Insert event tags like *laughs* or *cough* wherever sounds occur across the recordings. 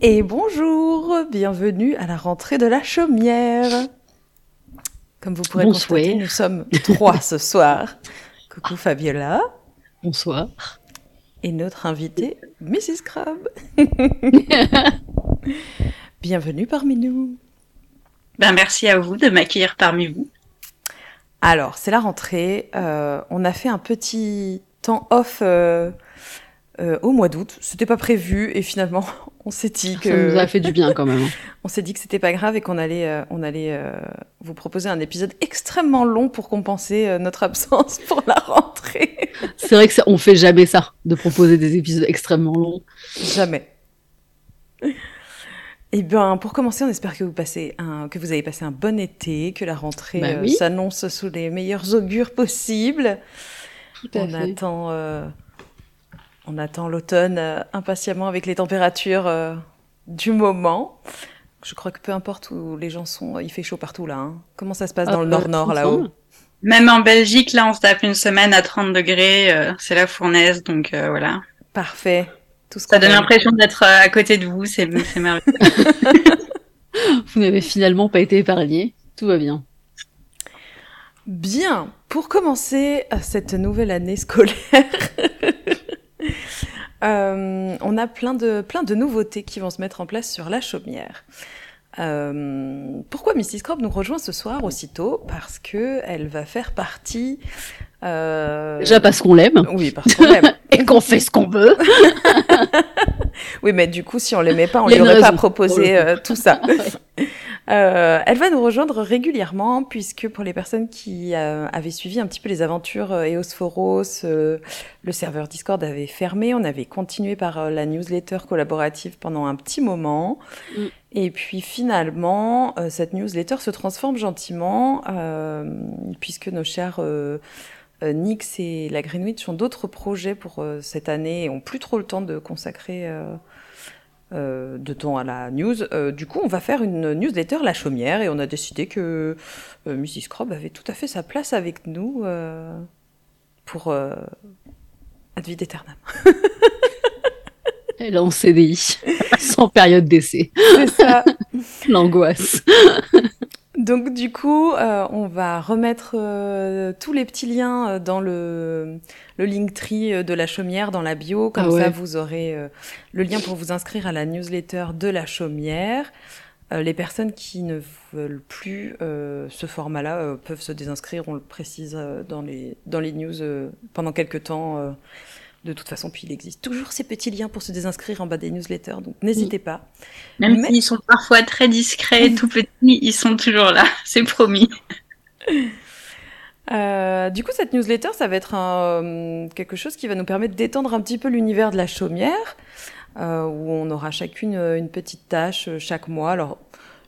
Et bonjour, bienvenue à la rentrée de la chaumière. Comme vous pourrez Bonsoir. constater, nous sommes trois ce soir. Coucou Fabiola Bonsoir. et notre invitée Mrs. Crab. *laughs* Bienvenue parmi nous. Ben, merci à vous de m'accueillir parmi vous. Alors, c'est la rentrée. euh, on a fait un petit temps off euh, euh, au mois d'août. C'était pas prévu et finalement, on s'est dit que Ça nous a fait du bien quand même. *laughs* on s'est dit que c'était pas grave et qu'on allait, euh, on allait euh, vous proposer un épisode extrêmement long pour compenser euh, notre absence *laughs* pour la rentrée. C'est vrai que ça, on fait jamais ça, de proposer des épisodes extrêmement longs. Jamais. Eh bien, pour commencer, on espère que vous, passez un, que vous avez passé un bon été, que la rentrée Bah euh, oui. s'annonce sous les meilleurs augures possibles. Tout On attend, euh, on attend l'automne euh, impatiemment avec les températures euh, du moment. Je crois que peu importe où les gens sont, il fait chaud partout là. hein. Comment ça se passe dans le nord-nord là-haut Même en Belgique, là, on se tape une semaine à 30 degrés. euh, c'est la fournaise, donc euh, voilà. Parfait. Tout ce Ça donne l'impression d'être euh, à côté de vous. C'est merveilleux. *laughs* Vous n'avez finalement pas été épargné. Tout va bien. Bien, pour commencer euh, cette nouvelle année scolaire, *laughs* euh, on a plein de, plein de nouveautés qui vont se mettre en place sur la chaumière. Euh, pourquoi Mrs. Crop nous rejoint ce soir aussitôt? Parce que elle va faire partie. Euh, Déjà parce qu'on l'aime Oui, parce qu'on l'aime. *laughs* et qu'on fait ce qu'on veut. *laughs* Oui, mais du coup, si on l'aimait pas, on lui aurait pas proposé euh, *laughs* tout ça. Euh, elle va nous rejoindre régulièrement puisque pour les personnes qui euh, avaient suivi un petit peu les aventures Eosphoros, le serveur Discord avait fermé. On avait continué par la newsletter collaborative pendant un petit moment. Mm. Et puis finalement, euh, cette newsletter se transforme gentiment euh, puisque nos chers euh, euh, Nix et la Greenwich ont d'autres projets pour cette année et ont plus trop le temps de consacrer de temps à la news. Du coup, on va faire une newsletter La Chaumière et on a décidé que Mrs. Avait tout à fait sa place avec nous pour ad vitam. *laughs* Elle est en CDI, *laughs* sans période d'essai. C'est ça. *laughs* L'angoisse. Donc du coup, euh, on va remettre euh, tous les petits liens euh, dans le, le Linktree de la chaumière dans la bio. Comme Ah ouais. ça, vous aurez le lien pour vous inscrire à la newsletter de la chaumière. Les personnes qui ne veulent plus ce format-là peuvent se désinscrire. On le précise dans les dans les news pendant quelques temps. De toute façon, puis il existe toujours ces petits liens pour se désinscrire en bas des newsletters. Donc n'hésitez pas. Même Mais- s'ils sont parfois très discrets, *laughs* tout petits, ils sont toujours là. *laughs* C'est promis. Euh, du coup, cette newsletter, ça va être un, euh, quelque chose qui va nous permettre d'étendre un petit peu l'univers de la chaumière, euh, où on aura chacune une petite tâche chaque mois. Alors,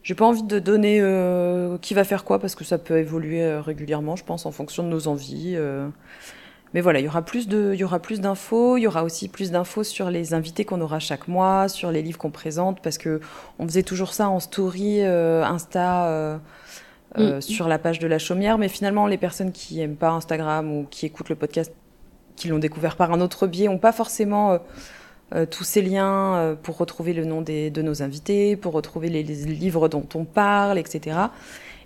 j'ai pas envie de donner euh, qui va faire quoi, parce que ça peut évoluer régulièrement, je pense, en fonction de nos envies. Mais voilà, il y aura plus de, il y aura plus d'infos. Il y aura aussi plus d'infos sur les invités qu'on aura chaque mois, sur les livres qu'on présente, parce que on faisait toujours ça en story, euh, Insta. euh, euh, Mm. sur la page de la chaumière, mais finalement les personnes qui aiment pas Instagram ou qui écoutent le podcast, qui l'ont découvert par un autre biais, ont pas forcément euh, euh, tous ces liens euh, pour retrouver le nom des, de nos invités, pour retrouver les, les livres dont on parle, etc.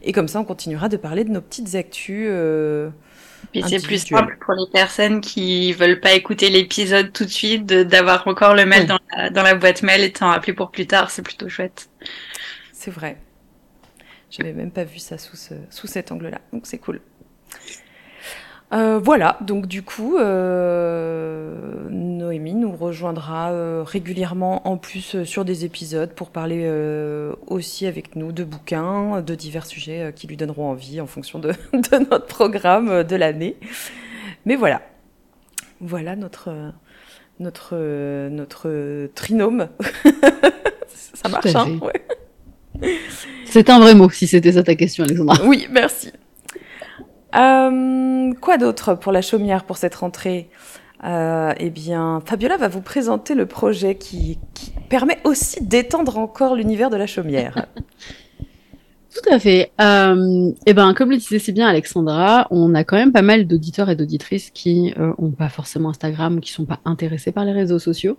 Et comme ça, on continuera de parler de nos petites actus. euh, Puis c'est plus simple pour les personnes qui veulent pas écouter l'épisode tout de suite, d'avoir encore le mail Oui. dans, la, dans la boîte mail et de t'en rappeler pour plus tard. C'est plutôt chouette. C'est vrai. J'avais même pas vu ça sous, ce, sous cet angle-là, donc c'est cool. Euh, voilà, donc du coup, euh, Noémie nous rejoindra euh, régulièrement en plus euh, sur des épisodes pour parler euh, aussi avec nous de bouquins, de divers sujets qui lui donneront envie en fonction de, *laughs* de notre programme de l'année. Mais voilà, voilà notre, notre, notre trinôme. *laughs* ça marche, hein ouais. C'est un vrai mot, si c'était ça ta question, Alexandra. Oui, merci. Euh, quoi d'autre pour la chaumière pour cette rentrée Euh, Eh bien, Fabiola va vous présenter le projet qui, qui permet aussi d'étendre encore l'univers de la chaumière. *laughs* Tout à fait. Euh, et ben, comme le disait si bien Alexandra, on a quand même pas mal d'auditeurs et d'auditrices qui euh, ont pas forcément Instagram qui sont pas intéressés par les réseaux sociaux.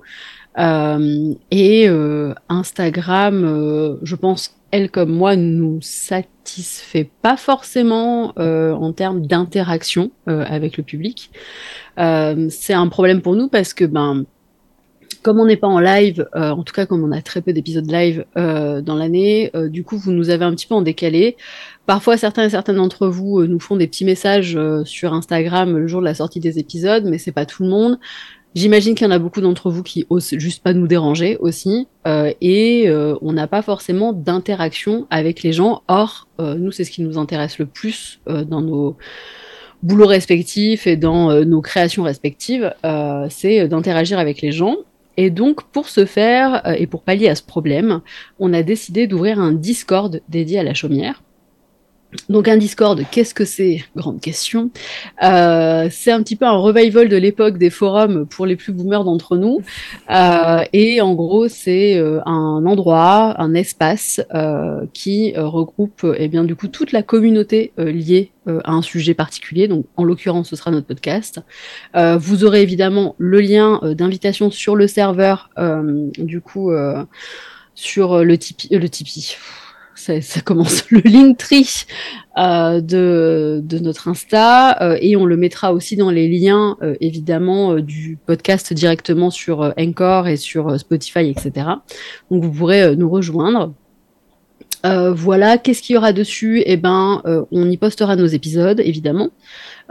Euh, et euh, Instagram, euh, je pense, elle comme moi, nous satisfait pas forcément euh, en termes d'interaction avec le public. c'est un problème pour nous parce que ben comme on n'est pas en live, euh, en tout cas comme on a très peu d'épisodes live euh, dans l'année, euh, du coup vous nous avez un petit peu en décalé. Parfois certains et certaines d'entre vous nous font des petits messages sur Instagram le jour de la sortie des épisodes, mais c'est pas tout le monde. J'imagine qu'il y en a beaucoup d'entre vous qui osent juste pas nous déranger aussi, et on n'a pas forcément d'interaction avec les gens. Or, nous c'est ce qui nous intéresse le plus dans nos boulots respectifs et dans nos créations respectives, c'est d'interagir avec les gens. Et donc, pour ce faire euh, et pour pallier à ce problème, on a décidé d'ouvrir un Discord dédié à la chaumière. Donc un Discord, qu'est-ce que c'est? Grande question. Euh, c'est un petit peu un revival de l'époque des forums pour les plus boomers d'entre nous. Euh, et en gros, c'est euh, un endroit, un espace euh, qui regroupe eh bien du coup toute la communauté liée à un sujet particulier. Donc en l'occurrence, ce sera notre podcast. vous aurez évidemment le lien d'invitation sur le serveur, du coup sur le Tipeee, le Tipeee ça, commence *laughs* le Linktree euh, de, notre Insta euh, et on le mettra aussi dans les liens euh, évidemment euh, du podcast directement sur Anchor et sur Spotify, etc. Donc vous pourrez nous rejoindre. Voilà, qu'est-ce qu'il y aura dessus? Eh ben, on y postera nos épisodes, évidemment.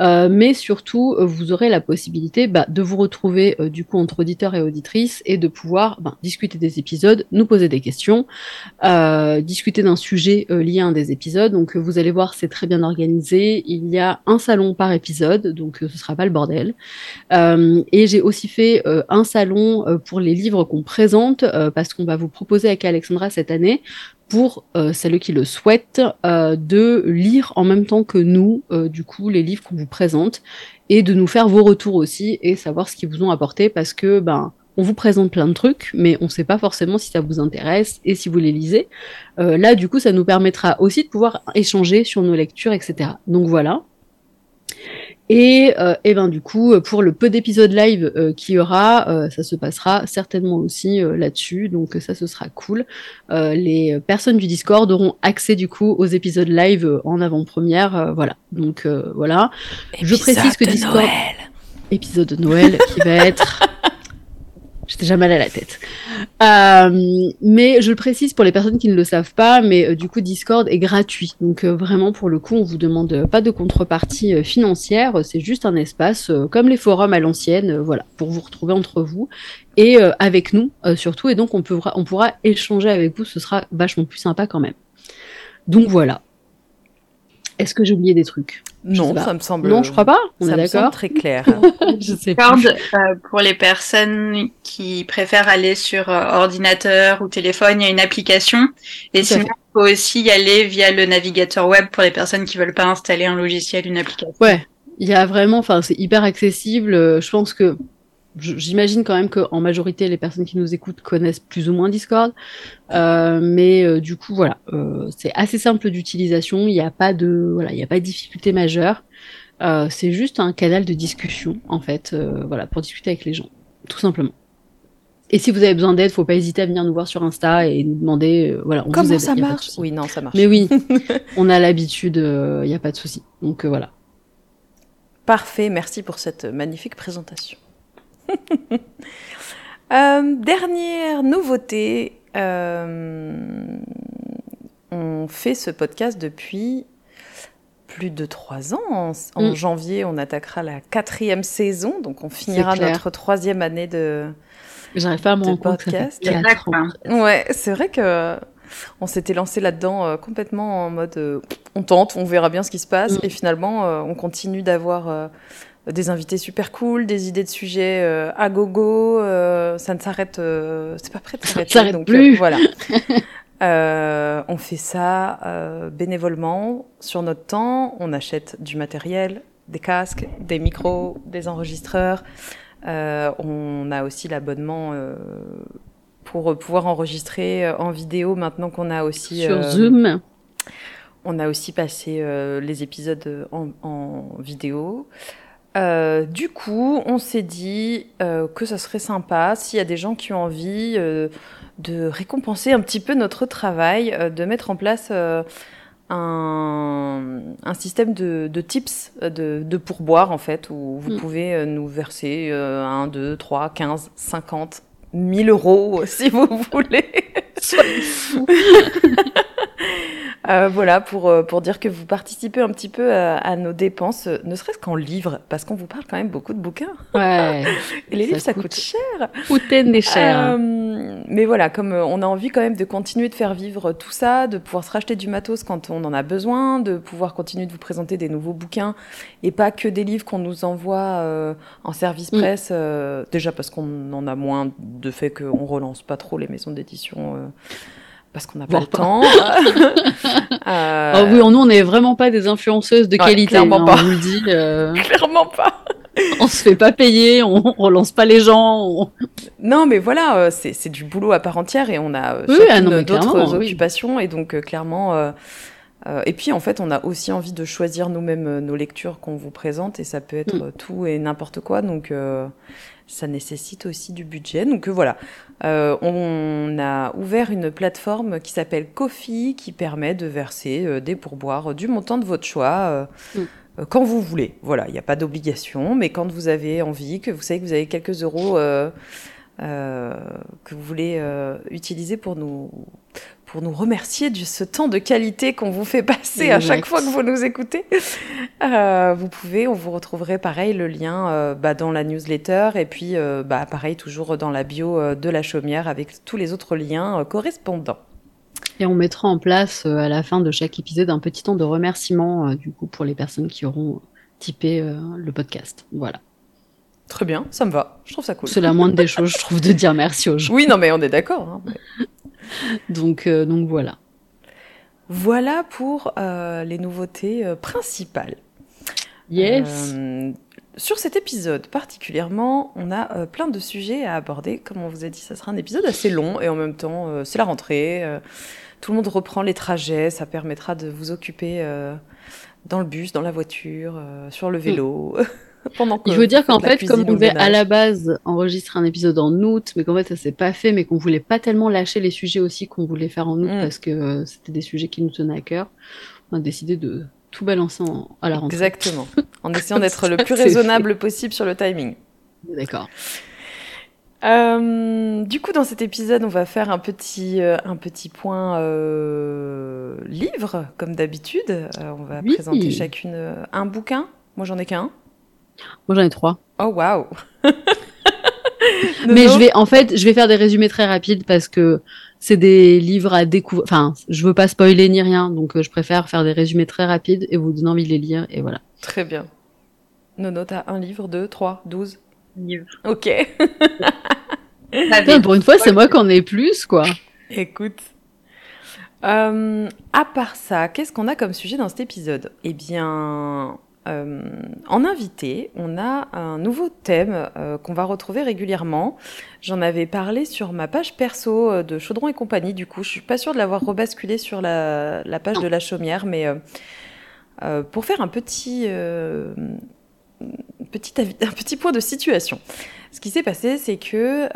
Euh, mais surtout, euh, vous aurez la possibilité bah, de vous retrouver euh, du coup entre auditeurs et auditrices et de pouvoir bah, discuter des épisodes, nous poser des questions, discuter d'un sujet lié à un des épisodes. Donc vous allez voir, c'est très bien organisé. Il y a un salon par épisode, donc ce sera pas le bordel. et j'ai aussi fait un salon pour les livres qu'on présente parce qu'on va vous proposer avec Alexandra cette année pour euh, celles qui le souhaitent, euh, de lire en même temps que nous, euh, du coup, les livres qu'on vous présente, et de nous faire vos retours aussi, et savoir ce qu'ils vous ont apporté, parce que, ben, on vous présente plein de trucs, mais on ne sait pas forcément si ça vous intéresse et si vous les lisez. Euh, là, du coup, ça nous permettra aussi de pouvoir échanger sur nos lectures, etc. Donc voilà. Et, euh, et ben du coup, pour le peu d'épisodes live euh, qu'il y aura, euh, ça se passera certainement aussi euh, là-dessus. Donc ça, ce sera cool. Euh, les personnes du Discord auront accès du coup aux épisodes live en avant-première. voilà. Donc voilà. Épisode Je précise que Discord. Noël. Épisode de Noël qui va être *laughs* J'étais déjà mal à la tête. Euh, mais je le précise pour les personnes qui ne le savent pas, mais euh, du coup Discord est gratuit. Donc euh, vraiment pour le coup, on vous demande pas de contrepartie euh, financière, c'est juste un espace euh, comme les forums à l'ancienne, voilà, pour vous retrouver entre vous et avec nous surtout. Et donc on pourra, on pourra échanger avec vous, ce sera vachement plus sympa quand même. Donc voilà. Est-ce que j'ai oublié des trucs? Non, ça me semble. Non, je crois pas. On est d'accord. Très clair. *laughs* je sais pas. Euh, pour les personnes qui préfèrent aller sur euh, ordinateur ou téléphone, il y a une application. Et sinon, il faut aussi y aller via le navigateur web pour les personnes qui veulent pas installer un logiciel, une application. Ouais. Il y a vraiment, enfin, c'est hyper accessible. Euh, je pense que j'imagine quand même qu'en majorité, les personnes qui nous écoutent connaissent plus ou moins Discord. Euh, mais euh, du coup, voilà, euh, c'est assez simple d'utilisation. Il n'y a pas de, voilà, il n'y a pas de difficulté majeure. Euh, c'est juste un canal de discussion, en fait, euh, voilà, pour discuter avec les gens, tout simplement. Et si vous avez besoin d'aide, faut pas hésiter à venir nous voir sur Insta et nous demander, voilà, on Comment vous aide, ça marche? Oui, non, ça marche. Mais oui, *laughs* on a l'habitude, il n'y a pas de souci. Donc voilà. Parfait, merci pour cette magnifique présentation. *laughs* euh, dernière nouveauté, euh, on fait ce podcast depuis plus de trois ans. En, en mm. janvier, on attaquera la quatrième saison, donc on finira notre troisième année de. J'arrive pas à rendre podcast. Ouais, c'est vrai que on s'était lancé là-dedans euh, complètement en mode euh, on tente, on verra bien ce qui se passe, mm. et finalement euh, on continue d'avoir euh, des invités super cool, des idées de sujets euh, à gogo. Euh, ça ne s'arrête, euh, c'est pas prêt de s'arrêter. Donc plus. Euh, voilà. *laughs* Euh, on fait ça bénévolement sur notre temps. On achète du matériel, des casques, des micros, des enregistreurs. on a aussi l'abonnement pour pouvoir enregistrer en vidéo maintenant qu'on a aussi sur Zoom On a aussi passé les épisodes en, vidéo. Du coup, on s'est dit que ça serait sympa s'il y a des gens qui ont envie de récompenser un petit peu notre travail, de mettre en place un, un, système de, de tips de, de, pourboire en fait où vous mm. pouvez euh, nous verser 1, 2, 3, 15, 50, 1000 euros *laughs* si vous voulez. *laughs* Euh, voilà, pour, euh, pour dire que vous participez un petit peu à, nos dépenses, ne serait-ce qu'en livres, parce qu'on vous parle quand même beaucoup de bouquins. Ouais. *laughs* Et les livres, ça coûte, cher. Coûter des cher. Euh, mais voilà, comme on a envie quand même de continuer de faire vivre tout ça, de pouvoir se racheter du matos quand on en a besoin, de pouvoir continuer de vous présenter des nouveaux bouquins et pas que des livres qu'on nous envoie en service mm. presse. déjà parce qu'on en a moins de fait qu'on relance pas trop les maisons d'édition parce qu'on n'a pas le temps. *laughs* euh... oh oui, nous, on n'est vraiment pas des influenceuses de qualité. Clairement hein, pas. On vous le dit. Euh... *laughs* clairement pas. *laughs* on se fait pas payer, on relance pas les gens. Non, mais voilà, euh, c'est du boulot à part entière et on a euh, oui, ah d'autres occupations et donc euh, clairement. et puis en fait, on a aussi envie de choisir nous-mêmes nos lectures qu'on vous présente et ça peut être mm. tout et n'importe quoi. Donc ça nécessite aussi du budget. Donc voilà, euh, on a ouvert une plateforme qui s'appelle Kofi qui permet de verser euh, des pourboires du montant de votre choix. Euh, mm. quand vous voulez. Voilà, il n'y a pas d'obligation, mais quand vous avez envie, que vous savez que vous avez quelques euros que vous voulez utiliser pour nous, pour nous remercier de ce temps de qualité qu'on vous fait passer à chaque fois que vous nous écoutez. Euh, vous pouvez, on vous retrouverait pareil le lien euh, bah, dans la newsletter et puis euh, bah, pareil toujours dans la bio de la chaumière avec tous les autres liens correspondants. Et on mettra en place à la fin de chaque épisode un petit temps de remerciement du coup pour les personnes qui auront typé le podcast. Voilà. Très bien, ça me va. Je trouve ça cool. C'est la moindre des choses, je trouve, de dire merci aux gens. Oui, non, mais on est d'accord. Hein, *laughs* donc, euh, donc voilà. Voilà pour euh, les nouveautés euh, principales. Yes. sur cet épisode particulièrement, on a plein de sujets à aborder. Comme on vous a dit, ça sera un épisode assez long et en même temps, c'est la rentrée. tout le monde reprend les trajets. Ça permettra de vous occuper dans le bus, dans la voiture, sur le vélo. *laughs* *laughs* Il faut dire qu'en fait, comme on devait à la base enregistrer un épisode en août, mais qu'en fait ça s'est pas fait, mais qu'on voulait pas tellement lâcher les sujets aussi qu'on voulait faire en août mm. parce que euh, c'était des sujets qui nous tenaient à cœur, on a décidé de tout balancer à la rentrée. Exactement. En *laughs* essayant d'être le plus raisonnable possible sur le timing. D'accord. Euh, du coup, dans cet épisode, on va faire un petit, euh, un petit point livre, comme d'habitude. on va présenter chacune un bouquin. Moi, j'en ai qu'un. Moi, j'en ai trois. Oh, waouh *laughs* Mais je vais, en fait, je vais faire des résumés très rapides parce que c'est des livres à découvrir. Enfin, je veux pas spoiler ni rien, donc euh, je préfère faire des résumés très rapides et vous donner envie de les lire, et voilà. Très bien. Nono, t'as un livre, deux, trois, douze livres. Ok. *laughs* pour une fois, c'est moi qui en ai plus, quoi. Écoute. Euh, à part ça, qu'est-ce qu'on a comme sujet dans cet épisode? Eh bien, euh, en invité, on a un nouveau thème euh, qu'on va retrouver régulièrement. J'en avais parlé sur ma page perso euh, de Chaudron et compagnie. Du coup, je suis pas sûre de l'avoir rebasculé sur la, page de la chaumière, mais pour faire un petit *laughs* un petit point de situation. Ce qui s'est passé, c'est que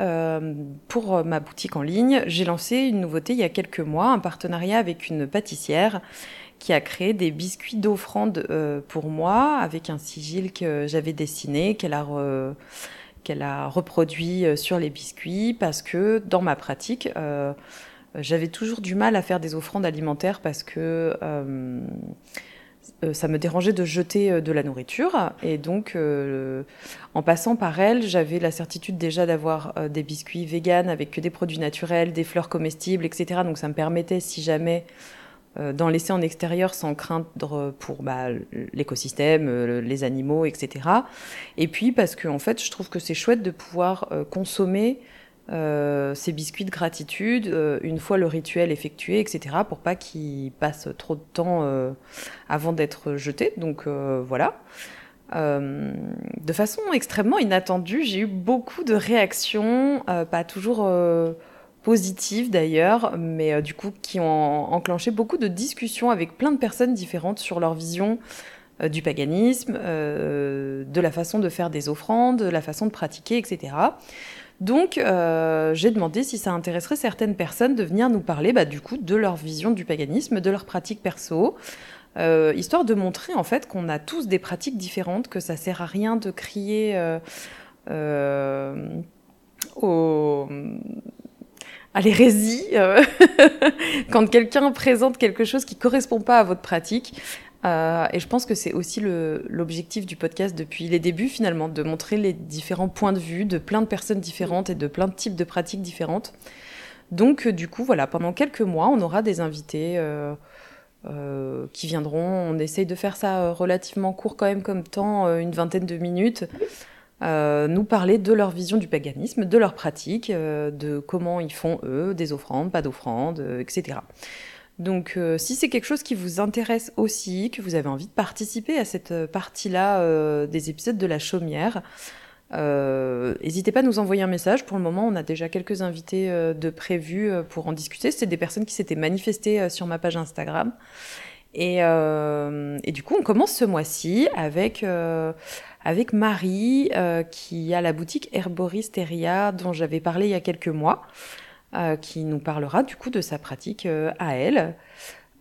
pour ma boutique en ligne, j'ai lancé une nouveauté il y a quelques mois, un partenariat avec une pâtissière qui a créé des biscuits d'offrande euh, pour moi avec un sigil que j'avais dessiné, qu'elle a, qu'elle a reproduit euh, sur les biscuits parce que dans ma pratique, euh, j'avais toujours du mal à faire des offrandes alimentaires parce que ça me dérangeait de jeter de la nourriture. Et donc, en passant par elle, j'avais la certitude déjà d'avoir des biscuits véganes avec que des produits naturels, des fleurs comestibles, etc. Donc, ça me permettait, si jamais d'en laisser en extérieur sans craindre pour bah, l'écosystème, euh, les animaux, etc. Et puis parce que en fait, je trouve que c'est chouette de pouvoir euh, consommer ces biscuits de gratitude une fois le rituel effectué, etc. pour pas qu'ils passent trop de temps avant d'être jetés. Donc voilà. de façon extrêmement inattendue, j'ai eu beaucoup de réactions, pas toujours positives d'ailleurs, mais du coup qui ont enclenché beaucoup de discussions avec plein de personnes différentes sur leur vision du paganisme, de la façon de faire des offrandes, de la façon de pratiquer, etc. Donc, euh, j'ai demandé si ça intéresserait certaines personnes de venir nous parler, bah, du coup, de leur vision du paganisme, de leurs pratiques perso, euh, histoire de montrer en fait qu'on a tous des pratiques différentes, que ça sert à rien de crier euh, au à l'hérésie *laughs* quand quelqu'un présente quelque chose qui correspond pas à votre pratique. Euh, et je pense que c'est aussi l'objectif du podcast depuis les débuts finalement, de montrer les différents points de vue de plein de personnes différentes et de plein de types de pratiques différentes. Donc euh, du coup, voilà, pendant quelques mois, on aura des invités euh, euh qui viendront. On essaye de faire ça relativement court quand même comme temps, une vingtaine de minutes. Nous parler de leur vision du paganisme, de leurs pratiques, de comment ils font eux, des offrandes, pas d'offrandes, etc. Donc euh, si c'est quelque chose qui vous intéresse aussi, que vous avez envie de participer à cette euh, partie-là euh, des épisodes de la chaumière, n'hésitez pas à nous envoyer un message. Pour le moment, on a déjà quelques invités de prévus pour en discuter. C'est des personnes qui s'étaient manifestées sur ma page Instagram. Et, et, du coup, on commence ce mois-ci avec, avec Marie, qui a la boutique Herboristeria dont j'avais parlé il y a quelques mois. Euh, qui nous parlera du coup de sa pratique euh, à elle.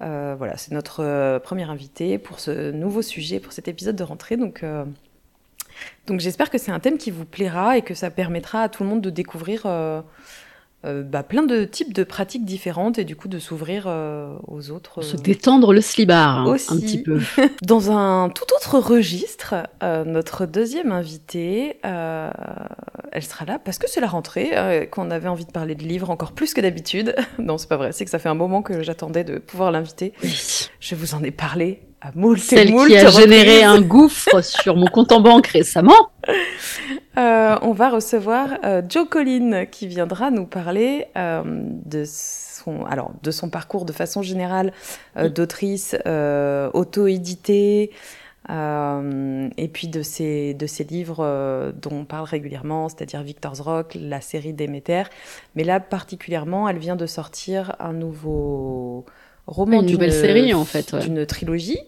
Euh, voilà, c'est notre premier invité pour ce nouveau sujet, pour cet épisode de rentrée. Donc, donc j'espère que c'est un thème qui vous plaira et que ça permettra à tout le monde de découvrir euh, bah, plein de types de pratiques différentes et du coup de s'ouvrir euh, aux autres. Se détendre le slibard hein, un petit peu. *laughs* *laughs* Dans un tout autre registre, euh, notre deuxième invitée, elle sera là parce que c'est la rentrée, qu'on avait envie de parler de livres encore plus que d'habitude. *laughs* non, c'est pas vrai, c'est que ça fait un moment que j'attendais de pouvoir l'inviter. Je vous en ai parlé à moult Celle moult qui a généré un gouffre sur mon compte en banque récemment. *laughs* Euh, on va recevoir euh, Joe Collin qui viendra nous parler euh, de son, alors, de son parcours de façon générale d'autrice auto-éditée. et puis de ses, de ses livres dont on parle régulièrement, c'est-à-dire Victor's Rock, la série Déméter. Mais là, particulièrement, elle vient de sortir un nouveau roman d'une série en fait, d'une trilogie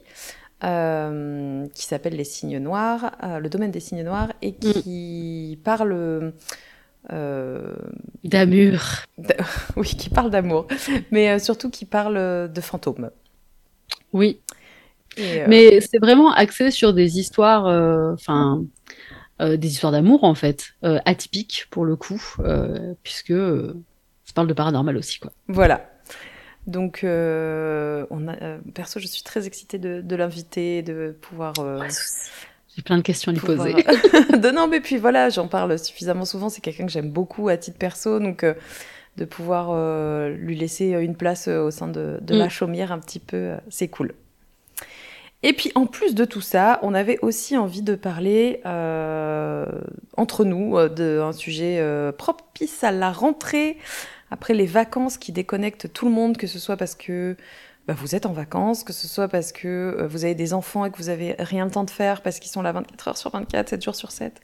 euh, qui s'appelle Les Signes Noirs, euh, le domaine des signes noirs, et qui mm. parle euh, d'amour. *laughs* Oui, qui parle d'amour, mais surtout qui parle de fantômes. Oui. Mais c'est vraiment axé sur des histoires, enfin, des histoires d'amour en fait, atypiques pour le coup, puisque ça parle de paranormal aussi, quoi. Voilà. Donc, euh, on a, euh, perso, je suis très excitée de, de l'inviter, de pouvoir. Euh, J'ai plein de questions à lui poser. *laughs* de, non, mais puis voilà, j'en parle suffisamment souvent. C'est quelqu'un que j'aime beaucoup à titre perso, donc de pouvoir lui laisser une place au sein de, de la mm. chaumière un petit peu, c'est cool. Et puis en plus de tout ça, on avait aussi envie de parler entre nous d'un sujet propice à la rentrée, après les vacances qui déconnectent tout le monde, que ce soit parce que bah, vous êtes en vacances, que ce soit parce que euh, vous avez des enfants et que vous avez rien le temps de faire parce qu'ils sont là 24 heures sur 24, 7 jours sur 7.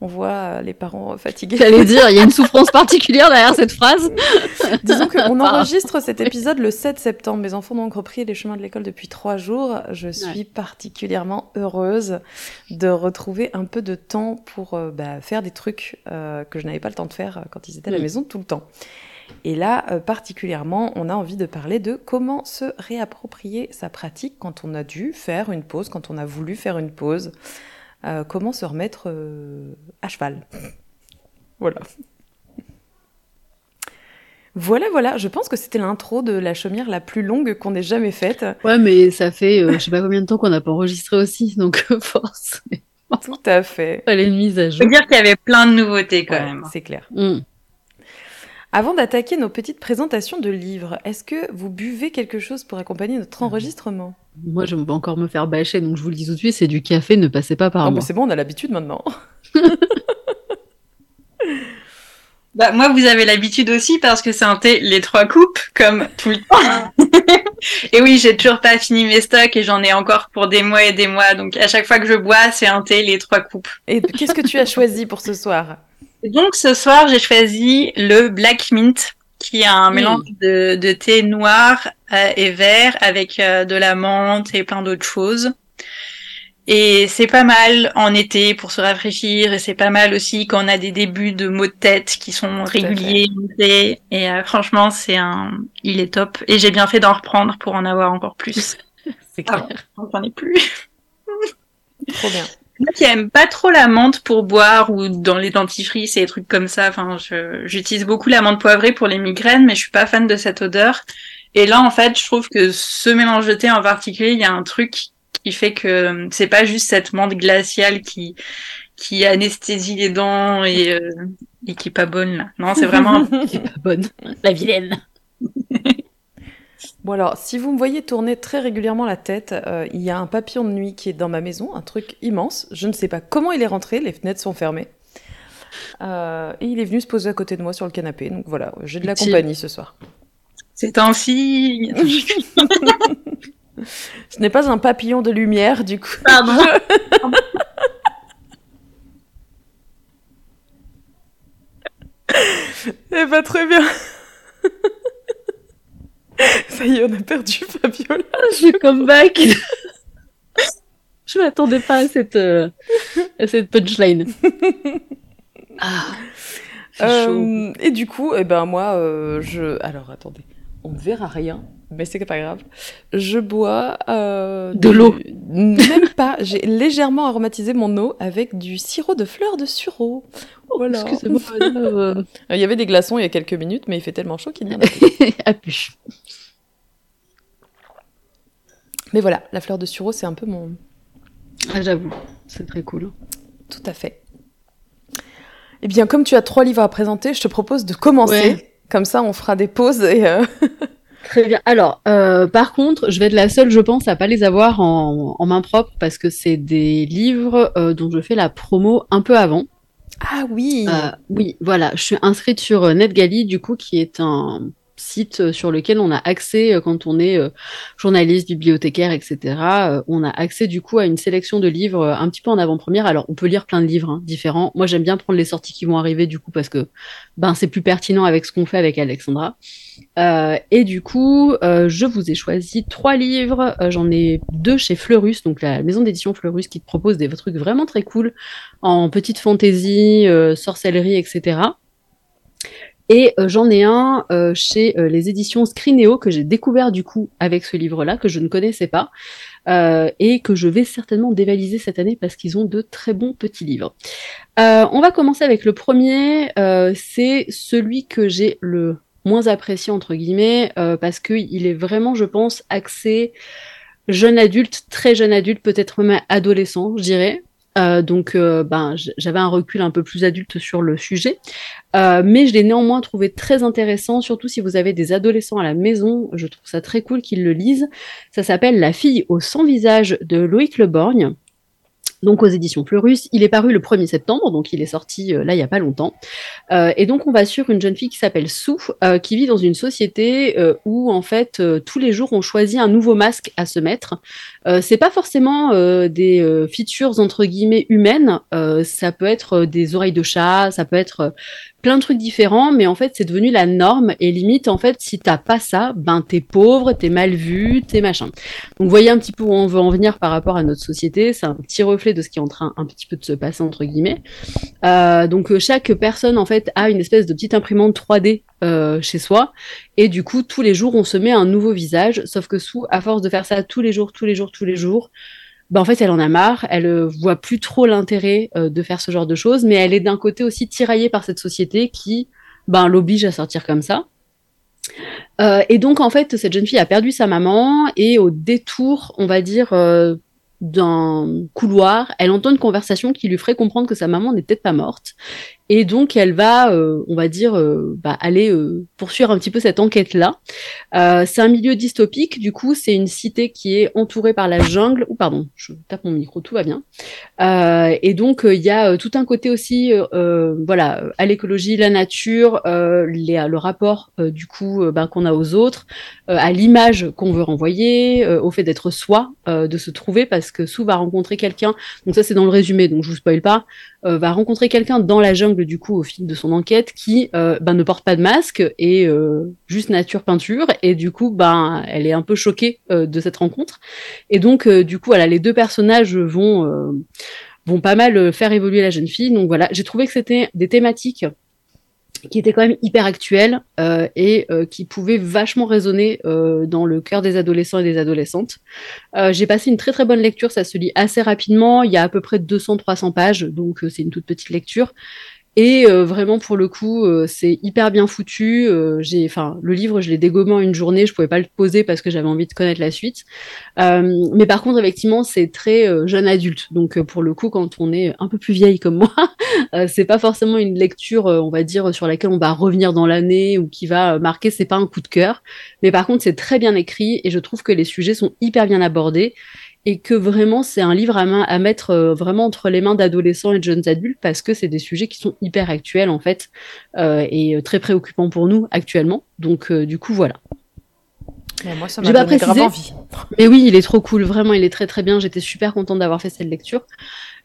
On voit euh, les parents fatigués. J'allais dire, il y a une souffrance particulière derrière cette phrase. *laughs* Disons qu'on enregistre cet épisode le 7 septembre. Mes enfants ont donc repris les chemins de l'école depuis trois jours. Je suis particulièrement heureuse de retrouver un peu de temps pour euh, bah, faire des trucs que je n'avais pas le temps de faire quand ils étaient à la maison tout le temps. Et là, euh, particulièrement, on a envie de parler de comment se réapproprier sa pratique quand on a dû faire une pause, quand on a voulu faire une pause, euh, comment se remettre euh, à cheval. voilà. Voilà, voilà, je pense que c'était l'intro de la chaumière la plus longue qu'on ait jamais faite. Ouais, mais ça fait je sais pas combien de temps qu'on n'a pas enregistré aussi, donc force. Tout à fait. Fallait une mise à jour. Je veux dire qu'il y avait plein de nouveautés quand même. C'est clair. Mm. Avant d'attaquer nos petites présentations de livres, est-ce que vous buvez quelque chose pour accompagner notre enregistrement? Moi, je vais encore me faire bâcher, donc je vous le dis tout de suite, c'est du café, ne passez pas par moi. C'est bon, on a l'habitude maintenant. *laughs* bah, moi, vous avez l'habitude aussi parce que c'est un thé les trois coupes, comme tout le temps. *laughs* et oui, j'ai toujours pas fini mes stocks et j'en ai encore pour des mois et des mois. Donc à chaque fois que je bois, c'est un thé les trois coupes. Et qu'est-ce que tu as choisi pour ce soir? Donc ce soir, j'ai choisi le Black Mint qui est un mélange de, de, thé noir et vert avec de la menthe et plein d'autres choses. Et c'est pas mal en été pour se rafraîchir et c'est pas mal aussi quand on a des débuts de maux de tête qui sont réguliers. Et euh, franchement, c'est un, il est top. Et j'ai bien fait d'en reprendre pour en avoir encore plus. *laughs* c'est clair. Ah, j'en ai plus. Trop bien. Moi qui aime pas trop la menthe pour boire ou dans les dentifrices et des trucs comme ça. Enfin, j'utilise beaucoup la menthe poivrée pour les migraines, mais je suis pas fan de cette odeur. Et là, en fait, je trouve que ce mélange de thé en particulier, il y a un truc qui fait que c'est pas juste cette menthe glaciale qui qui anesthésie les dents et, euh, et qui est pas bonne là. Non, c'est vraiment *laughs* qui est pas bonne, la vilaine. Bon alors, si vous me voyez tourner très régulièrement la tête, euh, il y a un papillon de nuit qui est dans ma maison, un truc immense. Je ne sais pas comment il est rentré, les fenêtres sont fermées. Euh, et il est venu se poser à côté de moi sur le canapé. Donc voilà, j'ai de la compagnie ce soir. C'est ainsi. *laughs* Ce n'est pas un papillon de lumière, du coup. Pardon. *laughs* Eh pas très bien. *laughs* *laughs* Ça y est, on a perdu Fabiola. Je come back. Je m'attendais pas à cette, euh, à cette punchline. *laughs* Ah, euh, et du coup, eh ben moi, euh, je. Alors attendez, on ne verra rien, mais c'est pas grave. Je bois euh, de l'eau. Même pas. J'ai légèrement aromatisé mon eau avec du sirop de fleurs de sureau. Voilà. Excusez-moi. *laughs* Euh, il y avait des glaçons il y a quelques minutes, mais il fait tellement chaud qu'il n'y en a *laughs* plus. Mais voilà, la fleur de sureau, c'est un peu mon. Ah, j'avoue, c'est très cool. Tout à fait. Eh bien, comme tu as trois livres à présenter, je te propose de commencer. Comme ça, on fera des pauses et. Euh, *laughs* Très bien. Alors, euh, par contre, je vais être la seule, je pense, à pas les avoir en, main propre parce que c'est des livres euh, dont je fais la promo un peu avant. Ah oui. oui, voilà. Je suis inscrite sur NetGalley, du coup, qui est un site euh, sur lequel on a accès euh, quand on est euh, journaliste, bibliothécaire, etc. on a accès du coup à une sélection de livres un petit peu en avant-première. Alors on peut lire plein de livres hein, différents. Moi j'aime bien prendre les sorties qui vont arriver du coup parce que ben c'est plus pertinent avec ce qu'on fait avec Alexandra. et du coup je vous ai choisi trois livres. J'en ai deux chez Fleurus, donc la maison d'édition Fleurus qui propose des trucs vraiment très cool en petite fantaisie, sorcellerie, etc. Et euh, j'en ai un euh, chez euh, les éditions Screenéo que j'ai découvert du coup avec ce livre-là, que je ne connaissais pas, et que je vais certainement dévaliser cette année parce qu'ils ont de très bons petits livres. on va commencer avec le premier, c'est celui que j'ai le moins apprécié entre guillemets, parce qu'il est vraiment, je pense, axé jeune adulte, très jeune adulte, peut-être même adolescent, je dirais. Euh, donc, euh, ben, j'avais un recul un peu plus adulte sur le sujet, euh, mais je l'ai néanmoins trouvé très intéressant, surtout si vous avez des adolescents à la maison. Je trouve ça très cool qu'ils le lisent. Ça s'appelle La fille au sans visage de Loïc Leborgne donc aux éditions Fleurus. Il est paru le 1er septembre, donc il est sorti euh, là il y a pas longtemps. Euh, et donc on va sur une jeune fille qui s'appelle Sue, euh, qui vit dans une société où en fait tous les jours on choisit un nouveau masque à se mettre. c'est pas forcément des features entre guillemets humaines, ça peut être des oreilles de chat, ça peut être plein de trucs différents, mais en fait, c'est devenu la norme. Et limite, en fait, si t'as pas ça, ben t'es pauvre, t'es mal vu, t'es machin. Donc, vous voyez un petit peu où on veut en venir par rapport à notre société. C'est un petit reflet de ce qui est en train un petit peu de se passer entre guillemets. Euh, donc, chaque personne, en fait, a une espèce de petite imprimante 3D euh, chez soi. Et du coup, tous les jours, on se met un nouveau visage. Sauf que sous, à force de faire ça tous les jours, tous les jours, tous les jours, bah, en fait, elle en a marre, elle euh, voit plus trop l'intérêt euh, de faire ce genre de choses, mais elle est d'un côté aussi tiraillée par cette société qui ben, l'oblige à sortir comme ça. Euh, et donc, en fait, cette jeune fille a perdu sa maman et au détour, on va dire, d'un couloir, elle entend une conversation qui lui ferait comprendre que sa maman n'est peut-être pas morte. Et donc, elle va, euh, on va dire, euh, bah, aller euh, poursuivre un petit peu cette enquête-là. c'est un milieu dystopique, du coup, c'est une cité qui est entourée par la jungle. Ou pardon, je tape mon micro, tout va bien. et donc, il y a tout un côté aussi, voilà, à l'écologie, la nature, le rapport du coup bah, qu'on a aux autres, à l'image qu'on veut renvoyer, au fait d'être soi, de se trouver, parce que Sou va rencontrer quelqu'un. Donc ça, c'est dans le résumé, donc je vous spoil pas. Va rencontrer quelqu'un dans la jungle du coup au fil de son enquête qui ben, ne porte pas de masque et juste nature peinture. Et du coup ben elle est un peu choquée de cette rencontre. Et donc du coup voilà les deux personnages vont vont pas mal faire évoluer la jeune fille. Donc voilà j'ai trouvé que c'était des thématiques qui était quand même hyper actuel euh, et euh, qui pouvait vachement résonner euh, dans le cœur des adolescents et des adolescentes. Euh, j'ai passé une très très bonne lecture, ça se lit assez rapidement, il y a à peu près 200-300 pages, donc euh, c'est une toute petite lecture. Et euh, vraiment, pour le coup, euh, c'est hyper bien foutu. Euh, j'ai, enfin, le livre, je l'ai dégommé en une journée. Je pouvais pas le poser parce que j'avais envie de connaître la suite. mais par contre, effectivement, c'est très jeune adulte. Donc, pour le coup, quand on est un peu plus vieille comme *laughs* moi, c'est pas forcément une lecture, on va dire, sur laquelle on va revenir dans l'année ou qui va marquer. C'est pas un coup de cœur. Mais par contre, c'est très bien écrit et je trouve que les sujets sont hyper bien abordés et que vraiment c'est un livre à, main, à mettre euh, vraiment entre les mains d'adolescents et de jeunes adultes parce que c'est des sujets qui sont hyper actuels en fait euh, et euh, très préoccupants pour nous actuellement. Donc du coup voilà. Mais moi, ça m'a donné précisé, grave envie. Mais oui, il est trop cool, vraiment, il est très très bien. J'étais super contente d'avoir fait cette lecture.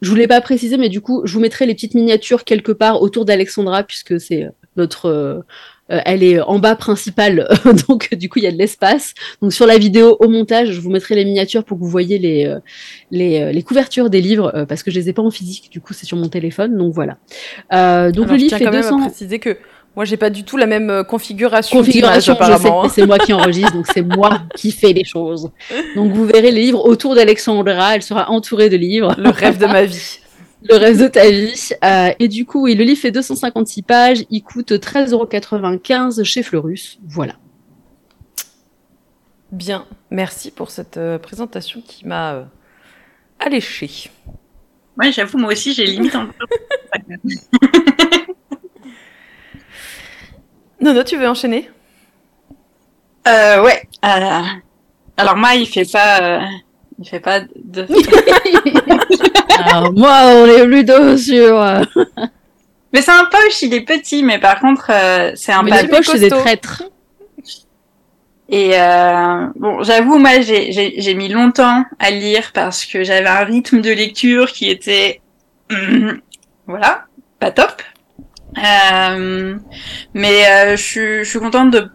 Je voulais pas préciser, mais du coup, je vous mettrai les petites miniatures quelque part autour d'Alexandra, puisque c'est notre euh, elle est en bas principale, *laughs* donc du coup il y a de l'espace. Donc sur la vidéo au montage, je vous mettrai les miniatures pour que vous voyez les euh, les, euh, les, couvertures des livres parce que je les ai pas en physique. Du coup c'est sur mon téléphone, donc voilà. donc Alors, le livre fait 200. À préciser que moi, j'ai pas du tout la même configuration. Configuration, apparemment. C'est moi qui enregistre, donc c'est moi *laughs* qui fais les choses. Donc vous verrez les livres autour d'Alexandra. Elle sera entourée de livres. Le rêve de ma *laughs* vie le reste de ta vie. Euh, et du coup, oui, le livre fait 256 pages, il coûte 13,95€ chez Fleurus. Voilà. Bien, merci pour cette euh, présentation qui m'a euh, alléché. Ouais, j'avoue, moi aussi, j'ai limite peu. *laughs* Nono, tu veux enchaîner? Euh, Ouais. Euh, alors moi, il fait pas, il fait pas de. *laughs* Alors, moi, on est plutôt sur. Euh, mais c'est un poche, il est petit, mais par contre, euh, c'est un mais les poches, c'est des traîtres. Et euh, bon, j'avoue, moi, j'ai mis longtemps à lire parce que j'avais un rythme de lecture qui était, voilà, pas top. Euh, mais euh, je, suis, je suis contente de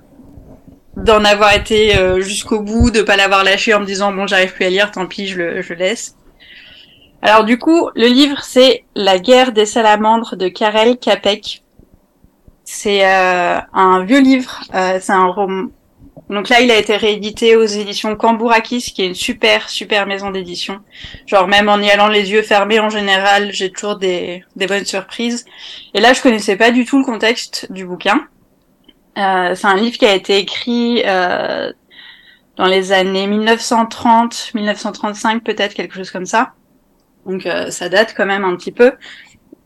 d'en avoir été euh, jusqu'au bout, de pas l'avoir lâché en me disant bon, j'arrive plus à lire, tant pis, je le, je laisse. Alors du coup, le livre c'est La guerre des salamandres de Karel Capek. C'est euh, un vieux livre, euh, c'est un roman. Donc là, il a été réédité aux éditions Cambourakis, qui est une super super maison d'édition. Genre même en y allant les yeux fermés en général, j'ai toujours des, des bonnes surprises. Et là, je connaissais pas du tout le contexte du bouquin. Euh, c'est un livre qui a été écrit euh, dans les années 1930, 1935 peut-être, quelque chose comme ça. Donc euh, ça date quand même un petit peu.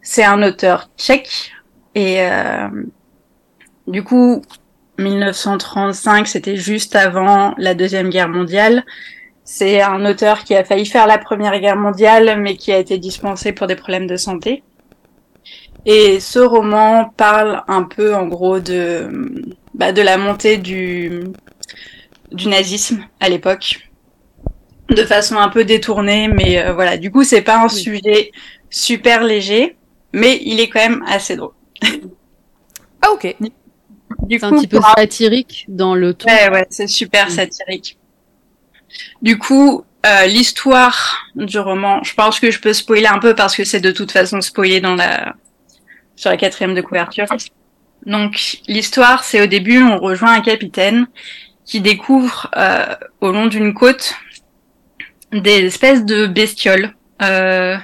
C'est un auteur tchèque et euh, du coup 1935 c'était juste avant la deuxième guerre mondiale. C'est un auteur qui a failli faire la première guerre mondiale mais qui a été dispensé pour des problèmes de santé. Et ce roman parle un peu en gros de bah, de la montée du du nazisme à l'époque de façon un peu détournée, mais euh, voilà. Du coup, c'est pas un oui. sujet super léger, mais il est quand même assez drôle. ah ok. Du coup, un petit peu satirique dans le ton. Ouais, ouais, c'est super satirique. Du coup, euh, l'histoire du roman, je pense que je peux spoiler un peu parce que c'est de toute façon spoilé dans la sur la quatrième de couverture. Donc l'histoire, c'est au début, on rejoint un capitaine qui découvre euh, au long d'une côte des espèces de bestioles euh,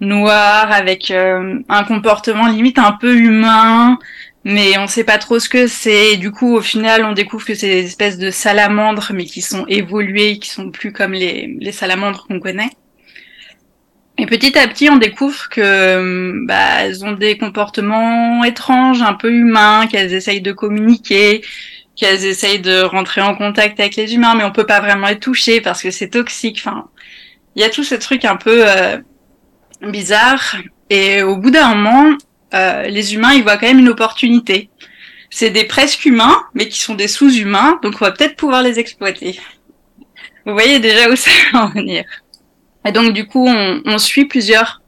noires avec euh, un comportement limite un peu humain, mais on sait pas trop ce que c'est. Du coup, au final, on découvre que c'est des espèces de salamandres, mais qui sont évoluées, qui sont plus comme les salamandres qu'on connaît. Et petit à petit, on découvre que bah, elles ont des comportements étranges, un peu humains, qu'elles essayent de communiquer, qu'elles essayent de rentrer en contact avec les humains, mais on peut pas vraiment les toucher parce que c'est toxique. Enfin, il y a tout ce truc un peu euh, bizarre. Et au bout d'un moment, euh, les humains, ils voient quand même une opportunité. C'est des presque humains, mais qui sont des sous-humains, donc on va peut-être pouvoir les exploiter. Vous voyez déjà où ça va en venir. Et donc du coup, on, on suit plusieurs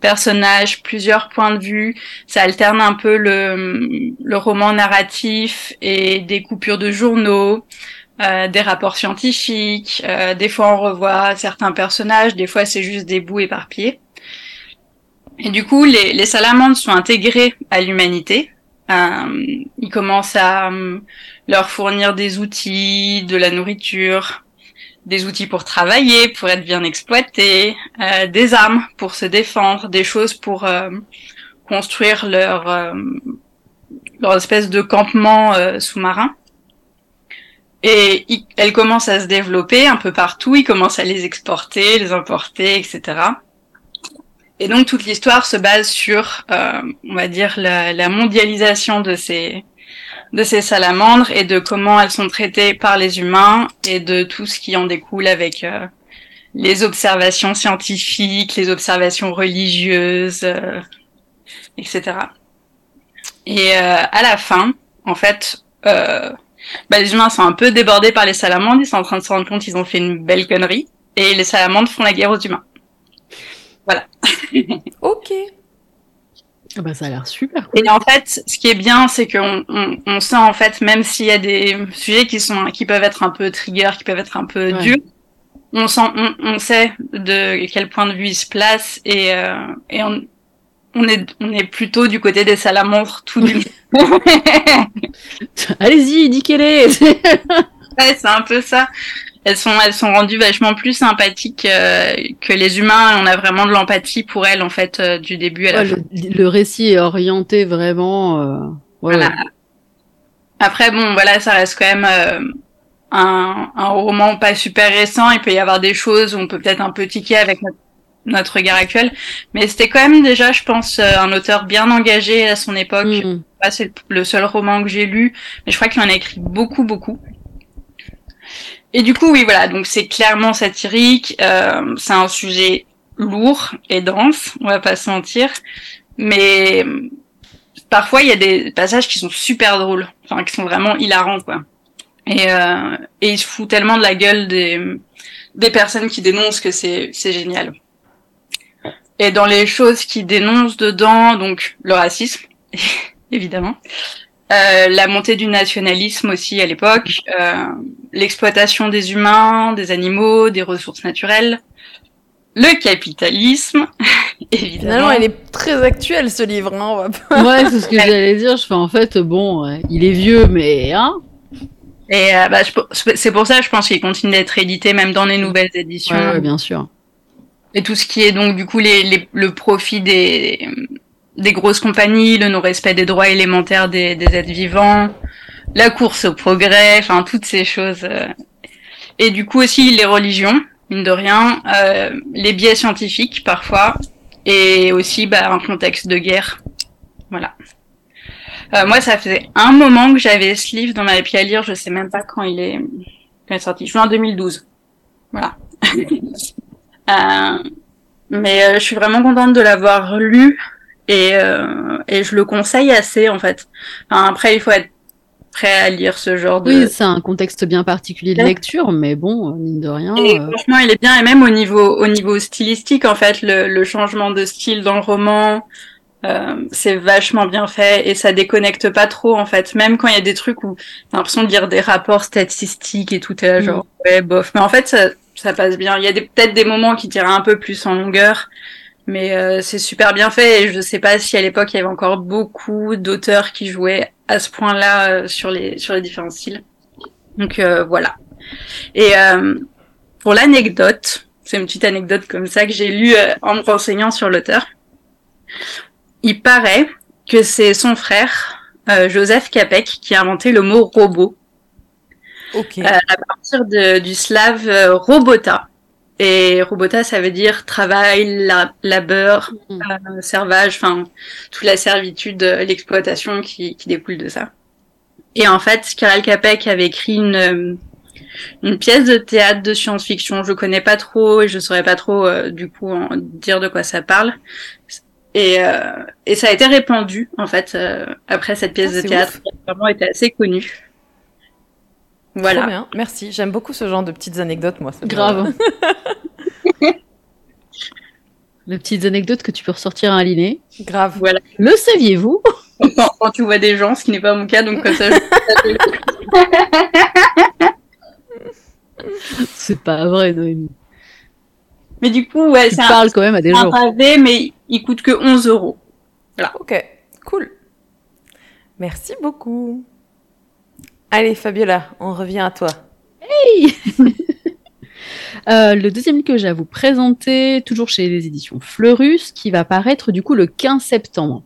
personnages, plusieurs points de vue. Ça alterne un peu le, le roman narratif et des coupures de journaux. Euh, des rapports scientifiques, euh, des fois on revoit certains personnages, des fois c'est juste des bouts éparpillés. Et du coup, les, les salamandres sont intégrés à l'humanité. Euh, ils commencent à euh, leur fournir des outils, de la nourriture, des outils pour travailler, pour être bien exploités, euh, des armes pour se défendre, des choses pour euh, construire leur euh, leur espèce de campement sous-marin. Et elles commencent à se développer un peu partout, ils commencent à les exporter, les importer, etc. Et donc toute l'histoire se base sur, on va dire, la, mondialisation de ces de ces salamandres et de comment elles sont traitées par les humains et de tout ce qui en découle avec euh, les observations scientifiques, les observations religieuses, euh, etc. Et euh, à la fin, en fait, euh, bah, les humains sont un peu débordés par les salamandres, ils sont en train de se rendre compte qu'ils ont fait une belle connerie, et les salamandres font la guerre aux humains. Voilà. *laughs* ok. Ah bah, ça a l'air super cool. Et en fait, ce qui est bien, c'est qu'on on, on, sent en fait, même s'il y a des sujets qui sont qui peuvent être un peu trigger, qui peuvent être un peu ouais. durs, on sent, on, on, sait de quel point de vue ils se placent et euh, et on on est on est plutôt du côté des salamandres tout du. *laughs* Allez-y, niquez-les. ouais, c'est un peu ça elles sont elles sont rendues vachement plus sympathiques euh, que les humains. On a vraiment de l'empathie pour elles en fait euh, du début à la ouais, fin. Le, le, récit est orienté vraiment. Euh... Ouais, voilà. Après bon voilà ça reste quand même euh, un, un roman pas super récent. Il peut y avoir des choses où on peut peut-être un peu tiquer avec notre, notre regard actuel, mais c'était quand même déjà je pense euh, un auteur bien engagé à son époque. Mm. C'est le seul roman que j'ai lu, mais je crois qu'il en a écrit beaucoup beaucoup. Et du coup, oui, voilà, donc c'est clairement satirique, euh, c'est un sujet lourd et dense, on va pas se mentir, mais parfois il y a des passages qui sont super drôles, enfin qui sont vraiment hilarants, quoi. Et, euh, et il se fout tellement de la gueule des, des personnes qui dénoncent que c'est c'est génial. Et dans les choses qui dénoncent dedans, donc le racisme, *laughs* évidemment, euh, la montée du nationalisme aussi à l'époque, euh, l'exploitation des humains, des animaux, des ressources naturelles, le capitalisme, *laughs* évidemment. Finalement, il est très actuel ce livre. Hein, on va pas... Ouais, c'est ce que j'allais dire. Je fais en fait, bon, ouais, il est vieux, mais hein. Et euh, bah, c'est pour ça, je pense qu'il continue d'être édité même dans les nouvelles éditions. Ouais, ouais, bien sûr. Et tout ce qui est donc du coup les, les le profit des des grosses compagnies, le non-respect des droits élémentaires des, des êtres vivants, la course au progrès, enfin toutes ces choses. euh. Et du coup aussi les religions, mine de rien, euh, les biais scientifiques parfois, et aussi bah, un contexte de guerre. Voilà. Euh, moi, ça faisait un moment que j'avais ce livre dans ma pied à lire, je sais même pas quand il est, quand il est sorti, juin 2012. Voilà. *laughs* euh, mais euh, je suis vraiment contente de l'avoir lu et, euh, et je le conseille assez en fait. Enfin, après, il faut être prêt à lire ce genre de. Oui, c'est un contexte bien particulier de lecture, mais bon, mine de rien. Et euh... franchement, il est bien, et même au niveau au niveau stylistique, en fait, le, le changement de style dans le roman, euh, c'est vachement bien fait et ça déconnecte pas trop en fait. Même quand il y a des trucs où t'as l'impression de lire des rapports statistiques et tout est là genre mm. ouais bof. Mais en fait, ça ça passe bien. Il y a peut-être des moments qui tirent un peu plus en longueur mais euh, c'est super bien fait et je sais pas si à l'époque il y avait encore beaucoup d'auteurs qui jouaient à ce point-là euh, sur les sur les différents styles. Donc euh, voilà. Et euh, pour l'anecdote, c'est une petite anecdote comme ça que j'ai lue euh, en me renseignant sur l'auteur. Il paraît que c'est son frère euh, Joseph Capek qui a inventé le mot robot. Okay. à partir de, du slave robota et robota, ça veut dire travail, la, labeur, mmh. euh, servage, enfin toute la servitude, l'exploitation qui, qui, découle de ça. Et en fait, Karel Capek avait écrit une une pièce de théâtre de science-fiction. Je connais pas trop et je saurais pas trop euh, du coup en dire de quoi ça parle. Et, euh, et ça a été répandu en fait euh, après cette pièce ah, de théâtre ouf. qui a vraiment été assez connue. Voilà. Trop bien, merci. J'aime beaucoup ce genre de petites anecdotes, moi. Grave. *laughs* Les petites anecdotes que tu peux ressortir à un liné. Grave. Voilà. Le saviez-vous? Quand, quand tu vois des gens, ce qui n'est pas mon cas, donc comme ça. je- *laughs* C'est pas vrai, Noémie. Mais du coup, ouais, Tu un, quand même à des un gens. pavé, mais il coûte que 11 euros. Ok, cool. Merci beaucoup. Allez, Fabiola, on revient à toi. *laughs* Euh, le deuxième livre que j'ai à vous présenter, toujours chez les éditions Fleurus, qui va paraître du coup le 15 septembre.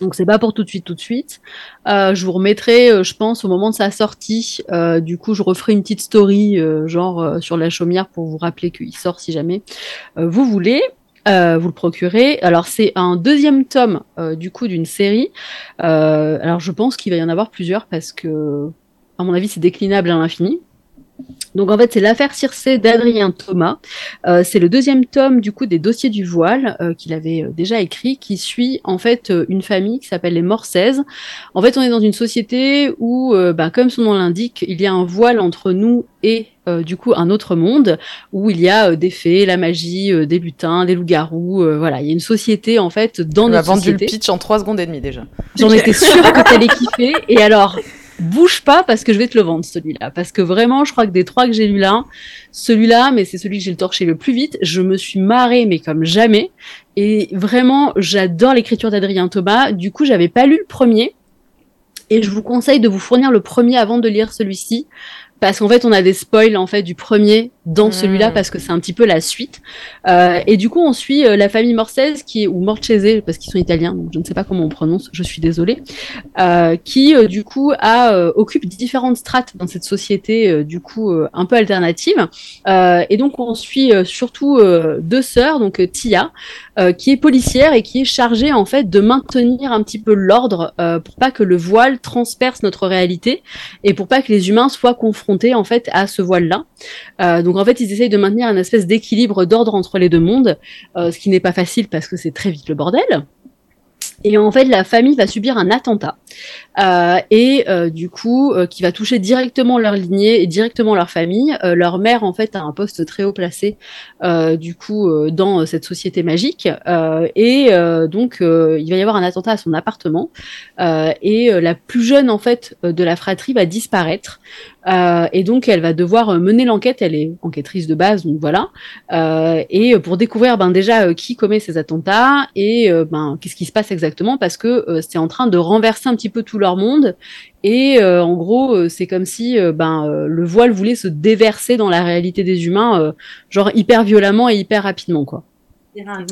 Donc c'est pas pour tout de suite, tout de suite. Euh, je vous remettrai, euh, je pense, au moment de sa sortie. Du coup, je referai une petite story, genre sur la chaumière, pour vous rappeler qu'il sort si jamais vous voulez. Euh, vous le procurez. Alors c'est un deuxième tome euh, du coup d'une série. Euh, alors je pense qu'il va y en avoir plusieurs parce que, à mon avis, c'est déclinable à l'infini. Donc en fait, c'est l'affaire Circé d'Adrien Thomas. C'est le deuxième tome du coup des dossiers du voile qu'il avait déjà écrit, qui suit en fait une famille qui s'appelle les Morsaises. En fait, on est dans une société où, bah, comme son nom l'indique, il y a un voile entre nous et du coup un autre monde où il y a euh, des fées, la magie, euh, des lutins, des loups-garous. euh, voilà, il y a une société en fait dans On a notre vendu le pitch en 3 secondes et demie déjà. J'en étais *laughs* sûre que t'allais kiffer. Et alors, bouge pas parce que je vais te le vendre celui-là. Parce que vraiment, je crois que des trois que j'ai lus là, celui-là, mais c'est celui que j'ai le torché le plus vite. Je me suis marrée, mais comme jamais. Et vraiment, j'adore l'écriture d'Adrien Thomas. Du coup, j'avais pas lu le premier. Et je vous conseille de vous fournir le premier avant de lire celui-ci. Parce qu'en fait, on a des spoils en fait du premier dans Mm. celui-là parce que c'est un petit peu la suite. Euh, et du coup, on suit euh, la famille Morsese qui est ou Morchese parce qu'ils sont italiens, donc je ne sais pas comment on prononce. Je suis désolée. Euh, qui euh, du coup a euh, occupe différentes strates dans cette société euh, du coup euh, un peu alternative. Euh, et donc on suit euh, surtout euh, deux sœurs, donc Tia, euh, qui est policière et qui est chargée en fait de maintenir un petit peu l'ordre euh, pour pas que le voile transperce notre réalité et pour pas que les humains soient confrontés en fait à ce voile-là. Euh, donc en fait ils essayent de maintenir une espèce d'équilibre d'ordre entre les deux mondes, euh, ce qui n'est pas facile parce que c'est très vite le bordel. Et en fait, la famille va subir un attentat et euh, du coup, euh, qui va toucher directement leur lignée et directement leur famille. Euh, leur mère, en fait, a un poste très haut placé, euh, du coup, euh, dans euh, cette société magique. Euh, et euh, donc, euh, il va y avoir un attentat à son appartement. Euh, et euh, la plus jeune, en fait, euh, de la fratrie va disparaître. Euh, et donc, elle va devoir euh, mener l'enquête. Elle est enquêtrice de base, donc voilà. Euh, et pour découvrir, ben déjà, euh, qui commet ces attentats et euh, ben qu'est-ce qui se passe exactement, parce que euh, c'est en train de renverser un petit peu tout leur monde. Et euh, en gros, euh, c'est comme si euh, ben euh, le voile voulait se déverser dans la réalité des humains, genre hyper violemment et hyper rapidement, quoi.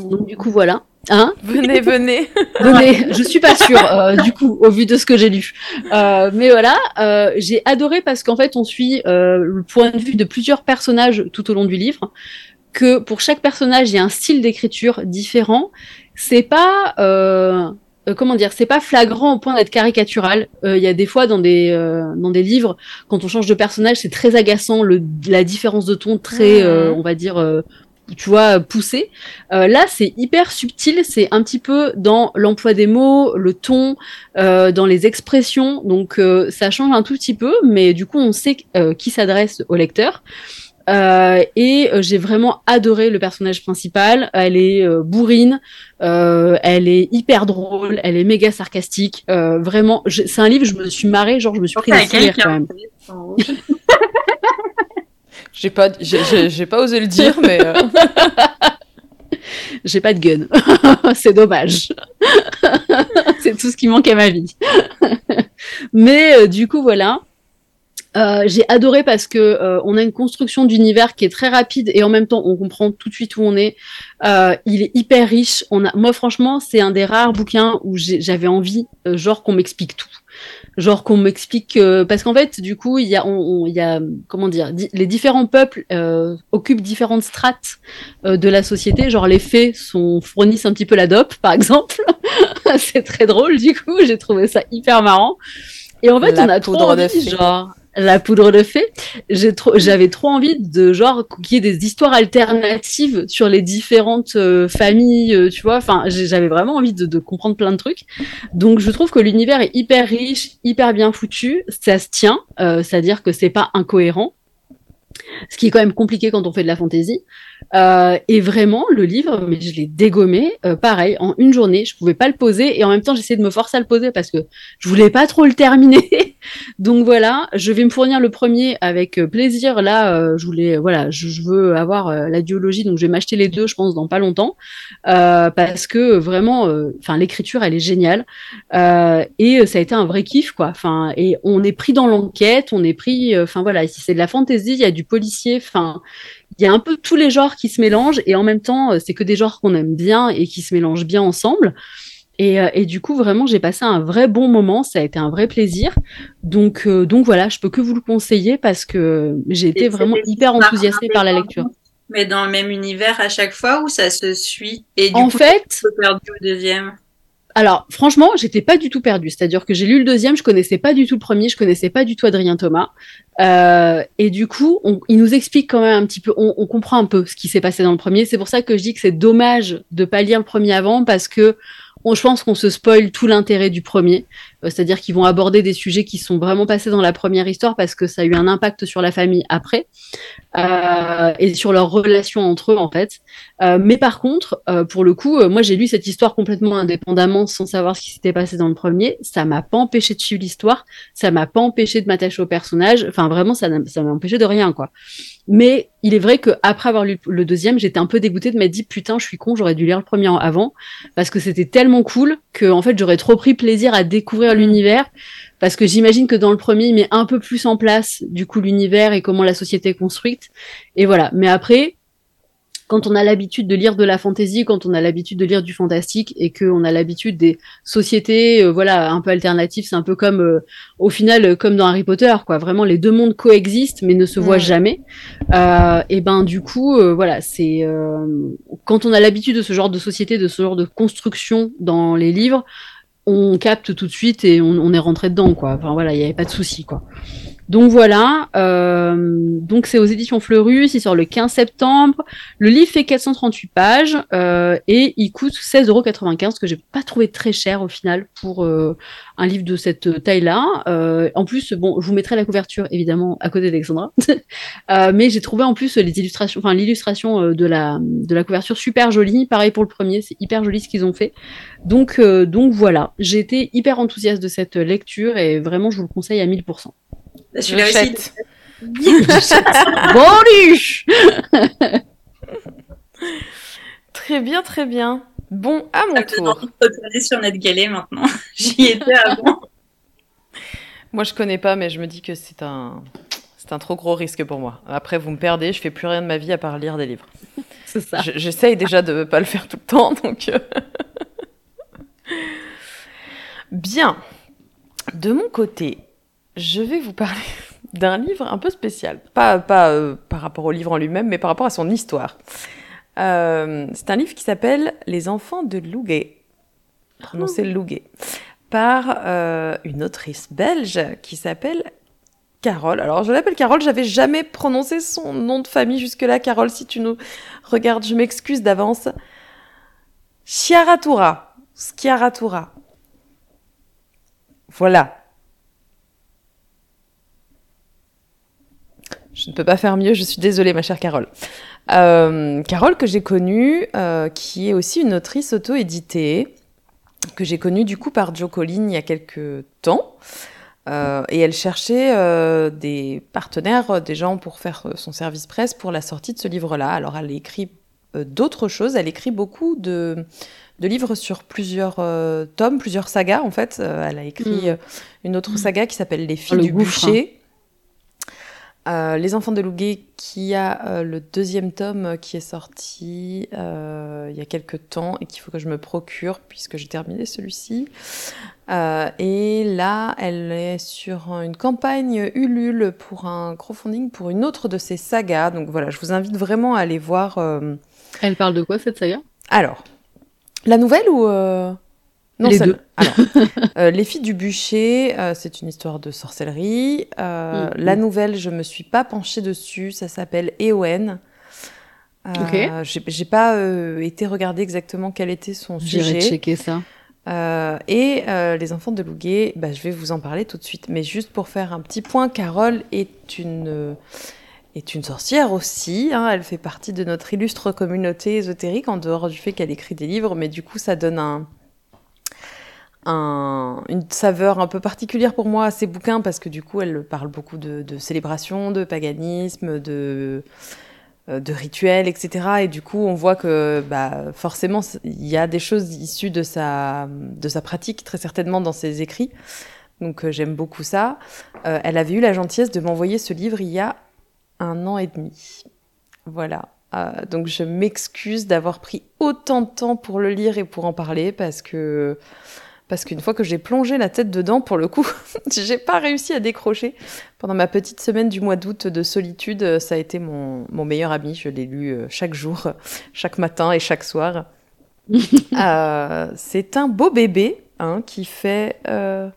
Donc du coup, voilà. Hein? Venez, venez. *laughs* Venez, je suis pas sûre, euh, du coup, au vu de ce que j'ai lu. Euh, mais voilà, euh, j'ai adoré parce qu'en fait, on suit le point de vue de plusieurs personnages tout au long du livre. Que pour chaque personnage, il y a un style d'écriture différent. C'est pas euh, comment dire, c'est pas flagrant au point d'être caricatural. Euh, Il y a des fois dans des euh, dans des livres, quand on change de personnage, c'est très agaçant, le, la différence de ton très, euh, on va dire, euh, tu vois, poussée. Euh, là, c'est hyper subtil, c'est un petit peu dans l'emploi des mots, le ton, euh, dans les expressions. Donc, euh, ça change un tout petit peu, mais du coup, on sait euh, qui s'adresse au lecteur. Euh, et euh, j'ai vraiment adoré le personnage principal. Elle est euh, bourrine, euh, elle est hyper drôle, elle est méga sarcastique. Euh, vraiment, c'est un livre, je me suis marrée, genre je me suis pris des Avec rire quand même. J'ai pas, j'ai- pas osé le dire, mais *laughs* J'ai pas de gun. *laughs* c'est dommage. *laughs* c'est tout ce qui manque à ma vie. Mais euh, du coup, voilà. Euh, j'ai adoré parce que euh, on a une construction d'univers qui est très rapide et en même temps on comprend tout de suite où on est. Euh, il est hyper riche. On a, moi franchement, c'est un des rares bouquins où j'avais envie, euh, genre qu'on m'explique tout, genre qu'on m'explique euh, parce qu'en fait, du coup, il y a, on, on- il y a, comment dire, di- les différents peuples euh, occupent différentes strates euh, de la société. Genre les fées sont fournissent un petit peu la dope, par exemple. *laughs* c'est très drôle du coup. J'ai trouvé ça hyper marrant. Et en fait, La on a trop envie, genre la poudre de fée. J'ai trop, j'avais trop envie de genre qu'il y ait des histoires alternatives sur les différentes euh, familles, euh, tu vois. Enfin, j'avais vraiment envie de, de comprendre plein de trucs. Donc, je trouve que l'univers est hyper riche, hyper bien foutu. Ça se tient, euh, c'est-à-dire que c'est pas incohérent. ce qui est quand même compliqué quand on fait de la fantaisie. Euh, et vraiment, le livre, mais je l'ai dégommé, euh, pareil, en une journée. Je pouvais pas le poser et en même temps, j'essayais de me forcer à le poser parce que je voulais pas trop le terminer. *laughs* donc voilà, je vais me fournir le premier avec plaisir. Là, je voulais, voilà, je, veux avoir la duologie, donc je vais m'acheter les deux, je pense, dans pas longtemps, parce que vraiment, enfin, l'écriture, elle est géniale et ça a été un vrai kiff, quoi. Enfin, et on est pris dans l'enquête, on est pris, enfin voilà, si c'est de la fantaisie, il y a du policier, enfin, il y a un peu tous les genres qui se mélangent et en même temps, c'est que des genres qu'on aime bien et qui se mélangent bien ensemble. Et, et, du coup, vraiment, j'ai passé un vrai bon moment. Ça a été un vrai plaisir. Donc, donc voilà, je peux que vous le conseiller parce que j'ai été vraiment hyper enthousiasmée par la lecture. Mais dans le même univers à chaque fois ou ça se suit Et du en coup, fait, perdu au deuxième? Alors, franchement, j'étais pas du tout perdue. C'est-à-dire que j'ai lu le deuxième, je connaissais pas du tout le premier, je connaissais pas du tout Adrien Thomas. Euh, et du coup, il nous explique quand même un petit peu, on, comprend un peu ce qui s'est passé dans le premier. C'est pour ça que je dis que c'est dommage de pas lire le premier avant parce que je pense qu'on se spoil tout l'intérêt du premier. Euh, c'est-à-dire qu'ils vont aborder des sujets qui sont vraiment passés dans la première histoire parce que ça a eu un impact sur la famille après euh, et sur leur relation entre eux en fait. Euh, mais par contre, pour le coup, moi j'ai lu cette histoire complètement indépendamment sans savoir ce qui s'était passé dans le premier. Ça m'a pas empêché de suivre l'histoire, ça m'a pas empêché de m'attacher au personnage. Enfin vraiment, ça m'a empêché de rien quoi. Mais il est vrai que après avoir lu le deuxième, j'étais un peu dégoûtée de m'être dit putain, je suis con, j'aurais dû lire le premier avant parce que c'était tellement cool que en fait j'aurais trop pris plaisir à découvrir l'univers parce que j'imagine que dans le premier il met un peu plus en place du coup l'univers et comment la société est construite et voilà. Mais après quand on a l'habitude de lire de la fantaisie, quand on a l'habitude de lire du fantastique et qu'on a l'habitude des sociétés, euh, voilà, un peu alternatives, c'est un peu comme, euh, au final, euh, comme dans Harry Potter, quoi. Vraiment, les deux mondes coexistent mais ne se voient jamais. Euh, et ben, du coup, voilà, c'est quand on a l'habitude de ce genre de société, de ce genre de construction dans les livres, on capte tout de suite et on, est rentré dedans, quoi. Enfin voilà, il n'y avait pas de souci, quoi. Donc voilà, euh, donc c'est aux éditions Fleurus, il sort le 15 septembre. Le livre fait 438 pages euh, et il coûte 16,95€, ce que j'ai pas trouvé très cher au final pour euh, un livre de cette taille-là. En plus, bon, je vous mettrai la couverture évidemment à côté d'Alexandra, *laughs* mais j'ai trouvé en plus les illustrations, enfin l'illustration de la de la couverture super jolie. Pareil pour le premier, c'est hyper joli ce qu'ils ont fait. Donc donc voilà, j'ai été hyper enthousiaste de cette lecture et vraiment je vous le conseille à 1000%. Celui-là aussi. J'achète. Bon, Très bien, très bien. Bon, à mon tour. de retourner sur Netgalley maintenant. *laughs* J'y étais avant. *laughs* Moi, je connais pas, mais je me dis que c'est un, c'est un trop gros risque pour moi. Après, vous me perdez, je fais plus rien de ma vie à part lire des livres. *laughs* c'est ça. Je- J'essaye déjà de pas le faire tout le temps, donc. euh. Bien. De mon côté, je vais vous parler *laughs* d'un livre un peu spécial. Pas, pas euh, par rapport au livre en lui-même, mais par rapport à son histoire. Euh, c'est un livre qui s'appelle Les enfants de Louguet, prononcé Louguet, par euh, une autrice belge qui s'appelle Carole. Alors, je l'appelle Carole, j'avais jamais prononcé son nom de famille jusque-là. Carole, si tu nous regardes, je m'excuse d'avance. Chiaratura. Schiaratura. Voilà. Je ne peux pas faire mieux, je suis désolée, ma chère Carole. Euh, Carole, que j'ai connue, euh, qui est aussi une autrice auto-éditée, que j'ai connue du coup par Joe Collin il y a quelques temps. Euh, et elle cherchait euh, des partenaires, des gens pour faire son service presse pour la sortie de ce livre-là. Alors elle écrit euh, d'autres choses, elle écrit beaucoup de, de livres sur plusieurs tomes, plusieurs sagas en fait. Elle a écrit Mm. une autre saga qui s'appelle Les filles le du gouffre, bûcher. Euh, Les enfants de Louguet, qui a euh, le deuxième tome euh, qui est sorti euh, il y a quelques temps et qu'il faut que je me procure puisque j'ai terminé celui-ci. Et là, elle est sur une campagne Ulule pour un crowdfunding pour une autre de ses sagas. Donc voilà, je vous invite vraiment à aller voir. Elle parle de quoi cette saga? Alors, la nouvelle ou non Les deux. Alors, *laughs* euh, les filles du bûcher, euh, c'est une histoire de sorcellerie. Euh, Mhm. La nouvelle, je me suis pas penchée dessus. Ça s'appelle Eowen. Euh, Ok. j'ai- pas été regarder exactement quel était son J'irai sujet. checker ça. Et les enfants de Louguet, bah, je vais vous en parler tout de suite. Mais juste pour faire un petit point, Carole est une, est une sorcière aussi. Hein. Elle fait partie de notre illustre communauté ésotérique, en dehors du fait qu'elle écrit des livres, mais du coup, ça donne un, une saveur un peu particulière pour moi à ces bouquins, parce que du coup, elle parle beaucoup de, de célébration, de paganisme, de, euh, de rituels, etc. Et du coup, on voit que bah, forcément, il y a des choses issues de sa, de sa pratique, très certainement dans ses écrits. Donc euh, j'aime beaucoup ça. Euh, elle avait eu la gentillesse de m'envoyer ce livre il y a un an et demi. Voilà. Donc je m'excuse d'avoir pris autant de temps pour le lire et pour en parler parce que parce qu'une fois que j'ai plongé la tête dedans, pour le coup, *laughs* j'ai pas réussi à décrocher. Pendant ma petite semaine du mois d'août de solitude, ça a été mon, mon meilleur ami. Je l'ai lu euh, chaque jour, *laughs* chaque matin et chaque soir. *laughs* euh, c'est un beau bébé hein, qui fait euh,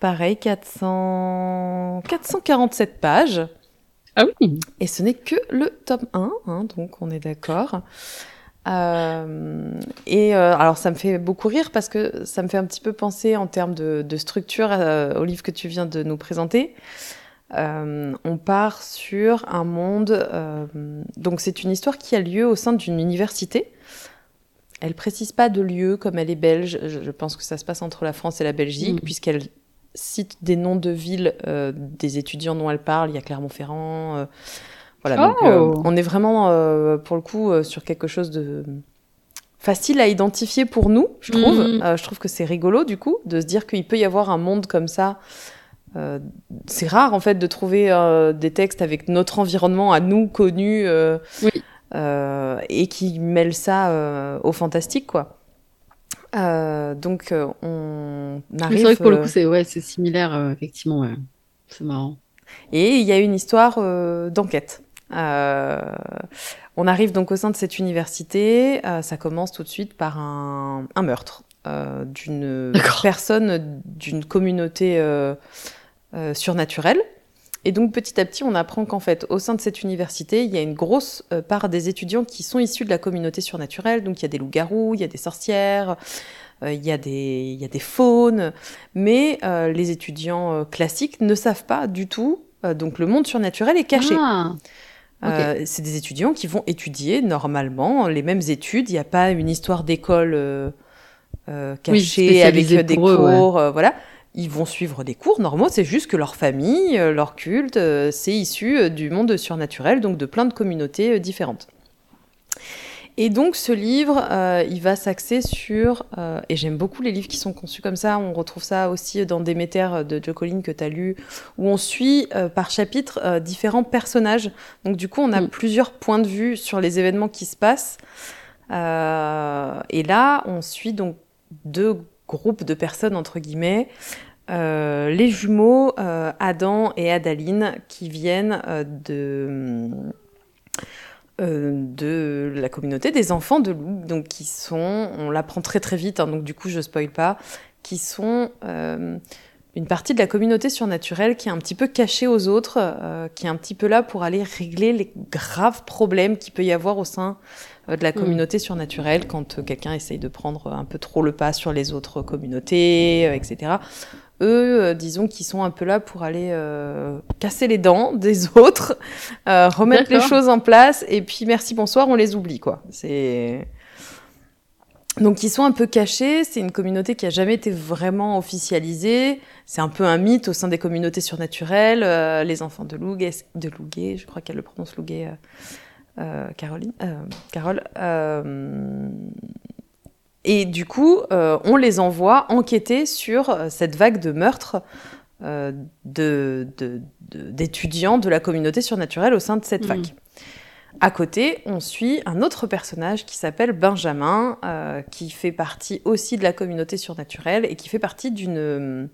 pareil 400... 447 pages. Ah oui. Et ce n'est que le tome 1, hein, donc on est d'accord. Euh, et euh, alors ça me fait beaucoup rire parce que ça me fait un petit peu penser en termes de, de structure euh, au livre que tu viens de nous présenter. On part sur un monde. donc c'est une histoire qui a lieu au sein d'une université. Elle précise pas de lieu comme elle est belge. Je, je pense que ça se passe entre la France et la Belgique Mm. puisqu'elle cite des noms de villes des étudiants dont elle parle. Il y a Clermont-Ferrand. Voilà, donc Oh. euh, on est vraiment euh, pour le coup euh, sur quelque chose de facile à identifier pour nous, je trouve. Mhm. Euh, je trouve que c'est rigolo du coup de se dire qu'il peut y avoir un monde comme ça. C'est rare en fait de trouver des textes avec notre environnement à nous connu Oui. et qui mêlent ça au fantastique quoi. Donc on arrive. C'est vrai que pour le coup, c'est ouais, similaire, effectivement. ouais. C'est marrant. Et il y a une histoire euh, d'enquête. Euh, on arrive donc au sein de cette université. euh, ça commence tout de suite par un, un meurtre euh, d'une personne d'une communauté surnaturelle. Et donc petit à petit, on apprend qu'en fait, au sein de cette université, il y a une grosse part des étudiants qui sont issus de la communauté surnaturelle. Donc il y a des loups-garous, il y a des sorcières, euh, il y a des, il y a des faunes. Mais euh, les étudiants classiques ne savent pas du tout. euh, donc le monde surnaturel est caché. Ah, ok. Euh, c'est des étudiants qui vont étudier normalement les mêmes études. Il n'y a pas une histoire d'école euh, euh, Oui, cachée avec des eux, cours. voilà. Ils vont suivre des cours normaux. C'est juste que leur famille, leur culte, c'est issu du monde surnaturel, donc de plein de communautés différentes. Et donc ce livre, euh, il va s'axer sur, euh, et j'aime beaucoup les livres qui sont conçus comme ça, on retrouve ça aussi dans Déméter de Joe Collins que tu as lu, où on suit euh, par chapitre différents personnages. Donc du coup, on a Mm. plusieurs points de vue sur les événements qui se passent. Et là, on suit donc deux groupes de personnes, entre guillemets, euh, les jumeaux euh, Adam et Adaline, qui viennent euh, de de la communauté des enfants de loup, donc qui sont, on l'apprend très très vite, hein, donc du coup je spoil pas, qui sont euh, une partie de la communauté surnaturelle qui est un petit peu cachée aux autres, euh, qui est un petit peu là pour aller régler les graves problèmes qu'il peut y avoir au sein euh, de la communauté surnaturelle quand euh, quelqu'un essaye de prendre un peu trop le pas sur les autres communautés, euh, etc. Eux, euh, disons qu'ils sont un peu là pour aller euh, casser les dents *laughs* des autres, euh, remettre les choses en place, et puis merci, bonsoir, on les oublie, quoi. C'est... Donc ils sont un peu cachés, c'est une communauté qui a jamais été vraiment officialisée, c'est un peu un mythe au sein des communautés surnaturelles, euh, les enfants de Louguet, de Louguet, je crois qu'elle le prononce Louguet, euh, Caroline, euh, Carole. Et du coup, euh, on les envoie enquêter sur euh, cette vague de meurtres euh, de- de- de- d'étudiants de, la communauté surnaturelle au sein de cette Mhm. fac. À côté, on suit un autre personnage qui s'appelle Benjamin, euh, qui fait partie aussi de la communauté surnaturelle et qui fait partie d'une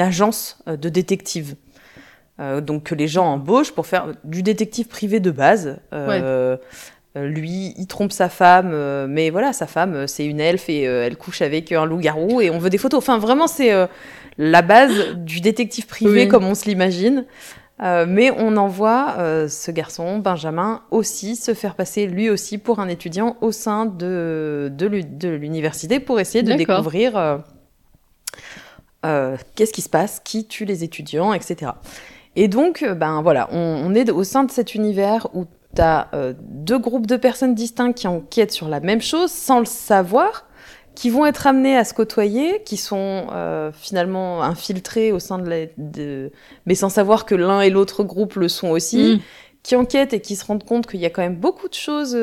agence de détectives. Euh, donc que les gens embauchent pour faire du détective privé de base. Euh, euh, lui, il trompe sa femme, euh, mais voilà, sa femme, euh, c'est une elfe et euh, elle couche avec un loup-garou et on veut des photos. Enfin, vraiment, c'est euh, la base du détective privé Oui. comme on se l'imagine. Euh, mais on envoie euh, ce garçon, Benjamin, aussi se faire passer lui aussi pour un étudiant au sein de, de l'u- de l'université pour essayer de découvrir euh, euh, qu'est-ce qui se passe, qui tue les étudiants, etc. Et donc, euh, ben voilà, on, est au sein de cet univers où tu as deux groupes de personnes distinctes qui enquêtent sur la même chose sans le savoir, qui vont être amenés à se côtoyer, qui sont finalement infiltrés au sein de la... De... mais sans savoir que l'un et l'autre groupe le sont aussi, mm. qui enquêtent et qui se rendent compte qu'il y a quand même beaucoup de choses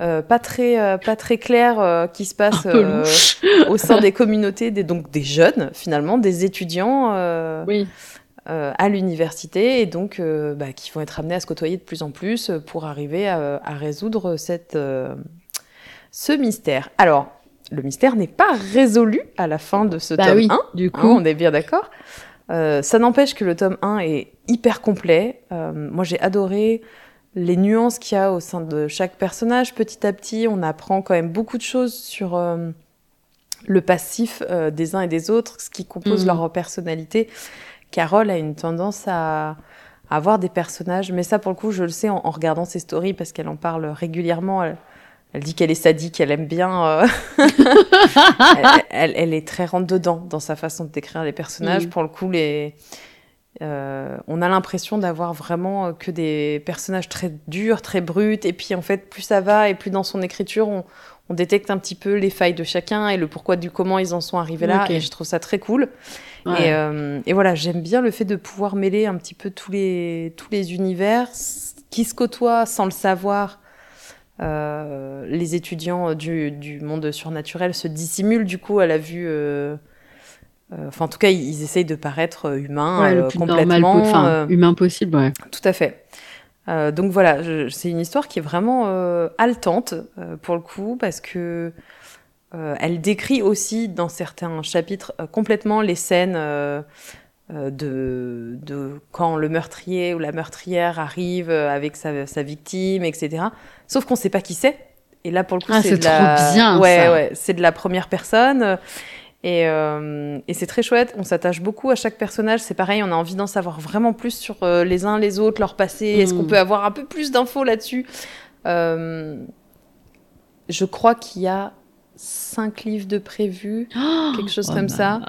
euh, pas très euh, pas très clair euh, qui se passe au sein des communautés, des, donc des jeunes finalement, des étudiants oui. À l'université et donc bah, qui vont être amenés à se côtoyer de plus en plus pour arriver à, à résoudre cette ce mystère. Alors le mystère n'est pas résolu à la fin de ce bah tome oui, 1, du coup, hein, on est bien d'accord. ça n'empêche que le tome 1 est hyper complet. moi j'ai adoré les nuances qu'il y a au sein de chaque personnage. Petit à petit, on apprend quand même beaucoup de choses sur euh, le passif euh, des uns et des autres, ce qui compose mhm. leur personnalité. Carole a une tendance à, avoir des personnages, mais ça, pour le coup, je le sais en, regardant ses stories parce qu'elle en parle régulièrement. Elle, dit qu'elle est sadique, qu'elle aime bien. Euh, *laughs* elle, est très rentre dedans dans sa façon de décrire les personnages. Pour le coup, les euh, on a l'impression d'avoir vraiment euh, que des personnages très durs, très bruts, et puis en fait, plus ça va et plus dans son écriture, on, détecte un petit peu les failles de chacun et le pourquoi du comment ils en sont arrivés là, et je trouve ça très cool. Euh, et, voilà, j'aime bien le fait de pouvoir mêler un petit peu tous les, tous les univers qui se côtoient sans le savoir. les étudiants du, du, monde surnaturel se dissimulent du coup à la vue euh, enfin, en tout cas, ils, essayent de paraître euh, humains ouais, le euh, plus complètement. Normal, humain possible, ouais. Tout à fait. donc voilà, c'est une histoire qui est vraiment haletante pour le coup parce que elle décrit aussi dans certains chapitres complètement les scènes de, de, quand le meurtrier ou la meurtrière arrive avec sa, sa victime, etc. Sauf qu'on ne sait pas qui c'est. Et là, pour le coup, ah, c'est de la... bien. Ouais, ça. ouais, c'est de la première personne. Et, euh, et c'est très chouette, on s'attache beaucoup à chaque personnage, c'est pareil, on a envie d'en savoir vraiment plus sur euh, les uns les autres, leur passé, est-ce qu'on peut avoir un peu plus d'infos là-dessus? Euh, Je crois qu'il y a cinq livres de prévus, *gasps* quelque chose oh comme ça.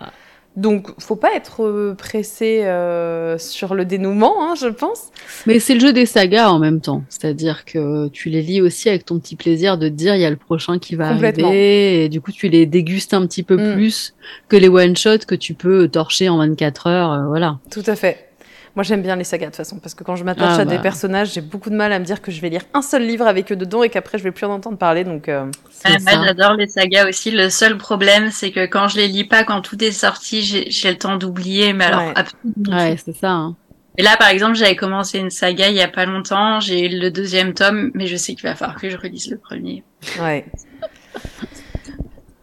Donc, faut pas être euh, pressé euh, sur le dénouement, hein, je pense. Mais c'est le jeu des sagas en même temps. C'est-à-dire que tu les lis aussi avec ton petit plaisir de te dire il y a le prochain qui va arriver. Et du coup, tu les dégustes un petit peu mm. plus que les one-shots que tu peux torcher en 24 heures. Euh, voilà. Tout à fait. Moi, j'aime bien les sagas de toute façon, parce que quand je m'attache ah, à des bah. personnages, j'ai beaucoup de mal à me dire que je vais lire un seul livre avec eux dedans et qu'après je vais plus en entendre parler. Donc, euh, moi, j'adore les sagas aussi. Le seul problème, c'est que quand je les lis pas, quand tout est sorti, j'ai le temps d'oublier. Mais alors, ouais, ouais c'est ça. Hein. Et là, par exemple, j'avais commencé une saga il y a pas longtemps. J'ai eu le deuxième tome, mais je sais qu'il va falloir que je relise le premier. Ouais. *laughs*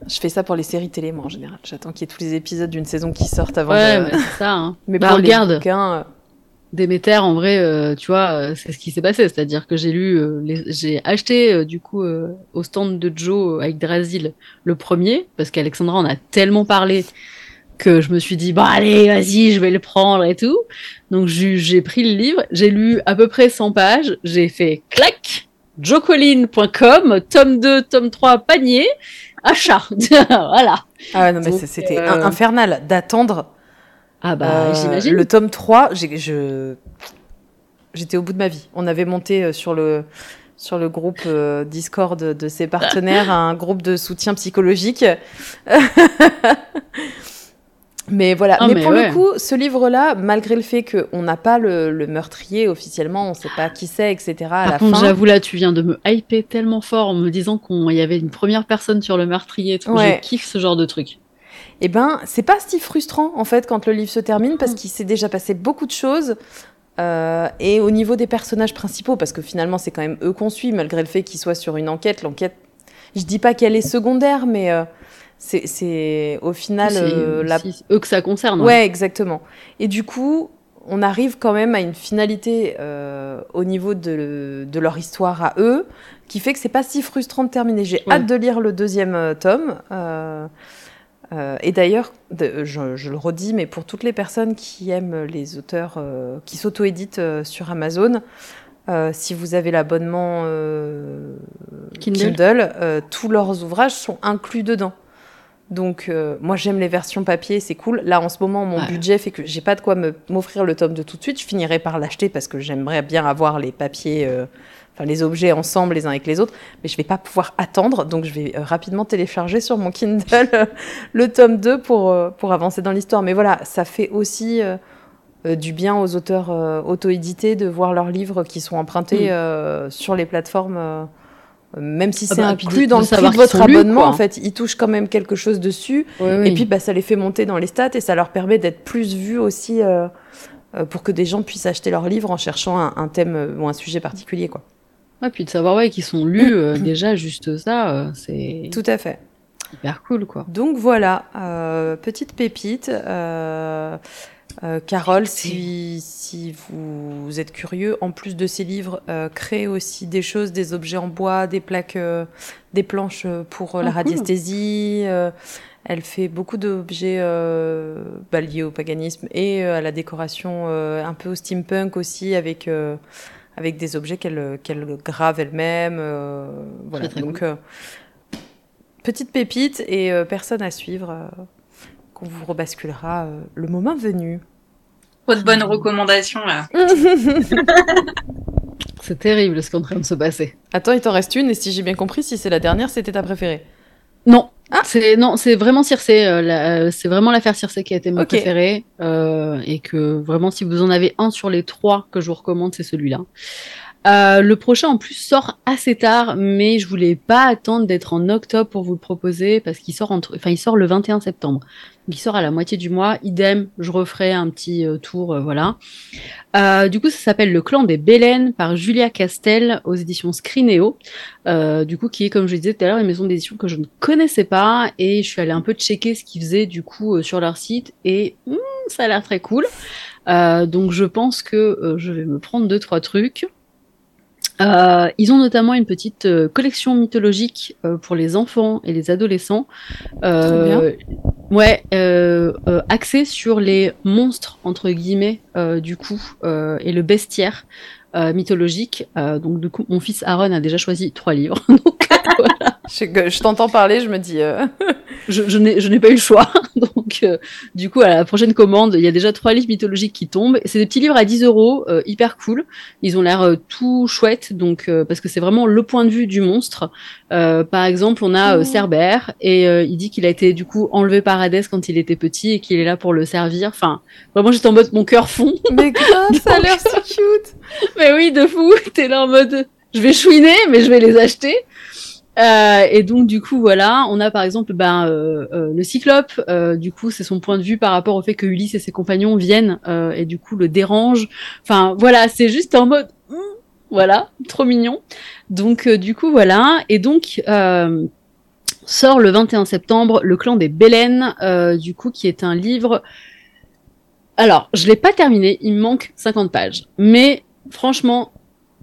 Je fais ça pour les séries télé, moi, en général. J'attends qu'il y ait tous les épisodes d'une saison qui sortent avant ouais, de... c'est ça. Hein. Mais bah, pour regarde. les bouquins, euh, Déméter, en vrai, euh, tu vois, euh, c'est ce qui s'est passé. C'est-à-dire que j'ai lu, euh, j'ai acheté du coup au stand de Joe avec Drasil le premier, parce qu'Alexandra en a tellement parlé que je me suis dit, bah allez, vas-y, je vais le prendre et tout. Donc j'ai pris le livre, j'ai lu à peu près 100 pages, j'ai fait clac, jocoline.com, tome 2, tome 3, panier, achat. *laughs* voilà. Ah non, mais c'était infernal d'attendre ah bah euh, j'imagine. Le tome 3, je... j'étais au bout de ma vie. On avait monté euh, sur le, sur le groupe euh, Discord de ses partenaires *laughs* un groupe de soutien psychologique. *laughs* mais voilà. mais, pour le coup, ce livre-là, malgré le fait qu'on n'a pas le, meurtrier officiellement, on ne sait pas qui c'est, etc. À Par la contre, j'avoue là, tu viens de me hyper tellement fort en me disant qu'il y avait une première personne sur le meurtrier. Tout. Je kiffe ce genre de truc eh ben, c'est pas si frustrant en fait quand le livre se termine parce mm. qu'il s'est déjà passé beaucoup de choses. Euh, et au niveau des personnages principaux, parce que finalement c'est quand même eux qu'on suit, malgré le fait qu'ils soient sur une enquête. L'enquête, je dis pas qu'elle est secondaire, mais euh, c'est au final euh, la... eux que ça concerne. Ouais, exactement. Et du coup, on arrive quand même à une finalité au niveau de, de, leur histoire à eux, qui fait que c'est pas si frustrant de terminer. J'ai hâte de lire le deuxième tome. Euh, et d'ailleurs, je, le redis, mais pour toutes les personnes qui aiment les auteurs euh, qui s'auto-éditent euh, sur Amazon, si vous avez l'abonnement Kindle, tous leurs ouvrages sont inclus dedans. Donc, euh, moi, j'aime les versions papier, c'est cool. Là, en ce moment, mon budget fait que j'ai pas de quoi m'offrir le tome de tout de suite. Je finirai par l'acheter parce que j'aimerais bien avoir les papiers, euh, enfin les objets ensemble les uns avec les autres. Mais je vais pas pouvoir attendre, donc je vais euh, rapidement télécharger sur mon Kindle euh, le tome 2 pour, euh, pour avancer dans l'histoire. Mais voilà, ça fait aussi euh, du bien aux auteurs euh, auto-édités de voir leurs livres qui sont empruntés Mm. euh, sur les plateformes. même si Ah c'est bah, puis de- inclus dans le prix de votre lus, abonnement, en fait, ils touchent quand même quelque chose dessus. Oui, oui. Et puis, bah, ça les fait monter dans les stats et ça leur permet d'être plus vus aussi euh, pour que des gens puissent acheter leurs livres en cherchant un, un thème ou un sujet particulier. Quoi. Ouais, puis de savoir ouais, qu'ils sont lus, euh, *coughs* déjà, juste ça, euh, c'est Tout à fait. hyper cool, quoi. Donc voilà, euh, petite pépite. Carole, si, si vous êtes curieux, en plus de ces livres, crée aussi des choses, des objets en bois, des plaques, des planches pour la Ah, cool. radiesthésie. elle fait beaucoup d'objets euh, bah, liés au paganisme et euh, à la décoration, euh, un peu au steampunk aussi, avec, avec des objets qu'elle qu'elle grave elle-même. euh, voilà. très Donc, cool. euh, petite pépite et euh, personne à suivre. euh, qu'on vous rebasculera euh, le moment venu. Trop de bonnes recommandations là. *laughs* C'est terrible ce qui est en train de se passer. Attends, il t'en reste une, et si j'ai bien compris, si c'est la dernière, c'était ta préférée? Non, Ah. c'est non, c'est vraiment Circé. euh, euh, c'est vraiment l'affaire Circé qui a été ma Ok. préférée euh, et que vraiment, si vous en avez un sur les trois que je vous recommande, c'est celui-là. Euh, le prochain en plus sort assez tard, mais je voulais pas attendre d'être en octobre pour vous le proposer parce qu'il sort entre, enfin il sort le 21 septembre. Donc il sort à la moitié du mois. Idem, je referai un petit euh, tour, euh, voilà. Du coup, ça s'appelle Le Clan des Bélènes par Julia Castel aux éditions Scrineo. Du coup, qui est, comme je disais tout à l'heure, une maison d'édition que je ne connaissais pas et je suis allée un peu checker ce qu'ils faisaient du coup sur leur site et hmm, ça a l'air très cool. Donc je pense que je vais me prendre deux trois trucs. Euh, ils ont notamment une petite euh, collection mythologique euh, pour les enfants et les adolescents. Euh, ouais, euh, axée sur les monstres entre guillemets euh, du coup euh, et le bestiaire euh, mythologique. Euh, donc du coup, mon fils Aaron a déjà choisi trois livres. *laughs* donc voilà. Je, t'entends parler, je me dis. euh, *laughs* je, je n'ai pas eu le choix. *laughs* Donc, euh, du coup, à la prochaine commande, il y a déjà trois livres mythologiques qui tombent. C'est des petits livres à 10 euros, euh, hyper cool. Ils ont l'air euh, tout chouettes, donc euh, parce que c'est vraiment le point de vue du monstre. Euh, par exemple, on a euh, Oh. Cerbère et euh, il dit qu'il a été du coup enlevé par Hadès quand il était petit et qu'il est là pour le servir. Enfin, vraiment, j'étais en mode mon cœur fond. *laughs* Mais grave, ça a l'air si cute. Mais oui, de fou, t'es là en mode, je vais chouiner, mais je vais les acheter. Euh, et donc du coup voilà, on a par exemple ben, euh, euh, le Cyclope. du coup, c'est son point de vue par rapport au fait que Ulysse et ses compagnons viennent et du coup le dérangent. Enfin voilà, c'est juste en mode hmm, voilà, trop mignon. Donc du coup voilà, et donc sort le 21 septembre le clan des Bélènes, du coup qui est un livre. Alors, je l'ai pas terminé, il me manque 50 pages, mais franchement,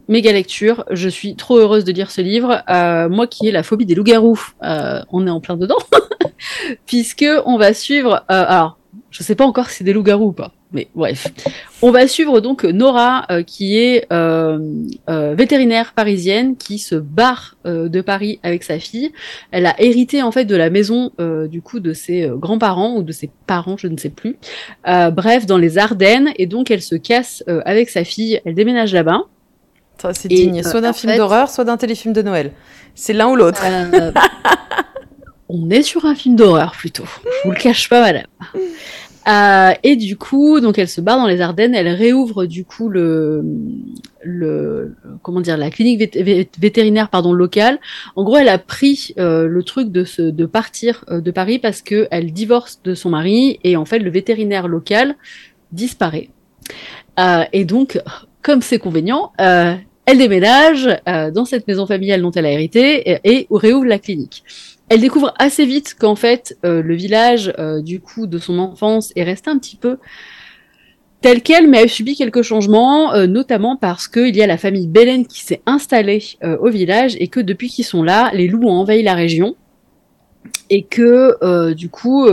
méga lecture. Je suis trop heureuse de lire ce livre. Euh, moi qui ai la phobie des loups-garous, euh, on est en plein dedans, *laughs* puisque on va suivre. euh, alors, je sais pas encore si c'est des loups-garous ou pas, mais bref, on va suivre donc Nora, euh, qui est euh, euh, vétérinaire parisienne, qui se barre de Paris avec sa fille. Elle a hérité en fait de la maison du coup de ses grands-parents ou de ses parents, je ne sais plus. Bref, dans les Ardennes, et donc elle se casse avec sa fille. Elle déménage là-bas. Ça, C'est digne, euh, soit d'un en film fait- d'horreur, soit d'un téléfilm de Noël. C'est l'un ou l'autre. Euh, on est sur un film d'horreur plutôt. Je vous le cache pas, madame. Euh, et du coup, donc elle se barre dans les Ardennes, elle réouvre du coup le, le comment dire la clinique vét- vét- vétérinaire pardon locale. En gros, elle a pris euh, le truc de se de partir euh, de Paris parce que elle divorce de son mari et en fait le vétérinaire local disparaît. Euh, et donc, comme c'est convénient, euh, elle déménage euh, dans cette maison familiale dont elle a hérité et, réouvre la clinique. Elle découvre assez vite qu'en fait euh, le village du coup de son enfance est resté un petit peu tel quel, mais a subi quelques changements, notamment parce qu'il y a la famille Belen qui s'est installée au village et que depuis qu'ils sont là, les loups ont envahi la région et que du coup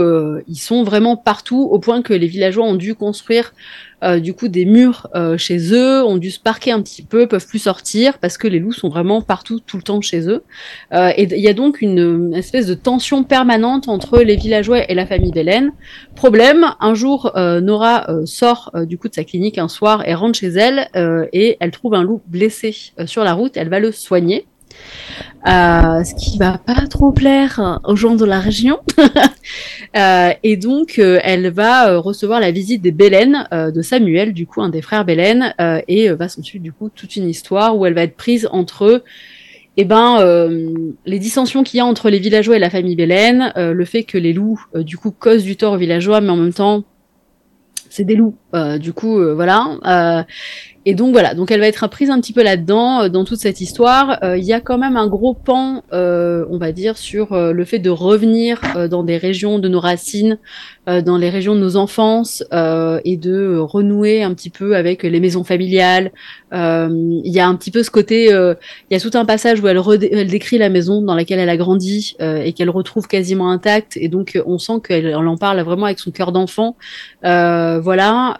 ils sont vraiment partout au point que les villageois ont dû construire du coup, des murs chez eux ont dû se parquer un petit peu, peuvent plus sortir parce que les loups sont vraiment partout, tout le temps chez eux. et il y a donc une, espèce de tension permanente entre les villageois et la famille Belen. Problème, un jour, Nora sort du coup de sa clinique un soir et rentre chez elle et elle trouve un loup blessé sur la route. Elle va le soigner. Euh, ce qui va pas trop plaire aux gens de la région. *laughs* euh, et donc, euh, elle va recevoir la visite des Bélènes, de Samuel, du coup, un des frères Bélène, et va s'ensuivre du coup toute une histoire où elle va être prise entre eh ben, les dissensions qu'il y a entre les villageois et la famille Bélène, le fait que les loups, du coup, causent du tort aux villageois, mais en même temps, c'est des loups. du coup, voilà. Et donc voilà, donc elle va être prise un petit peu là-dedans, euh, dans toute cette histoire. Euh, il y a quand même un gros pan, euh, on va dire, sur le fait de revenir dans des régions de nos racines, dans les régions de nos enfances, et de renouer un petit peu avec les maisons familiales. Il y a un petit peu ce côté, il y a tout un passage où elle, décrit la maison dans laquelle elle a grandi et qu'elle retrouve quasiment intacte, et donc on sent qu'elle en parle vraiment avec son cœur d'enfant. voilà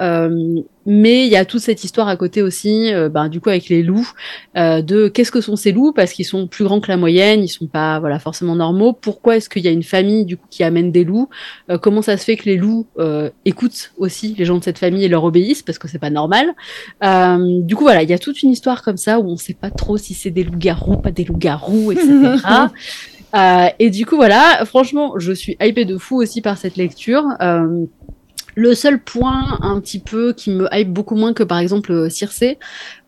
mais il y a toute cette histoire à côté aussi, euh, ben, du coup avec les loups, euh, de qu'est-ce que sont ces loups parce qu'ils sont plus grands que la moyenne, ils sont pas voilà forcément normaux. Pourquoi est-ce qu'il y a une famille du coup qui amène des loups? Euh, Comment ça se fait que les loups écoutent aussi les gens de cette famille et leur obéissent? Parce que c'est pas normal. du coup voilà, il y a toute une histoire comme ça où on sait pas trop si c'est des loups-garous, pas des loups-garous, etc. *laughs* et du coup voilà, franchement, je suis hypée de fou aussi par cette lecture. Le seul point un petit peu qui me hype beaucoup moins que par exemple euh, Circe,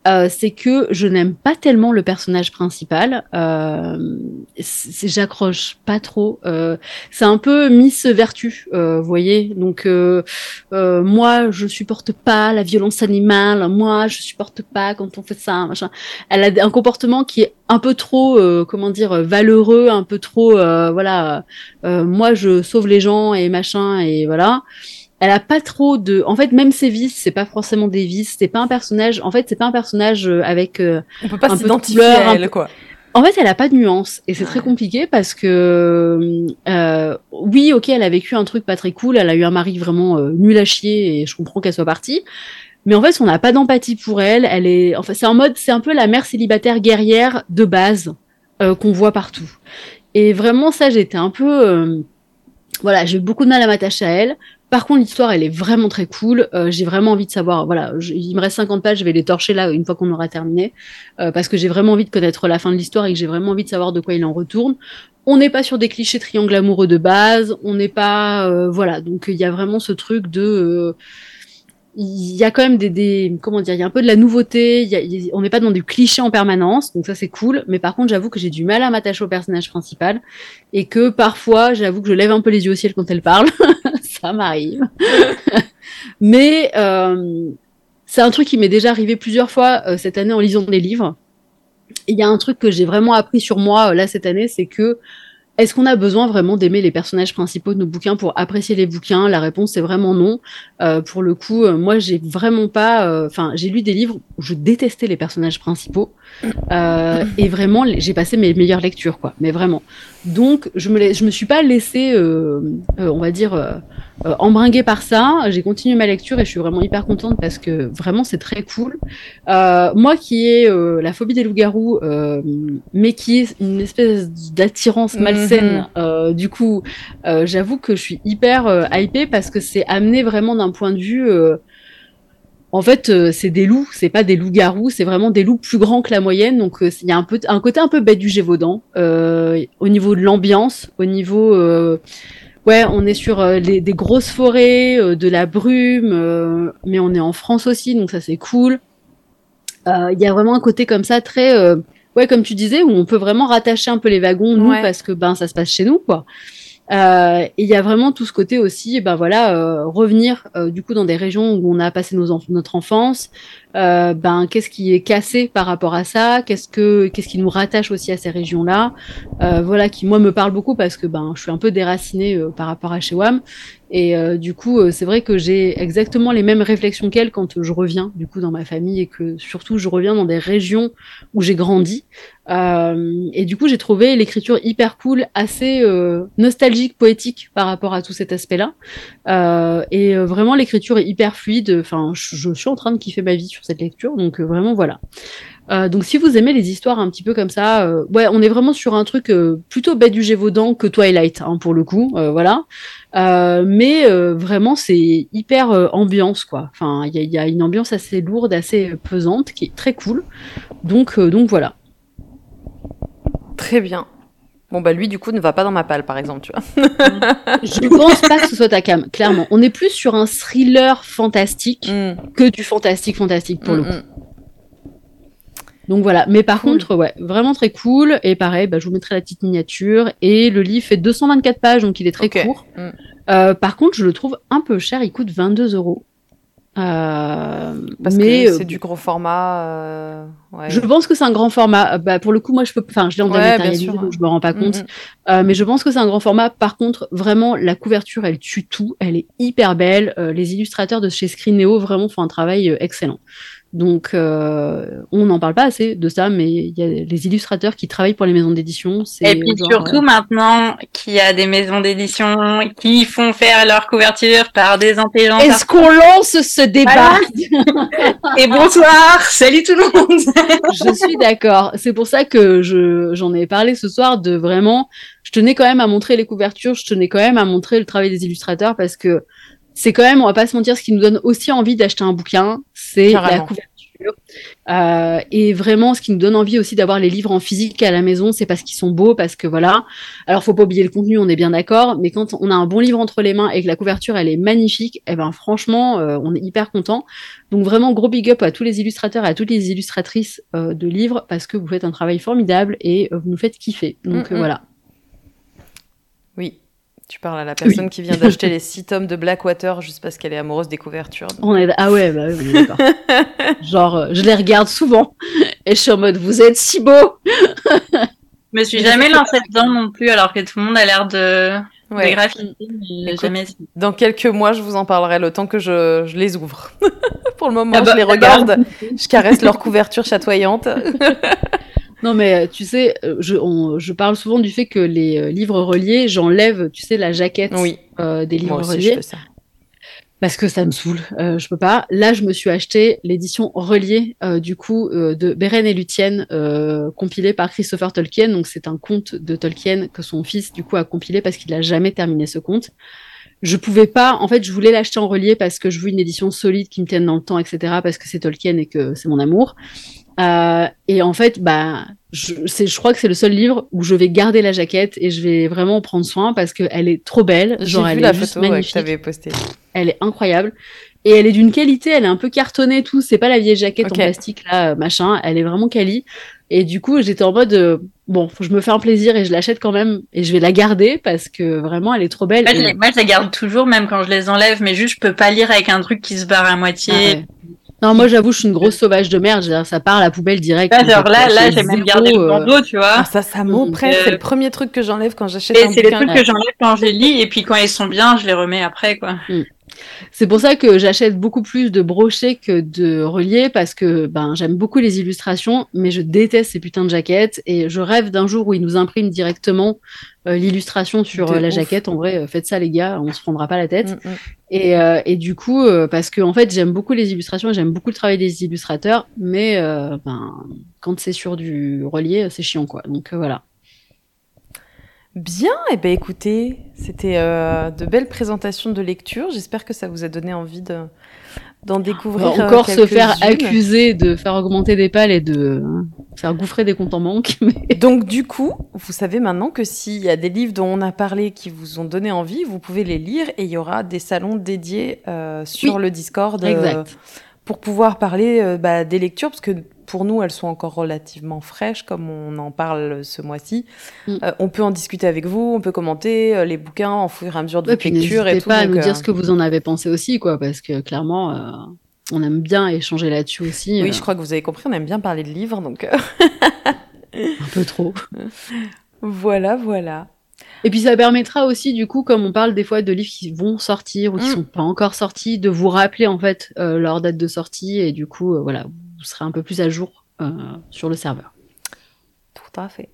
euh, c'est que je n'aime pas tellement le personnage principal. Euh, J'accroche pas trop. Euh, c'est un peu Miss Vertu, euh, vous voyez. Donc euh, moi, je supporte pas la violence animale. Moi, je supporte pas quand on fait ça. Machin. Elle a un comportement qui est un peu trop, comment dire, valeureux, un peu trop, voilà. moi, je sauve les gens et machin et voilà elle a pas trop de en fait même ses vices c'est pas forcément des vices c'est pas un personnage en fait c'est pas un personnage euh, avec euh, on peut pas s'identifier à elle quoi en fait, elle a pas de nuance et c'est très compliqué parce que euh, oui, ok, elle a vécu un truc pas très cool, elle a eu un mari vraiment euh, nul à chier et je comprends qu'elle soit partie. Mais en fait, on n'a pas d'empathie pour elle. Elle est, enfin, c'est en mode, c'est un peu la mère célibataire guerrière de base qu'on voit partout. Et vraiment, ça, j'étais un peu, voilà, j'ai beaucoup de mal à m'attacher à elle. Par contre, l'histoire, elle est vraiment très cool. Euh, j'ai vraiment envie de savoir. Voilà, il me reste 50 pages, je vais les torcher là une fois qu'on aura terminé, euh, parce que j'ai vraiment envie de connaître la fin de l'histoire et que j'ai vraiment envie de savoir de quoi il en retourne. On n'est pas sur des clichés triangles amoureux de base. On n'est pas, euh, voilà. Donc il y a vraiment ce truc de il y a quand même des, comment dire, il y a un peu de la nouveauté. On n'est pas dans du cliché en permanence, donc ça c'est cool. Mais par contre, j'avoue que j'ai du mal à m'attacher au personnage principal et que parfois, j'avoue que je lève un peu les yeux au ciel quand elle parle. *laughs* ça m'arrive. *laughs* mais euh, c'est un truc qui m'est déjà arrivé plusieurs fois euh, cette année en lisant des livres. Il y a un truc que j'ai vraiment appris sur moi euh, là cette année, c'est que est-ce qu'on a besoin vraiment d'aimer les personnages principaux de nos bouquins pour apprécier les bouquins? La réponse est vraiment non. Euh, pour le coup, euh, moi, j'ai vraiment pas. Euh, enfin, j'ai lu des livres où je détestais les personnages principaux et vraiment, j'ai passé mes meilleures lectures, quoi. Mais vraiment. Donc, je me, je me suis pas laissée, on va dire, embringuer par ça. J'ai continué ma lecture et je suis vraiment hyper contente parce que vraiment, c'est très cool. moi, qui ai la phobie des loups-garous, mais qui est une espèce d'attirance malsaine scène. Mhm. Euh, du coup, euh, j'avoue que je suis hyper euh, hypée parce que c'est amené vraiment d'un point de vue. en fait, c'est des loups, c'est pas des loups-garous, c'est vraiment des loups plus grands que la moyenne. Donc, il y a un peu un côté un peu bête du Gévaudan au niveau de l'ambiance, au niveau ouais, on est sur des grosses forêts, de la brume, mais on est en France aussi, donc ça c'est cool. Il y a vraiment un côté comme ça très ouais, comme tu disais, où on peut vraiment rattacher un peu les wagons, nous, parce que ben ça se passe chez nous, quoi. Euh, et il y a vraiment tout ce côté aussi, ben voilà, euh, revenir euh, du coup dans des régions où on a passé nos notre enfance. Euh, ben qu'est-ce qui est cassé par rapport à ça? Qu'est-ce que qu'est-ce qui nous rattache aussi à ces régions-là? Voilà, qui moi me parle beaucoup parce que ben je suis un peu déracinée par rapport à chez WAM Et euh, du coup, euh, c'est vrai que j'ai exactement les mêmes réflexions qu'elle quand je reviens du coup dans ma famille et que surtout je reviens dans des régions où j'ai grandi. Euh, et du coup, j'ai trouvé l'écriture hyper cool, assez nostalgique, poétique par rapport à tout cet aspect-là. et vraiment, l'écriture est hyper fluide. Enfin, je, suis en train de kiffer ma vie sur cette lecture, donc vraiment voilà. Euh, donc si vous aimez les histoires un petit peu comme ça, euh, ouais, on est vraiment sur un truc euh, plutôt bête du Gévaudan que Twilight, hein, pour le coup, voilà. mais vraiment c'est hyper ambiance quoi. Enfin, il y a, y a, une ambiance assez lourde, assez pesante, qui est très cool. Donc donc voilà. Très bien. Bon bah lui du coup ne va pas dans ma palle par exemple, tu vois. *laughs* je pense pas que ce soit ta cam, clairement. On est plus sur un thriller fantastique mm. que du fantastique fantastique pour le mm, coup. Donc voilà, mais par contre, ouais, vraiment très cool. Et pareil, bah, je vous mettrai la petite miniature. Et le livre fait 224 pages, donc il est très court. Mm. Euh, par contre, je le trouve un peu cher. Il coûte 22 euros. Euh, Parce mais que c'est du gros format. Euh, ouais. Je pense que c'est un grand format. Bah, pour le coup, moi, je peux, enfin, je l'ai en dématérialisé, donc je me rends pas mm, compte. Mm. mais je pense que c'est un grand format. Par contre, vraiment, la couverture, elle tue tout. Elle est hyper belle. les illustrateurs de chez Screeneo vraiment font un travail excellent. Donc, euh, on n'en parle pas assez de ça, mais il y a les illustrateurs qui travaillent pour les maisons d'édition. Et puis surtout euh, maintenant qu'il y a des maisons d'édition qui font faire leur couverture par des intelligences. Est-ce qu'on lance ce débat *laughs* Et bonsoir, salut tout le monde. je suis d'accord. C'est pour ça que je j'en ai parlé ce soir de vraiment. Je tenais quand même à montrer les couvertures. Je tenais quand même à montrer le travail des illustrateurs parce que c'est quand même, on va pas se mentir, ce qui nous donne aussi envie d'acheter un bouquin, c'est la couverture. Euh, et vraiment, ce qui nous donne envie aussi d'avoir les livres en physique à la maison, c'est parce qu'ils sont beaux, parce que voilà. Alors, faut pas oublier le contenu, on est bien d'accord, mais quand on a un bon livre entre les mains et que la couverture elle est magnifique, eh ben franchement, euh, on est hyper content. Donc vraiment, gros big up à tous les illustrateurs et à toutes les illustratrices euh, de livres parce que vous faites un travail formidable et vous nous faites kiffer. Donc mm, mm. voilà. Tu parles à la personne qui vient d'acheter les six tomes de Blackwater juste parce qu'elle est amoureuse des couvertures. On est... Ah ouais, bah oui, d'accord. *laughs* Genre, euh, je les regarde souvent et je suis en mode, vous êtes si beau Je me suis jamais lancée dedans non plus alors que tout le monde a l'air de... Ouais. jamais... Dans quelques mois, je vous en parlerai le temps que je, je les ouvre. *laughs* Pour le moment, ah je bah, les regarde, je caresse leur couverture chatoyante. *laughs* Non, mais euh, tu sais, euh, je, je, parle souvent du fait que les euh, livres reliés, j'enlève, tu sais, la jaquette des livres reliés. Parce que ça me saoule, je peux pas. Là, je me suis acheté l'édition reliée du coup de Beren et Luthien, compilée par Christopher Tolkien. Donc c'est un conte de Tolkien que son fils du coup a compilé parce qu'il a jamais terminé ce conte je pouvais pas, en fait, je voulais l'acheter en relié parce que je veux une édition solide qui me tienne dans le temps, etc. Parce que c'est Tolkien et que c'est mon amour. Euh, et en fait, bah, je, je crois que c'est le seul livre où je vais garder la jaquette et je vais vraiment prendre soin parce qu'elle est trop belle. Genre, elle est la photo magnifique. que posté. Elle est incroyable. Et elle est d'une qualité, elle est un peu cartonnée, tout. C'est pas la vieille jaquette en plastique, là, machin. Elle est vraiment quali. Et du coup, j'étais en mode, euh, bon, faut que je me fais un plaisir et je l'achète quand même. Et je vais la garder parce que vraiment, elle est trop belle. Moi, je, moi, je la garde toujours, même quand je les enlève, mais juste, je peux pas lire avec un truc qui se barre à moitié. Ah non, moi j'avoue, je suis une grosse sauvage de merde. ça part à la poubelle direct. genre là, là, j'ai même gardé le bandeau, tu vois. Ah, ça, ça m'oppresse. C'est le premier truc que j'enlève quand j'achète un bouquin. C'est les trucs que j'enlève quand je les lis, et puis quand ils sont bien, je les remets après, quoi. Hmm. C'est pour ça que j'achète beaucoup plus de brochets que de reliés parce que ben j'aime beaucoup les illustrations, mais je déteste ces putains de jaquettes et je rêve d'un jour où ils nous impriment directement euh, l'illustration sur euh, la jaquette. En vrai, euh, faites ça les gars, on se prendra pas la tête. Mm, mm. Et, et, du coup, parce que en fait j'aime beaucoup les illustrations, j'aime beaucoup le travail des illustrateurs, mais ben quand c'est sur du relié, c'est chiant quoi. Donc voilà. Bien, et eh ben écoutez, c'était euh, de belles présentations de lecture. J'espère que ça vous a donné envie de d'en découvrir. On va encore se faire accuser de faire augmenter des pales et de hein, faire gouffrer des comptes en manque. *laughs* Donc du coup, vous savez maintenant que s'il y a des livres dont on a parlé qui vous ont donné envie, vous pouvez les lire et il y aura des salons dédiés euh, sur le Discord euh, pour pouvoir parler bah, des lectures parce que pour nous, elles sont encore relativement fraîches, comme on en parle ce mois-ci. Mm. Euh, on peut en discuter avec vous, on peut commenter euh, les bouquins en fur et à mesure de votre lecture et tout. pas à nous dire euh, ce que vous en avez pensé aussi, quoi, parce que clairement, on aime bien échanger là-dessus aussi. Oui, je crois que vous avez compris, on aime bien parler de livres, donc. *laughs* Un peu trop. voilà, voilà. Et puis ça permettra aussi, du coup, comme on parle des fois de livres qui vont sortir ou qui Mm. sont pas encore sortis, de vous rappeler en fait euh, leur date de sortie et du coup, euh, voilà, serez un peu plus à jour euh, sur le serveur. Tout à fait.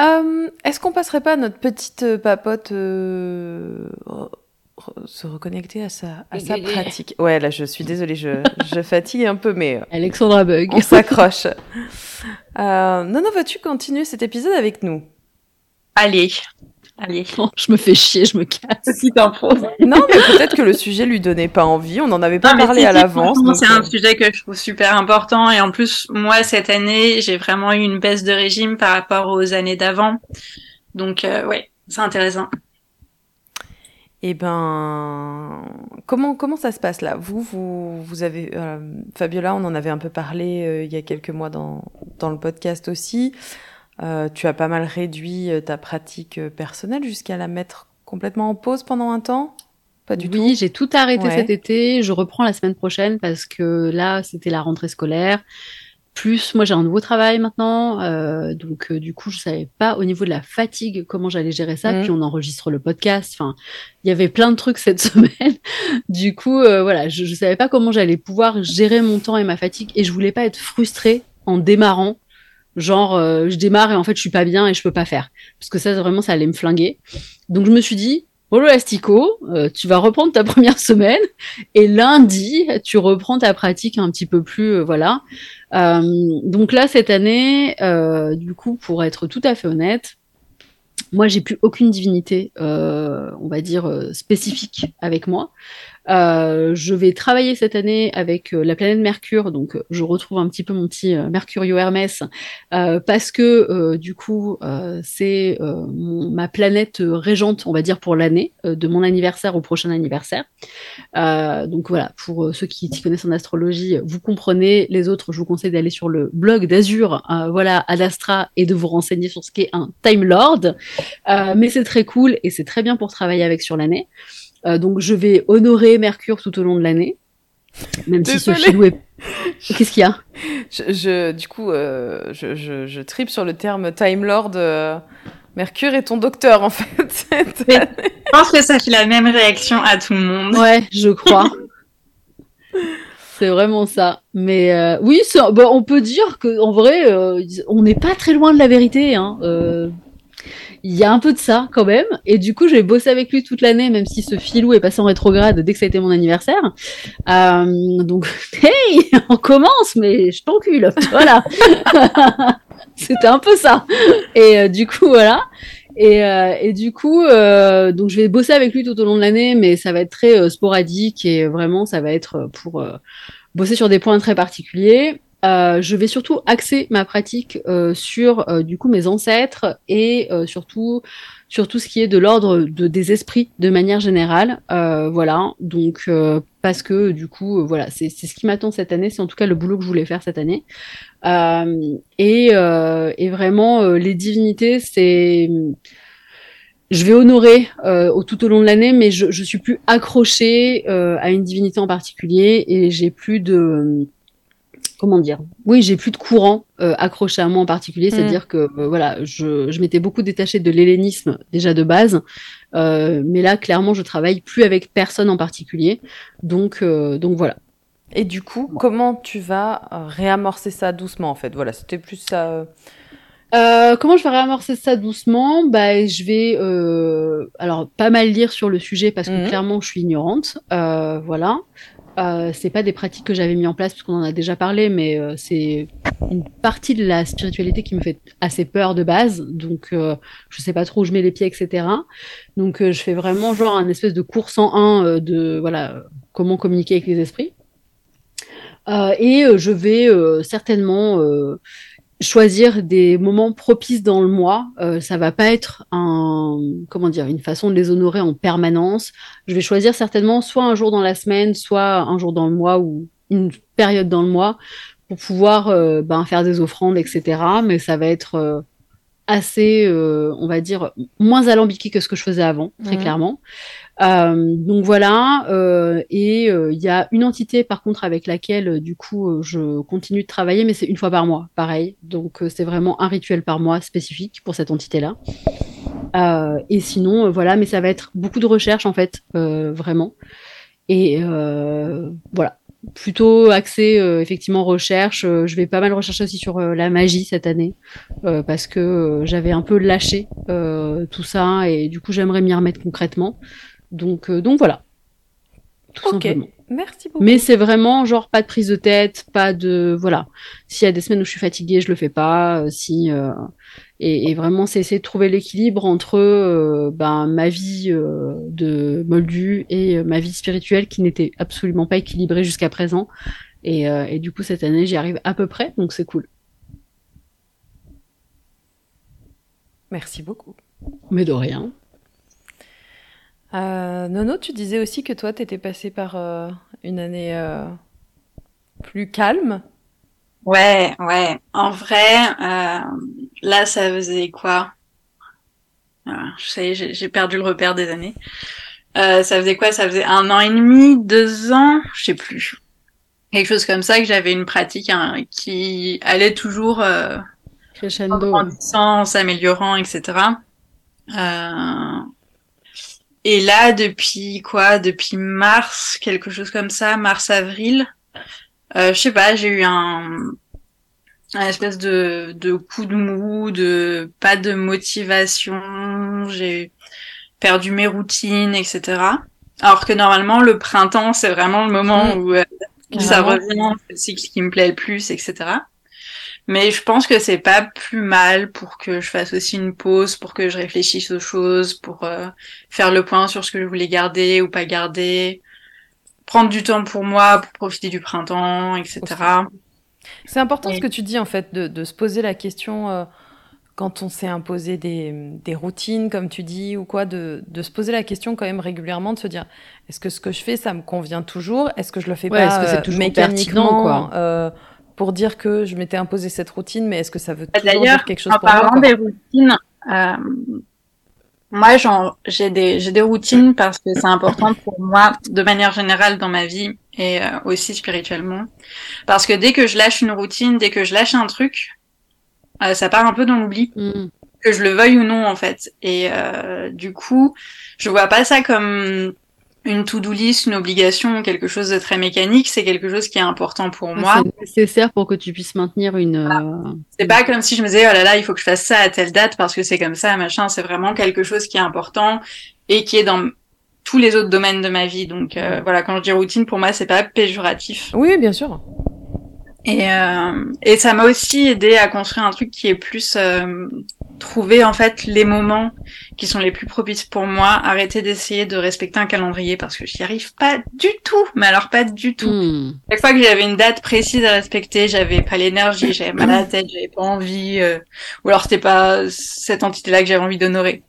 Euh, Est-ce qu'on passerait pas à notre petite euh, papote euh, re- re- se reconnecter à sa, à sa pratique? Ouais, là, je suis désolée, je, *laughs* je fatigue un peu, mais euh, Alexandra Bug. on s'accroche. Euh, Nono, vas-tu continuer cet épisode avec nous? Allez, allez. *laughs* je me fais chier, je me casse. Petite info. Non, mais peut-être que le sujet lui donnait pas envie. On n'en avait pas Non, parlé si, à si, l'avance. C'est un euh, sujet que je trouve super important. Et en plus, moi, cette année, j'ai vraiment eu une baisse de régime par rapport aux années d'avant. Donc, euh, ouais, c'est intéressant. Eh ben, comment, comment ça se passe là? Vous, vous, vous avez, euh, Fabiola, on en avait un peu parlé euh, il y a quelques mois dans, dans le podcast aussi. Euh, tu as pas mal réduit euh, ta pratique euh, personnelle jusqu'à la mettre complètement en pause pendant un temps? Pas du oui, j'ai tout arrêté Ouais. cet été. Je reprends la semaine prochaine parce que là, c'était la rentrée scolaire. Plus, moi, j'ai un nouveau travail maintenant. euh, donc, euh, du coup, je savais pas au niveau de la fatigue comment j'allais gérer ça. Mhm. Puis, on enregistre le podcast. Enfin, il y avait plein de trucs cette *laughs* semaine. du coup, voilà, je, je savais pas comment j'allais pouvoir gérer mon temps et ma fatigue. Et je voulais pas être frustrée en démarrant. Genre, euh, je démarre et en fait, je suis pas bien et je peux pas faire. Parce que ça, vraiment, ça allait me flinguer. Donc, je me suis dit, Polo Astico, euh, tu vas reprendre ta *laughs* première semaine et lundi, tu reprends ta pratique un petit peu plus, euh, voilà. Euh, donc là, cette année, du coup, pour être tout à fait honnête, moi, j'ai plus aucune divinité, on va dire, spécifique avec moi. Euh, je vais travailler cette année avec euh, la planète Mercure, donc euh, je retrouve un petit peu mon petit euh, Mercurio Hermès, euh, parce que du coup, c'est ma planète régente, on va dire, pour l'année, de mon anniversaire au prochain anniversaire. Donc voilà, pour ceux qui s'y connaissent en astrologie, vous comprenez. Les autres, je vous conseille d'aller sur le blog d'Azur, voilà, ad Astra, et de vous renseigner sur ce qu'est un Time Lord. Mais c'est très cool et c'est très bien pour travailler avec sur l'année. Euh, donc je vais honorer Mercure tout au long de l'année. Même si ce filou est... *laughs* Qu'est-ce qu'il y a? Je, je- du coup, euh, je, je, je tripe sur le terme Time Lord. euh, Mercure est ton docteur, en fait. *laughs* cette Oui. année. Je pense que ça fait la même réaction à tout le monde. Ouais, je crois. *laughs* C'est vraiment ça. Mais euh, oui, bah, on peut dire que en vrai, euh, on n'est pas très loin de la vérité. hein. Euh, Il y a un peu de ça quand même. Et du coup, j'ai bossé avec lui toute l'année, même si ce filou est passé en rétrograde dès que ça mon anniversaire. Euh, donc, *laughs* hey, on commence, mais je t'encule. *laughs* Voilà. *laughs* C'était un peu ça. Et euh, du coup, voilà. Et, euh, et du coup, euh, donc je vais bosser avec lui tout au long de l'année, mais ça va être très euh, sporadique et vraiment, ça va être pour bosser sur des points très particuliers. Euh, je vais surtout axer ma pratique euh, sur euh, du coup mes ancêtres et surtout sur tout ce qui est de l'ordre de, des esprits de manière générale. Voilà, donc parce que du coup, voilà, c'est ce qui m'attend cette année, c'est en tout cas le boulot que je voulais faire cette année. Et, vraiment, les divinités, c'est je vais honorer tout au long de l'année, mais je, je suis plus accrochée à une divinité en particulier et j'ai plus de comment dire Oui, j'ai plus de courant euh, accroché à moi en particulier, Mm. c'est-à-dire que euh, voilà, je, je m'étais beaucoup détachée de l'hellénisme déjà de base, euh, mais là clairement je travaille plus avec personne en particulier, donc euh, donc voilà. Et du coup, comment tu vas euh, réamorcer ça doucement, en fait? Voilà, c'était plus ça. euh, comment je vais réamorcer ça doucement? Bah, je vais euh, alors pas mal lire sur le sujet parce que Mhm. clairement je suis ignorante. Euh, voilà. Euh, c'est pas des pratiques que j'avais mis en place parce qu'on en a déjà parlé, mais euh, c'est une partie de la spiritualité qui me fait assez peur de base. Donc euh, je sais pas trop où je mets les pieds, etc. Donc euh, je fais vraiment genre un espèce de cours 101 euh, de voilà comment communiquer avec les esprits. Euh, et je vais certainement choisir des moments propices dans le mois. Euh, ça va pas être un comment dire une façon de les honorer en permanence. Je vais choisir certainement soit un jour dans la semaine, soit un jour dans le mois ou une période dans le mois pour pouvoir euh, ben, faire des offrandes, etc. Mais ça va être euh, assez, euh, on va dire, moins alambiqué que ce que je faisais avant, très clairement. Euh, donc voilà, euh, et euh, il y a une entité par contre avec laquelle du coup je continue de travailler, mais c'est une fois par mois, pareil. Donc c'est vraiment un rituel par mois spécifique pour cette entité-là. et sinon, voilà, mais ça va être beaucoup de recherche en fait, vraiment. Et voilà, plutôt axé effectivement recherche. je vais pas mal rechercher aussi sur la magie cette année parce que j'avais un peu lâché tout ça et du coup j'aimerais m'y remettre concrètement. Donc, euh, donc voilà. Tout simplement. Merci beaucoup. Mais c'est vraiment genre pas de prise de tête, pas de voilà. S'il y a des semaines où je suis fatiguée, je le fais pas. Euh, si euh, et, vraiment c'est essayer de trouver l'équilibre entre ben ma vie de moldu et ma vie spirituelle qui n'était absolument pas équilibrée jusqu'à présent. Et, et du coup cette année j'y arrive à peu près, donc c'est cool. Merci beaucoup. Mais de rien. Euh, Nono, tu disais aussi que toi, tu étais passé par euh, une année euh, plus calme. Ouais, ouais. En vrai, euh, là, ça faisait quoi? Je sais, j'ai perdu le repère des années. ça faisait quoi? Ça faisait un an et demi, deux ans, je sais plus. Quelque chose comme ça que j'avais une pratique hein, qui allait toujours crescendo, en s'améliorant, etc. Euh, et là, depuis quoi? Depuis mars, quelque chose comme ça, mars-avril, euh, je sais pas, j'ai eu un, un espèce de, de coup de mou, de pas de motivation, j'ai perdu mes routines, etc. Alors que normalement, le printemps, c'est vraiment le moment mmh. où euh, ça revient, c'est le cycle qui me plaît le plus, etc. Mais je pense que c'est pas plus mal pour que je fasse aussi une pause, pour que je réfléchisse aux choses, pour euh, faire le point sur ce que je voulais garder ou pas garder, prendre du temps pour moi, pour profiter du printemps, etc. C'est important ce que tu dis en fait, de, de se poser la question euh, quand on s'est imposé des, des, routines, comme tu dis, ou quoi, de, de, se poser la question quand même régulièrement, de se dire est-ce que ce que je fais, ça me convient toujours? Est-ce que je le fais pas est-ce que c'est euh, toujours mécaniquement quoi? Pour dire que je m'étais imposé cette routine, mais est-ce que ça veut bah, toujours dire quelque chose en parlant des routines, euh, moi j'ai des j'ai des routines parce que c'est important pour moi de manière générale dans ma vie et euh, aussi spirituellement, parce que dès que je lâche une routine, dès que je lâche un truc, euh, ça part un peu dans l'oubli. Mm. Que je le veuille ou non en fait, et euh, du coup, je vois pas ça comme une to-do list, une obligation, quelque chose de très mécanique, c'est quelque chose qui est important pour moi. C'est nécessaire pour que tu puisses maintenir une. Euh, c'est pas comme si je me disais oh là là, il faut que je fasse ça à telle date parce que c'est comme ça, machin. C'est vraiment quelque chose qui est important et qui est dans tous les autres domaines de ma vie. Donc euh, voilà, quand je dis routine, pour moi, c'est pas péjoratif. Oui, bien sûr. Et, euh, et ça m'a aussi aidé à construire un truc qui est plus euh, trouver en fait les moments qui sont les plus propices pour moi, arrêter d'essayer de respecter un calendrier parce que j'y arrive pas du tout, mais alors pas du tout. Hmm. Chaque fois que j'avais une date précise à respecter, j'avais pas l'énergie, j'avais mal à la tête, j'avais pas envie, euh, ou alors c'était pas cette entité-là que j'avais envie d'honorer.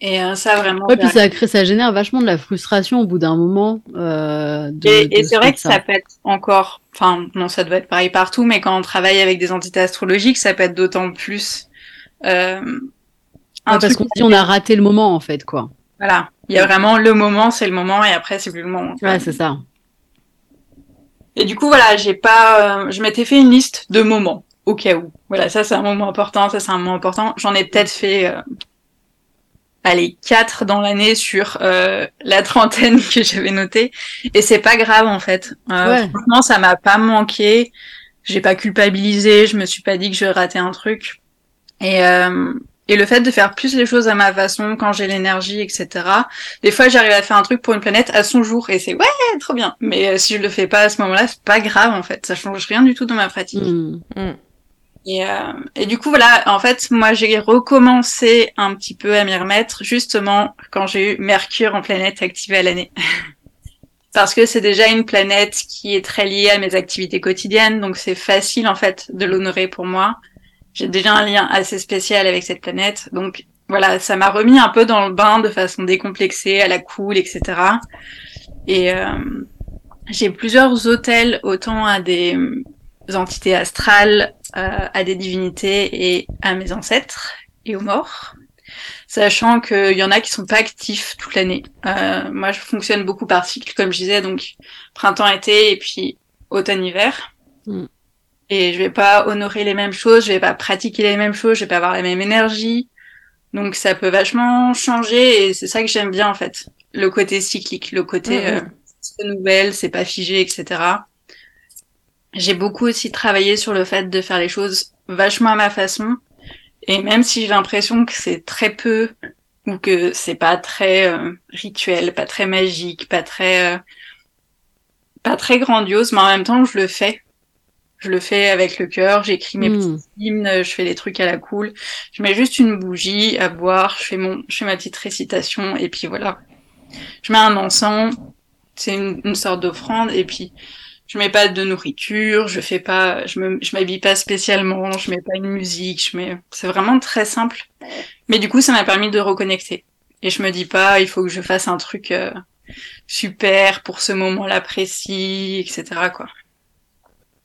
Et euh, ça vraiment. Ouais, puis ça crée, ça génère vachement de la frustration au bout d'un moment. Euh, de, et, et c'est vrai que ça. peut être encore, enfin non, ça doit être pareil partout, mais quand on travaille avec des entités astrologiques, ça peut être d'autant plus. Euh, parce qu'on dit on a raté le moment en fait, quoi. Voilà, il y a vraiment le moment, c'est le moment, et après c'est plus le moment. Ouais, c'est ça. Et du coup, voilà, j'ai pas, euh, je m'étais fait une liste de moments au cas où. Voilà, ça c'est un moment important, ça c'est un moment important. J'en ai peut-être fait euh, allez, quatre dans l'année sur euh, la trentaine *laughs* que j'avais notée. Et c'est pas grave, en fait. Euh, Franchement, ça m'a pas manqué. J'ai pas culpabilisé. Je me suis pas dit que je raté un truc. Et, euh, et le fait de faire plus les choses à ma façon, quand j'ai l'énergie, etc. Des fois, j'arrive à faire un truc pour une planète à son jour. Et c'est ouais, trop bien. Mais euh, si je le fais pas à ce moment-là, c'est pas grave, en fait. Ça change rien du tout dans ma pratique. Mmh. Mmh. Et, euh, et, du coup, voilà, en fait, moi, j'ai recommencé un petit peu à m'y remettre, justement, quand j'ai eu Mercure en planète activée à l'année. *laughs* Parce que c'est déjà une planète qui est très liée à mes activités quotidiennes, donc c'est facile, en fait, de l'honorer pour moi. J'ai déjà un lien assez spécial avec cette planète, donc voilà, ça m'a remis un peu dans le bain de façon décomplexée, à la cool, etc. Et euh, j'ai plusieurs hôtels, autant à des entités astrales, euh, à des divinités et à mes ancêtres et aux morts. sachant qu'il y en a qui sont pas actifs toute l'année. Euh, moi, je fonctionne beaucoup par cycle, comme je disais, donc printemps-été et puis automne-hiver. Mm. Et je vais pas honorer les mêmes choses, je vais pas pratiquer les mêmes choses, je vais pas avoir la même énergie. Donc ça peut vachement changer et c'est ça que j'aime bien en fait. Le côté cyclique, le côté mm, mm. euh, nouvelle, c'est pas figé, etc. J'ai beaucoup aussi travaillé sur le fait de faire les choses vachement à ma façon. Et même si j'ai l'impression que c'est très peu ou que c'est pas très euh, rituel, pas très magique, pas très euh, pas très grandiose, mais en même temps je le fais. Je le fais avec le cœur, j'écris mes hmm. petits hymnes, je fais les trucs à la cool. Je mets juste une bougie à boire, je fais mon, je fais ma petite récitation et puis voilà. Je mets un encens, c'est une, une sorte d'offrande et puis je mets pas de nourriture, je fais pas, je me, je m'habille pas spécialement, je mets pas une musique, je mets, c'est vraiment très simple. Mais du coup, ça m'a permis de reconnecter. Et je me dis pas, il faut que je fasse un truc euh, super pour ce moment-là précis, etc. quoi.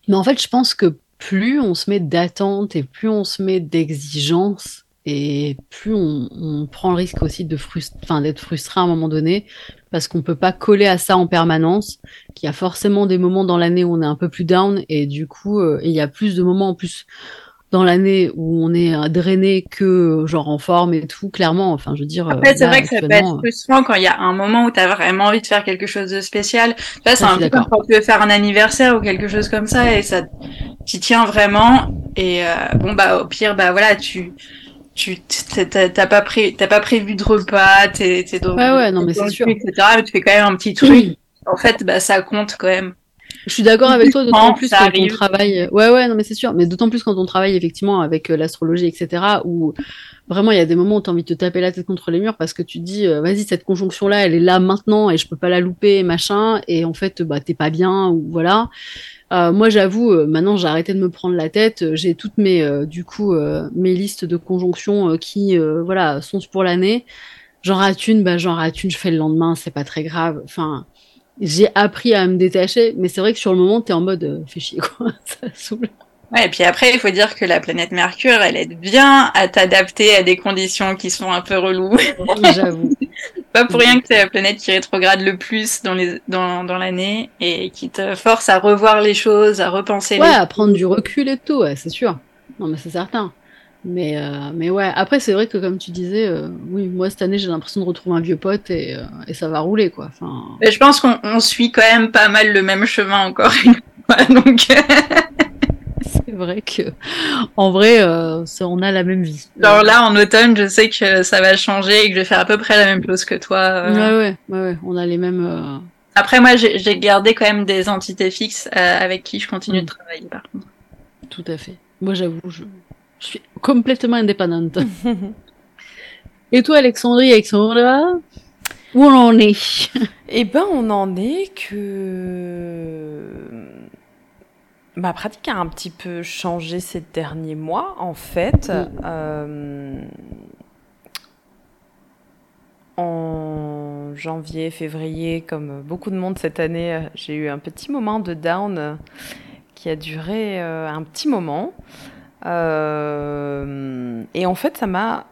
Mais en fait, je pense que plus on se met d'attente et plus on se met d'exigence et plus on, prend le risque aussi de enfin, d'être frustré à un moment donné parce qu'on peut pas coller à ça en permanence, qu'il y a forcément des moments dans l'année où on est un peu plus down et du coup euh, il y a plus de moments en plus dans l'année où on est euh, drainé que genre en forme et tout clairement enfin je veux dire après c'est vrai que ça peut être frustrant quand il y a un moment où tu as vraiment envie de faire quelque chose de spécial. Là c'est un peu comme quand tu veux faire un anniversaire ou quelque chose comme ça et ça t'y tiens vraiment et euh, bon bah au pire bah voilà tu tu t'as pas pré t'as pas prévu de repas t'es t'es dans ouais ouais non mais c'est sûr. etc mais tu fais quand même un petit truc. *clears throat* En fait bah ça compte quand même je suis d'accord avec toi d'autant plus quand on travaille ouais ouais non mais c'est sûr mais d'autant plus quand on travaille effectivement avec euh, l'astrologie etc où vraiment il y a des moments où t'as envie de te taper la tête contre les murs parce que tu te dis euh, vas-y cette conjonction là elle est là maintenant et je peux pas la louper machin et en fait bah t'es pas bien ou voilà euh, moi, j'avoue, euh, maintenant, j'ai arrêté de me prendre la tête. J'ai toutes mes, euh, du coup, mes listes de conjonctions qui, voilà, sont pour l'année. J'en rate une, bah, j'en rate une, je fais le lendemain, c'est pas très grave. Enfin, j'ai appris à me détacher, mais c'est vrai que sur le moment, t'es en mode, fais chier, quoi, *laughs* ça saoule. Ouais, et puis après, il faut dire que la planète Mercure, elle aide bien à t'adapter à des conditions qui sont un peu reloues. *laughs* J'avoue. *laughs* Pas pour rien que c'est la planète qui rétrograde le plus dans les dans, dans l'année et qui te force à revoir les choses, à repenser. Ouais, à prendre du recul et tout, ouais, c'est sûr. Non, mais c'est certain. Mais euh, mais ouais, après c'est vrai que comme tu disais, euh, oui, moi cette année j'ai l'impression de retrouver un vieux pote et, euh, et ça va rouler quoi. Enfin. je pense qu'on suit quand même pas mal le même chemin encore une fois, *laughs* donc. *laughs* c'est vrai que, en vrai, on a la même vie. Alors là, en automne, je sais que ça va changer et que je vais faire à peu près la même chose que toi. Ouais, ouais, ouais, on a les mêmes. Après, moi, j'ai gardé quand même des entités fixes avec qui je continue de mm. travailler, par contre. Tout à fait. Moi, j'avoue, je... je, suis complètement indépendante. *laughs* et toi, Alexandrie, Alexandra où on en est *laughs* Eh ben, on en est que Ma pratique a un petit peu changé ces derniers mois, en fait. Euh, en janvier, février, comme beaucoup de monde cette année, j'ai eu un petit moment de down qui a duré euh, un petit moment. Euh, et en fait, ça m'a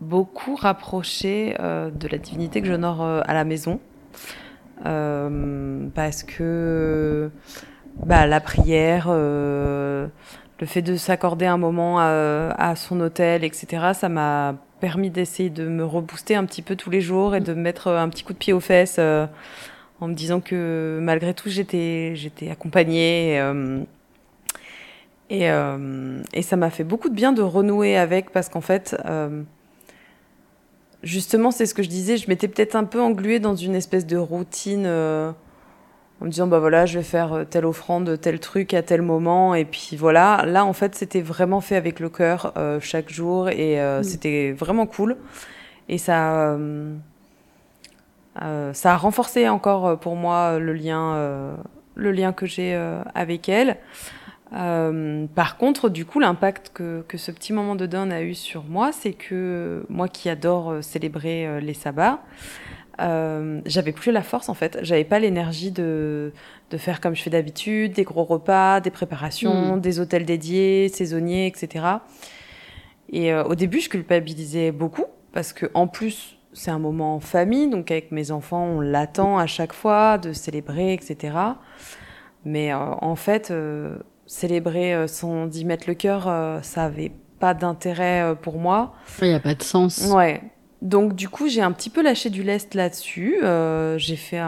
beaucoup rapproché de la divinité que j'honore à la maison. parce que bah, la prière, euh, le fait de s'accorder un moment à, son hôtel, etc. Ça m'a permis d'essayer de me rebooster un petit peu tous les jours et de mettre un petit coup de pied aux fesses euh, en me disant que malgré tout j'étais j'étais accompagnée euh, et, et, ça m'a fait beaucoup de bien de renouer avec parce qu'en fait justement c'est ce que je disais je m'étais peut-être un peu engluée dans une espèce de routine en me disant bah voilà je vais faire euh, telle offrande tel truc à tel moment. Et puis voilà là en fait c'était vraiment fait avec le cœur euh, chaque jour et euh, mm. c'était vraiment cool. Et ça ça a renforcé encore pour moi le lien le lien que j'ai avec elle par contre du coup l'impact que, que ce petit moment de dun a eu sur moi c'est que moi qui adore célébrer les sabbats euh, j'avais plus la force en fait. J'avais pas l'énergie de, de faire comme je fais d'habitude, des gros repas, des préparations, hmm. des hôtels dédiés, saisonniers, etc. Et au début, je culpabilisais beaucoup parce que en plus, c'est un moment en famille, donc avec mes enfants, on l'attend à chaque fois de célébrer, etc. Mais en fait, célébrer sans y mettre le cœur, ça avait pas d'intérêt pour moi. Il n'y a pas de sens. Ouais. Donc du coup, j'ai un petit peu lâché du lest là-dessus. Euh, j'ai fait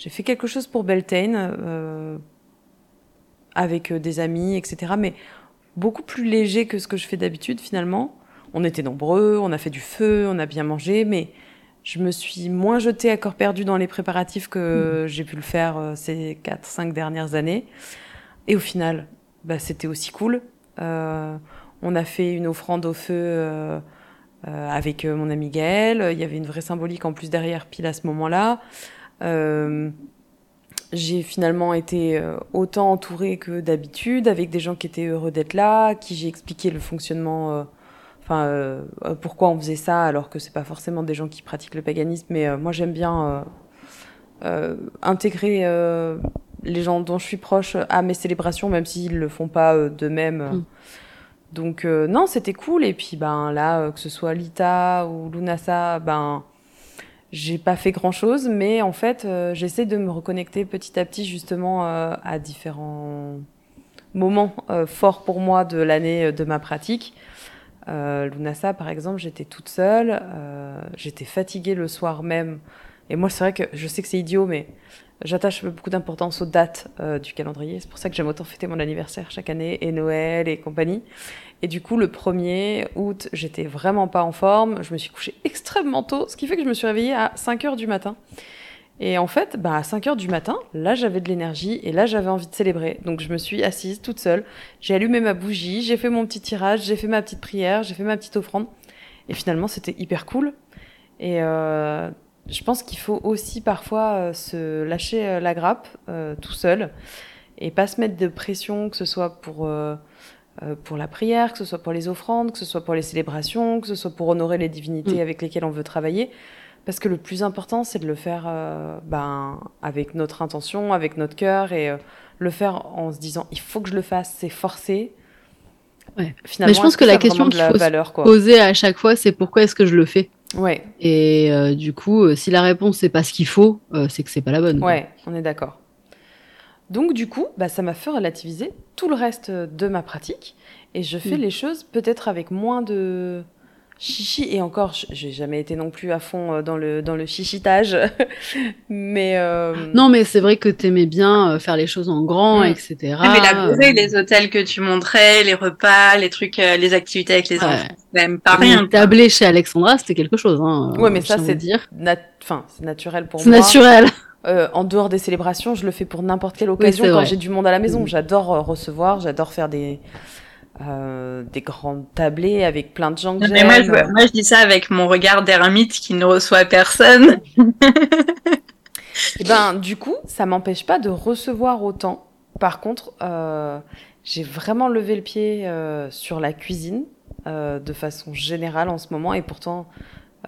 j'ai fait quelque chose pour Beltane euh, avec euh, des amis, etc. Mais beaucoup plus léger que ce que je fais d'habitude finalement. On était nombreux, on a fait du feu, on a bien mangé, mais je me suis moins jetée à corps perdu dans les préparatifs que mmh. j'ai pu le faire euh, ces 4-5 dernières années. Et au final, bah, c'était aussi cool. Euh, on a fait une offrande au feu euh, euh, avec mon ami Gaël. Il y avait une vraie symbolique en plus derrière, pile à ce moment-là. J'ai finalement été autant entourée que d'habitude, avec des gens qui étaient heureux d'être là, qui j'ai expliqué le fonctionnement, enfin pourquoi on faisait ça, alors que c'est pas forcément des gens qui pratiquent le paganisme, mais moi j'aime bien intégrer les gens dont je suis proche à mes célébrations, même s'ils le font pas d'eux-mêmes. Mm. Donc euh, non, c'était cool. Et puis ben là, euh, que ce soit Lita ou Lunasa, ben j'ai pas fait grand chose, mais en fait, euh, j'essaie de me reconnecter petit à petit justement à différents moments forts pour moi de l'année de ma pratique. Lunasa, par exemple, j'étais toute seule, j'étais fatiguée le soir même. Et moi, c'est vrai que je sais que c'est idiot, mais J'attache beaucoup d'importance aux dates euh, du calendrier. C'est pour ça que j'aime autant fêter mon anniversaire chaque année et Noël et compagnie. Et du coup, le 1er août, j'étais vraiment pas en forme. Je me suis couchée extrêmement tôt, ce qui fait que je me suis réveillée à 5 heures du matin. Et en fait, bah, à 5 heures du matin, là, j'avais de l'énergie et là, j'avais envie de célébrer. Donc, je me suis assise toute seule. J'ai allumé ma bougie, j'ai fait mon petit tirage, j'ai fait ma petite prière, j'ai fait ma petite offrande. Et finalement, c'était hyper cool. Et euh, je pense qu'il faut aussi parfois euh, se lâcher euh, la grappe euh, tout seul et pas se mettre de pression, que ce soit pour, pour la prière, que ce soit pour les offrandes, que ce soit pour les célébrations, que ce soit pour honorer les divinités mm. avec lesquelles on veut travailler. Parce que le plus important, c'est de le faire ben, avec notre intention, avec notre cœur et le faire en se disant il faut que je le fasse, c'est forcé. Ouais. Finalement, Mais je pense que, la question qu'il faut valeur, poser à chaque fois, c'est pourquoi est-ce que je le fais? Ouais. Et euh, du coup, euh, si la réponse c'est pas ce qu'il faut, euh, c'est que c'est pas la bonne. Ouais, on est d'accord. Donc du coup, bah, ça m'a fait relativiser tout le reste de ma pratique et je fais mm. les choses peut-être avec moins de chichi et encore j'ai jamais été non plus à fond euh, dans le dans le chichitage. *laughs* Mais euh... non mais c'est vrai que t'aimais bien euh, faire les choses en grand mm. etc mais la bourrée, les hôtels que tu montrais les repas les trucs euh, les activités avec les enfants même pas rien tablé chez Alexandra c'était quelque chose hein, ouais mais ça c'est dire. enfin c'est naturel pour moi. c'est naturel. Euh, en dehors des célébrations, je le fais pour n'importe quelle occasion quand j'ai du monde à la maison. Mm. J'adore recevoir, j'adore faire des, euh, des grandes tablées avec plein de gens que j'aime. Moi, moi, je dis ça avec mon regard d'ermite qui ne reçoit personne. Et eh ben, du coup, ça m'empêche pas de recevoir autant. Par contre, euh, j'ai vraiment levé le pied euh, sur la cuisine euh, de façon générale en ce moment. Et pourtant,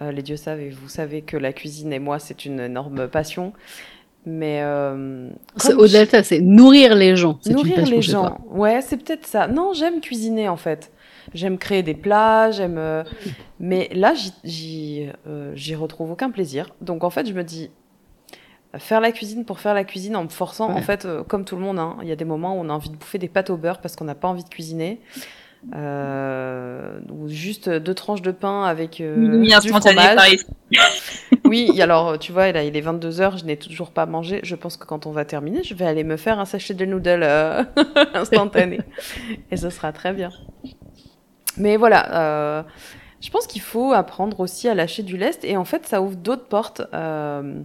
euh, les dieux savent et vous savez que la cuisine et moi, c'est une énorme passion. Mais euh, au-delà de ça, c'est nourrir les gens. Nourrir les gens. Ouais, c'est peut-être ça. Non, j'aime cuisiner en fait. J'aime créer des plats, j'aime. Euh, mais là, j'y euh, retrouve aucun plaisir. Donc en fait, je me dis faire la cuisine pour faire la cuisine en me forçant. En fait, euh, comme tout le monde, hein, il y a des moments où on a envie de bouffer des pâtes au beurre parce qu'on n'a pas envie de cuisiner. Euh, ou juste deux tranches de pain avec euh, du fromage. *laughs* oui, alors tu vois, là, il est 22h, je n'ai toujours pas mangé. Je pense que quand on va terminer, je vais aller me faire un sachet de noodles euh, *laughs* instantané. Et ce sera très bien. Mais voilà, euh, je pense qu'il faut apprendre aussi à lâcher du lest. Et en fait, ça ouvre d'autres portes. Euh,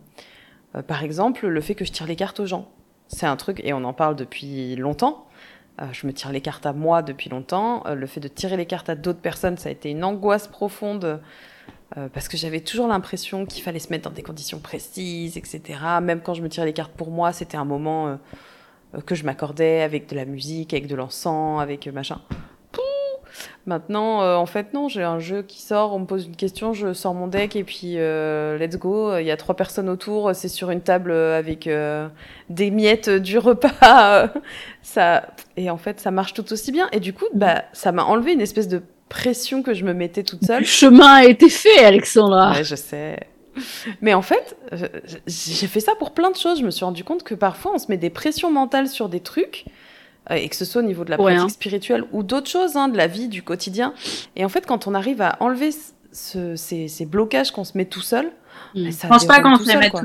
par exemple, le fait que je tire les cartes aux gens. C'est un truc, et on en parle depuis longtemps. Euh, je me tire les cartes à moi depuis longtemps. Euh, le fait de tirer les cartes à d'autres personnes, ça a été une angoisse profonde euh, parce que j'avais toujours l'impression qu'il fallait se mettre dans des conditions précises, etc. Même quand je me tirais les cartes pour moi, c'était un moment que je m'accordais avec de la musique, avec de l'encens, avec machin. Maintenant, euh, en fait, non, j'ai un jeu qui sort, on me pose une question, je sors mon deck et puis euh, let's go. Il y a trois personnes autour, c'est sur une table avec euh, des miettes du repas. *laughs* ça, et en fait, ça marche tout aussi bien. Et du coup, bah, ça m'a enlevé une espèce de pression que je me mettais toute seule. Le chemin a été fait, Alexandra. Ouais, je sais. Mais en fait, j'ai fait ça pour plein de choses. Je me suis rendu compte que parfois, on se met des pressions mentales sur des trucs, euh, et que ce soit au niveau de la pratique spirituelle ou d'autres choses, hein, de la vie, du quotidien. Et en fait, quand on arrive à enlever ce, ces, ces, blocages qu'on se met tout seul, mm. ça je pense pas qu'on se les met tout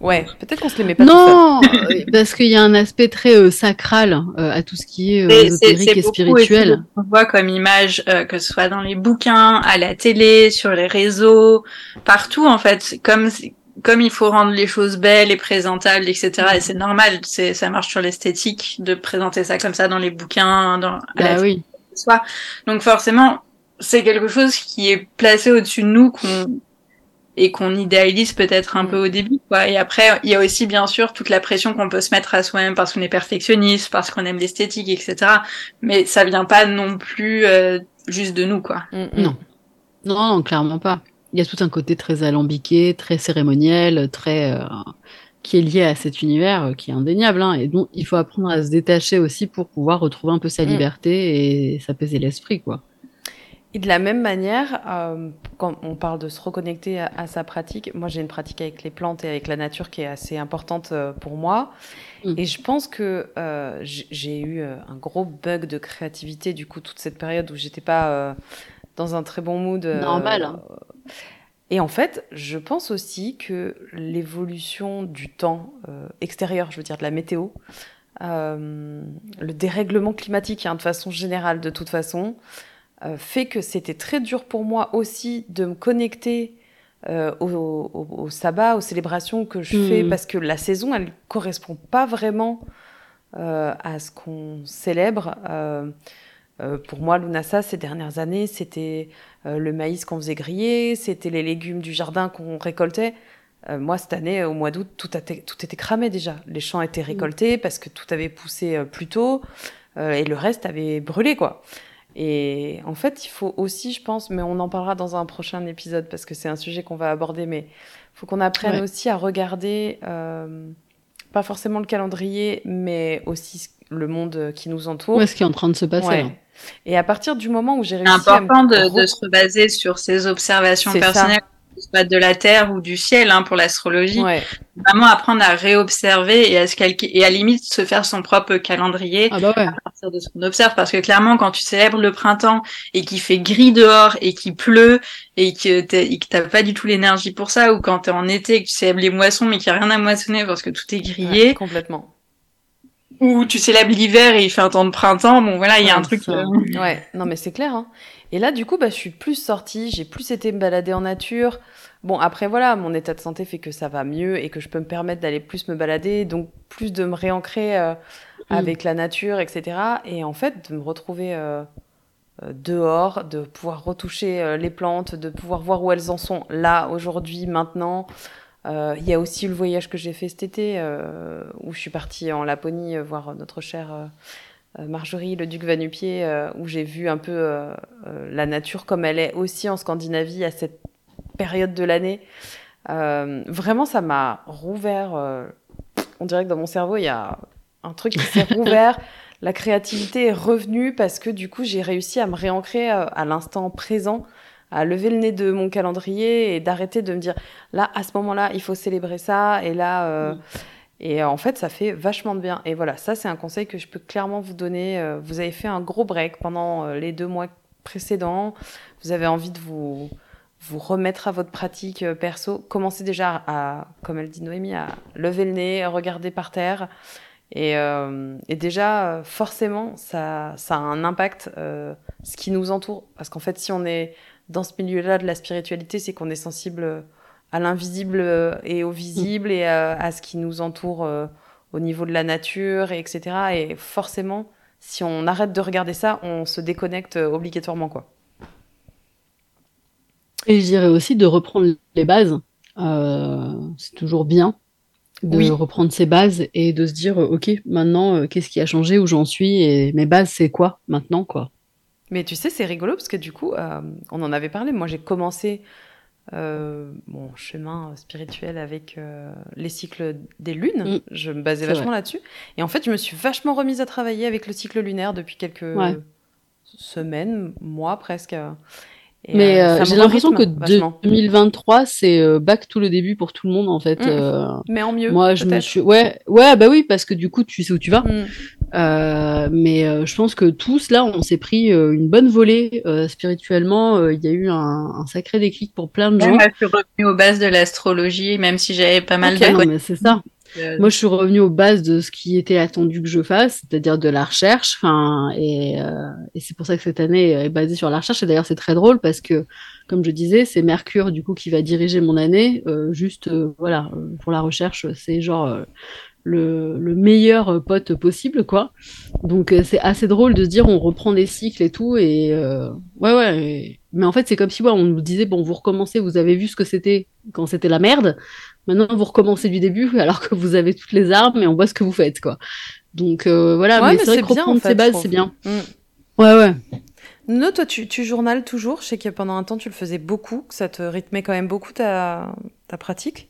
Ouais, peut-être qu'on se les met pas Non, euh, parce qu'il y a un aspect très euh, sacral euh, à tout ce qui est ésotérique et spirituel. On voit comme image, que ce soit dans les bouquins, à la télé, sur les réseaux, partout en fait, comme comme il faut rendre les choses belles et présentables, etc. Et c'est normal, c'est ça marche sur l'esthétique de présenter ça comme ça dans les bouquins, dans bah oui. Donc forcément, c'est quelque chose qui est placé au-dessus de nous qu'on et qu'on idéalise peut-être un mm. peu au début. Quoi. Et après, il y a aussi bien sûr toute la pression qu'on peut se mettre à soi-même parce qu'on est perfectionniste, parce qu'on aime l'esthétique, etc. Mais ça vient pas non plus euh, juste de nous, quoi. Mm, mm. Non. non, non, clairement pas. Il y a tout un côté très alambiqué, très cérémoniel, très euh, qui est lié à cet univers euh, qui est indéniable. Hein, et donc, il faut apprendre à se détacher aussi pour pouvoir retrouver un peu sa liberté et s'apaiser l'esprit, quoi. Et de la même manière, euh, quand on parle de se reconnecter à, sa pratique, moi j'ai une pratique avec les plantes et avec la nature qui est assez importante euh, pour moi. Mm. Et je pense que euh, j'ai eu un gros bug de créativité du coup toute cette période où j'étais pas dans un très bon mood. Normal. Hein. Et en fait, je pense aussi que l'évolution du temps extérieur, je veux dire de la météo, le dérèglement climatique hein, de façon générale de toute façon, euh, fait que c'était très dur pour moi aussi de me connecter euh, au, au, au, sabbat, aux célébrations que je fais, hmm. parce que la saison, elle correspond pas vraiment euh, à ce qu'on célèbre. Euh, euh pour moi, l'Unasa, ces dernières années, c'était le maïs qu'on faisait griller, c'était les légumes du jardin qu'on récoltait. moi, cette année, au mois d'août, tout, tout était cramé déjà. Les champs étaient hmm. récoltés parce que tout avait poussé plus tôt et le reste avait brûlé, quoi. Et en fait, il faut aussi, je pense, mais on en parlera dans un prochain épisode parce que c'est un sujet qu'on va aborder, mais il faut qu'on apprenne ouais. aussi à regarder, euh, pas forcément le calendrier, mais aussi le monde qui nous entoure. Où est-ce qui est en train de se passer ouais. Et à partir du moment où j'ai réussi C'est important à de, de, se baser sur ces observations personnelles. Soit de la terre ou du ciel hein, pour l'astrologie. Ouais. Vraiment apprendre à réobserver et à se calquer et à limite se faire son propre calendrier ah bah ouais. à partir de ce qu'on observe parce que clairement quand tu célèbres le printemps et qu'il fait gris dehors et qu'il pleut et que t'as pas du tout l'énergie pour ça ou quand t'es en été et que tu célèbres les moissons mais qu'il y a rien à moissonner parce que tout est grillé. Ouais, complètement. Ou tu célèbres l'hiver et il fait un temps de printemps, bon voilà, il y a un truc. Euh... Ouais, non mais c'est clair. Hein. Et là, du coup, bah, je suis plus sortie, j'ai plus été me balader en nature. Bon, après, voilà, mon état de santé fait que ça va mieux et que je peux me permettre d'aller plus me balader, donc plus de me réancrer euh, mmh. avec la nature, etc. Et en fait, de me retrouver euh, euh, dehors, de pouvoir retoucher euh, les plantes, de pouvoir voir où elles en sont là, aujourd'hui, maintenant. Euh, il y a aussi le voyage que j'ai fait cet été, où je suis partie en Laponie voir notre chère euh, Marjorie, le duc Vanupier, euh, où j'ai vu un peu euh, la nature comme elle est aussi en Scandinavie à cette période de l'année. vraiment, ça m'a rouvert. on dirait que dans mon cerveau, il y a un truc qui s'est *laughs* rouvert. La créativité est revenue parce que du coup, j'ai réussi à me réancrer à l'instant présent à lever le nez de mon calendrier et d'arrêter de me dire là à ce moment-là il faut célébrer ça et là euh, mmh. Et en fait, ça fait vachement de bien. Et voilà, ça, c'est un conseil que je peux clairement vous donner. Euh, vous avez fait un gros break pendant euh, les deux mois précédents. Vous avez envie de vous, vous remettre à votre pratique perso. Commencez déjà à, comme elle dit Noémie, à lever le nez, à regarder par terre. Et, euh, et déjà, forcément, ça, ça a un impact, euh, ce qui nous entoure. Parce qu'en fait, si on est dans ce milieu-là de la spiritualité, c'est qu'on est sensible à l'invisible euh, et au visible et à, à, ce qui nous entoure euh, au niveau de la nature, et etc. Et forcément, si on arrête de regarder ça, on se déconnecte euh, obligatoirement, quoi. Et je dirais aussi de reprendre les bases. Euh, c'est toujours bien de oui. reprendre ses bases et de se dire, ok, maintenant, qu'est-ce qui a changé, où j'en suis, et mes bases, c'est quoi maintenant, quoi? Mais tu sais, c'est rigolo parce que du coup, euh, on en avait parlé. Moi, j'ai commencé euh, mon chemin spirituel avec euh, les cycles des lunes. Mmh. Je me basais vachement là-dessus. Et en fait, je me suis vachement remise à travailler avec le cycle lunaire depuis quelques ouais. semaines, mois presque. Mais euh, j'ai l'impression que 2023 c'est back tout le début pour tout le monde en fait. Mmh. mais en mieux. Moi je me suis ouais ouais bah oui parce que du coup tu sais où tu vas. Mmh. Mais je pense que tous là on s'est pris une bonne volée spirituellement. Il y a eu un, un, sacré déclic pour plein de gens. Moi je suis revenue aux bases de l'astrologie même si j'avais pas mal okay, mais c'est ça. Euh, Moi, je suis revenue aux bases de ce qui était attendu que je fasse, c'est-à-dire de la recherche. Enfin, et, euh, et c'est pour ça que cette année est basée sur la recherche. Et d'ailleurs, c'est très drôle parce que, comme je disais, c'est Mercure du coup qui va diriger mon année. Euh, juste, euh, voilà, pour la recherche, c'est genre le, le, meilleur pote possible, quoi. Donc, c'est assez drôle de se dire on reprend des cycles et tout. Et ouais, ouais. Mais en fait, c'est comme si ouais, on nous disait bon, vous recommencez, vous avez vu ce que c'était quand c'était la merde. Maintenant, vous recommencez du début *laughs* alors que vous avez toutes les armes et on voit ce que vous faites, quoi. Donc euh, voilà, mais, c'est vrai que reprendre ses bases, c'est bien. Mm. Ouais, ouais. Non, toi, tu, tu journales toujours. Je sais que pendant un temps, tu le faisais beaucoup, que ça te rythmait quand même beaucoup ta, ta pratique.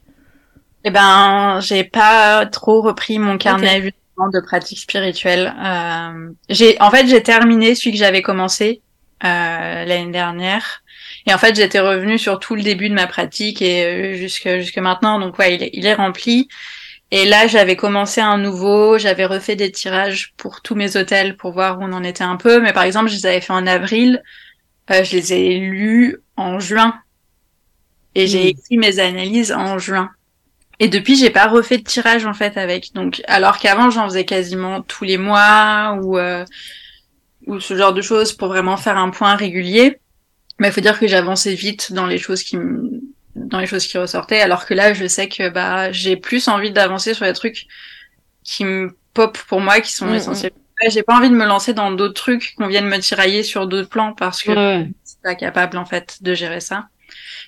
Eh ben, j'ai pas trop repris mon carnet de pratique spirituelle. Euh, j'ai, en fait, j'ai terminé celui que j'avais commencé euh, l'année dernière. Et en fait, j'étais revenue sur tout le début de ma pratique et euh, jusque jusque maintenant. Donc ouais, il est, il est rempli. Et là, j'avais commencé un nouveau, j'avais refait des tirages pour tous mes hôtels pour voir où on en était un peu. Mais par exemple, je les avais fait en avril, euh, je les ai lus en juin. Et j'ai hmm. écrit mes analyses en juin. Et depuis, j'ai pas refait de tirage en fait avec. Donc, alors qu'avant, j'en faisais quasiment tous les mois ou euh, ou ce genre de choses pour vraiment faire un point régulier. Mais il faut dire que j'avançais vite dans les choses qui dans les choses qui ressortaient, alors que là, je sais que bah j'ai plus envie d'avancer sur les trucs qui me pop pour moi, qui sont essentiels. J'ai pas envie de me lancer dans d'autres trucs qu'on vienne me tirailler sur d'autres plans parce que je suis pas capable en fait de gérer ça.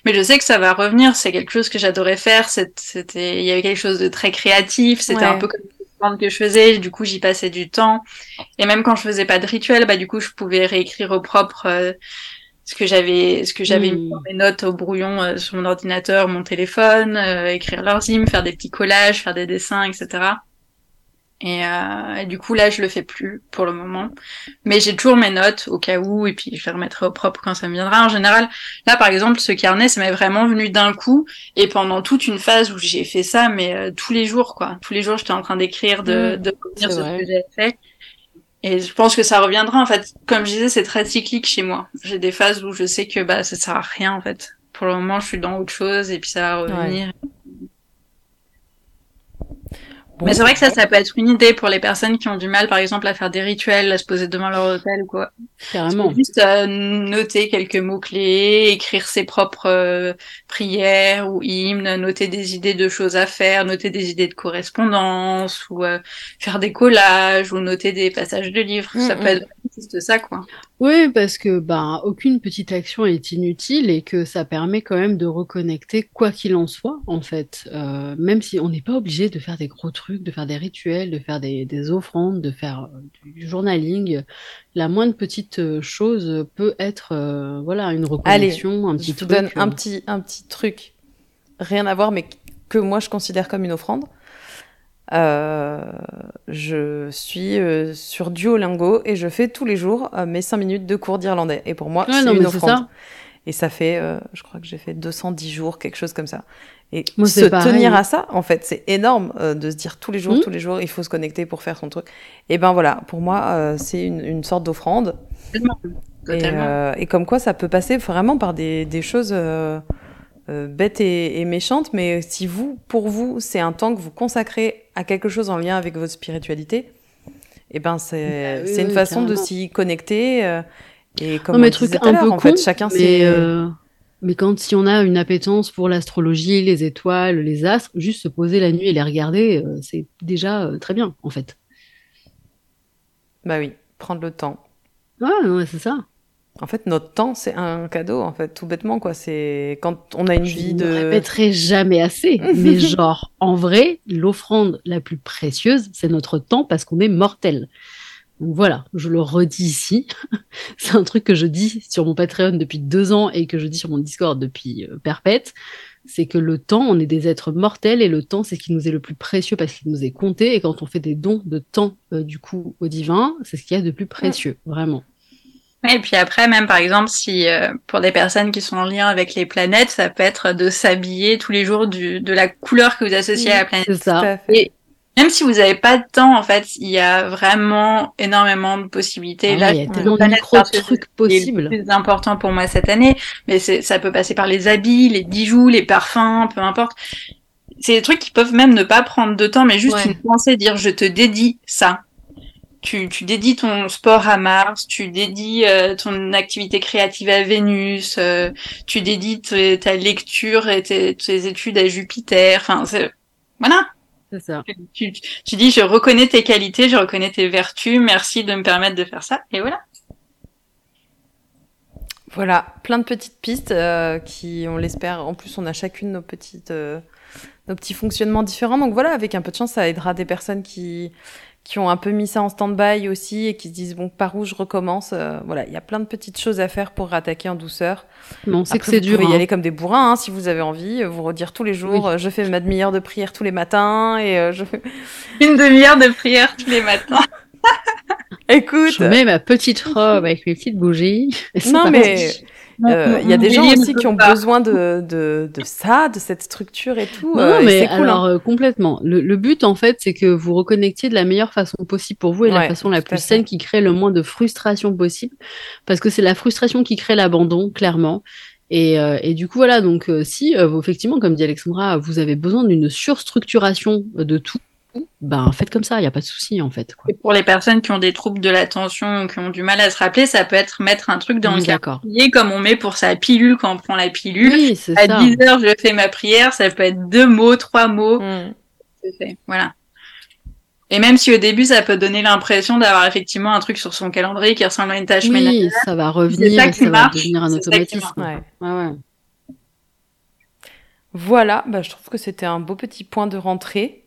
Mais je sais que ça va revenir. C'est quelque chose que j'adorais faire. C'était, il y avait quelque chose de très créatif. C'était un peu comme que je faisais. Du coup, j'y passais du temps. Et même quand je faisais pas de rituel, bah du coup, je pouvais réécrire au propre. Euh, ce que j'avais ce que j'avais mis dans hmm. mes notes au brouillon euh, sur mon ordinateur, mon téléphone, euh, écrire leurs hymnes, faire des petits collages, faire des dessins, etc. Et, euh, et, du coup là je le fais plus pour le moment, mais j'ai toujours mes notes au cas où et puis je les remettrai au propre quand ça me viendra. En général, là par exemple ce carnet ça m'est vraiment venu d'un coup et pendant toute une phase où j'ai fait ça, mais euh, tous les jours quoi, tous les jours j'étais en train d'écrire, de, hmm. de revenir sur ce que j'avais fait. Et je pense que ça reviendra en fait. Comme je disais, c'est très cyclique chez moi. J'ai des phases où je sais que bah ça sert à rien en fait. Pour le moment, je suis dans autre chose et puis ça va revenir. Mais c'est vrai que ça, ça peut être une idée pour les personnes qui ont du mal, par exemple, à faire des rituels, à se poser devant leur hôtel ou quoi. Carrément. Juste euh, noter quelques mots-clés, écrire ses propres euh, prières ou hymnes, noter des idées de choses à faire, noter des idées de correspondance ou euh, faire des collages ou noter des passages de livres. ça mm, peut mm. être juste ça, quoi. Oui, parce que ben aucune petite action est inutile et que ça permet quand même de reconnecter quoi qu'il en soit, en fait. Même si on n'est pas obligé de faire des gros trucs, de faire des rituels, de faire des, des offrandes, de faire euh, du journaling. La moindre petite euh, chose peut être, voilà, une reconnexion, un petit je te donne un petit un petit truc, rien à voir, mais que moi je considère comme une offrande. Euh, je suis euh, sur Duolingo et je fais tous les jours euh, mes 5 minutes de cours d'irlandais. Et pour moi, c'est une offrande. Et ça fait, je crois que j'ai fait 210 jours, quelque chose comme ça. Et se tenir à ça, en fait, c'est énorme de se dire tous les jours, hmm. tous les jours, il faut se connecter pour faire son truc. Et ben voilà, pour moi, c'est une, une, sorte d'offrande. Et, et, comme quoi, ça peut passer vraiment par des, des choses euh, bête et, méchante, mais si vous, pour vous, c'est un temps que vous consacrez à quelque chose en lien avec votre spiritualité, et eh ben c'est bah une façon de s'y connecter. Euh, et comme non, mais truc un peu en fait, chacun euh, mais quand si on a une appétence pour l'astrologie, les étoiles, les astres, juste se poser la nuit et les regarder, c'est déjà très bien en fait. Bah oui, prendre le temps. Ouais, ouais c'est ça. En fait, notre temps, c'est un cadeau, en fait, tout bêtement, quoi. C'est quand on a une vie de. Je ne répéterai jamais assez, *laughs* mais genre, en vrai, l'offrande la plus précieuse, c'est notre temps parce qu'on est mortel. Donc voilà, je le redis ici. *laughs* c'est un truc que je dis sur mon Patreon depuis deux ans et que je dis sur mon Discord depuis euh, perpète. C'est que le temps, on est des êtres mortels et le temps, c'est ce qui nous est le plus précieux parce qu'il nous est compté. Et quand on fait des dons de temps, euh, du coup, au divin, c'est ce qu'il y a de plus précieux, vraiment. Et puis après, même par exemple, si euh, pour des personnes qui sont en lien avec les planètes, ça peut être de s'habiller tous les jours du, de la couleur que vous associez à la planète. C'est ça. Et même si vous n'avez pas de temps, en fait, il y a vraiment énormément de possibilités. Ah Là, il y a tellement de micro trucs c'est les possibles. plus important pour moi cette année, mais c'est- ça peut passer par les habits, les bijoux, les parfums, peu importe. C'est des trucs qui peuvent même ne pas prendre de temps, mais juste Ouais. une pensée, dire je te dédie ça. Tu, tu dédies ton sport à Mars, tu dédies euh, ton activité créative à Vénus, euh, tu dédies ta lecture et tes, tes études à Jupiter. Enfin, c'est- voilà. C'est ça. Tu, tu dis je reconnais tes qualités, je reconnais tes vertus, merci de me permettre de faire ça. Et voilà. Voilà, plein de petites pistes euh, qui, on l'espère, en plus on a chacune nos petites, euh, nos petits fonctionnements différents. Donc voilà, avec un peu de chance, ça aidera des personnes qui, qui ont un peu mis ça en stand-by aussi et qui se disent bon par où je recommence. Euh, voilà, il y a plein de petites choses à faire pour rattaquer en douceur. Mais on sait que c'est vous dur. pouvez y hein. aller comme des bourrins hein, si vous avez envie. euh, Vous redire tous les jours, Oui. euh, je fais ma demi-heure de prière tous les matins et euh, je fais. *laughs* Une demi-heure de prière tous les matins. *laughs* Écoute, Je mets ma petite robe avec mes petites bougies. *laughs* non parti. Euh, il y a des gens aussi qui ont pas. besoin de, de, de ça, de cette structure et tout. Non, euh, mais c'est cool. hein. alors euh, complètement. Le, le but en fait, c'est que vous reconnectiez de la meilleure façon possible pour vous et de la façon la plus fait. saine qui crée le moins de frustration possible, parce que c'est la frustration qui crée l'abandon, clairement. Et, euh, et du coup voilà, donc euh, si euh, effectivement, comme dit Alexandra, vous avez besoin d'une surstructuration de tout, ben faites comme ça, il y a pas de souci en fait. Quoi. Et pour les personnes qui ont des troubles de l'attention ou qui ont du mal à se rappeler, ça peut être mettre un truc dans Oui, le d'accord. calendrier comme on met pour sa pilule quand on prend la pilule. Oui, c'est À ça. 10 heures, je fais ma prière, ça peut être deux mots, trois mots. Mm. Voilà. Et même si au début, ça peut donner l'impression d'avoir effectivement un truc sur son calendrier qui ressemble à une tâche ménagère. Oui, ça va revenir ça ça va devenir un automatisme. Ouais. Ouais, ouais. Voilà, bah, je trouve que c'était un beau petit point de rentrée.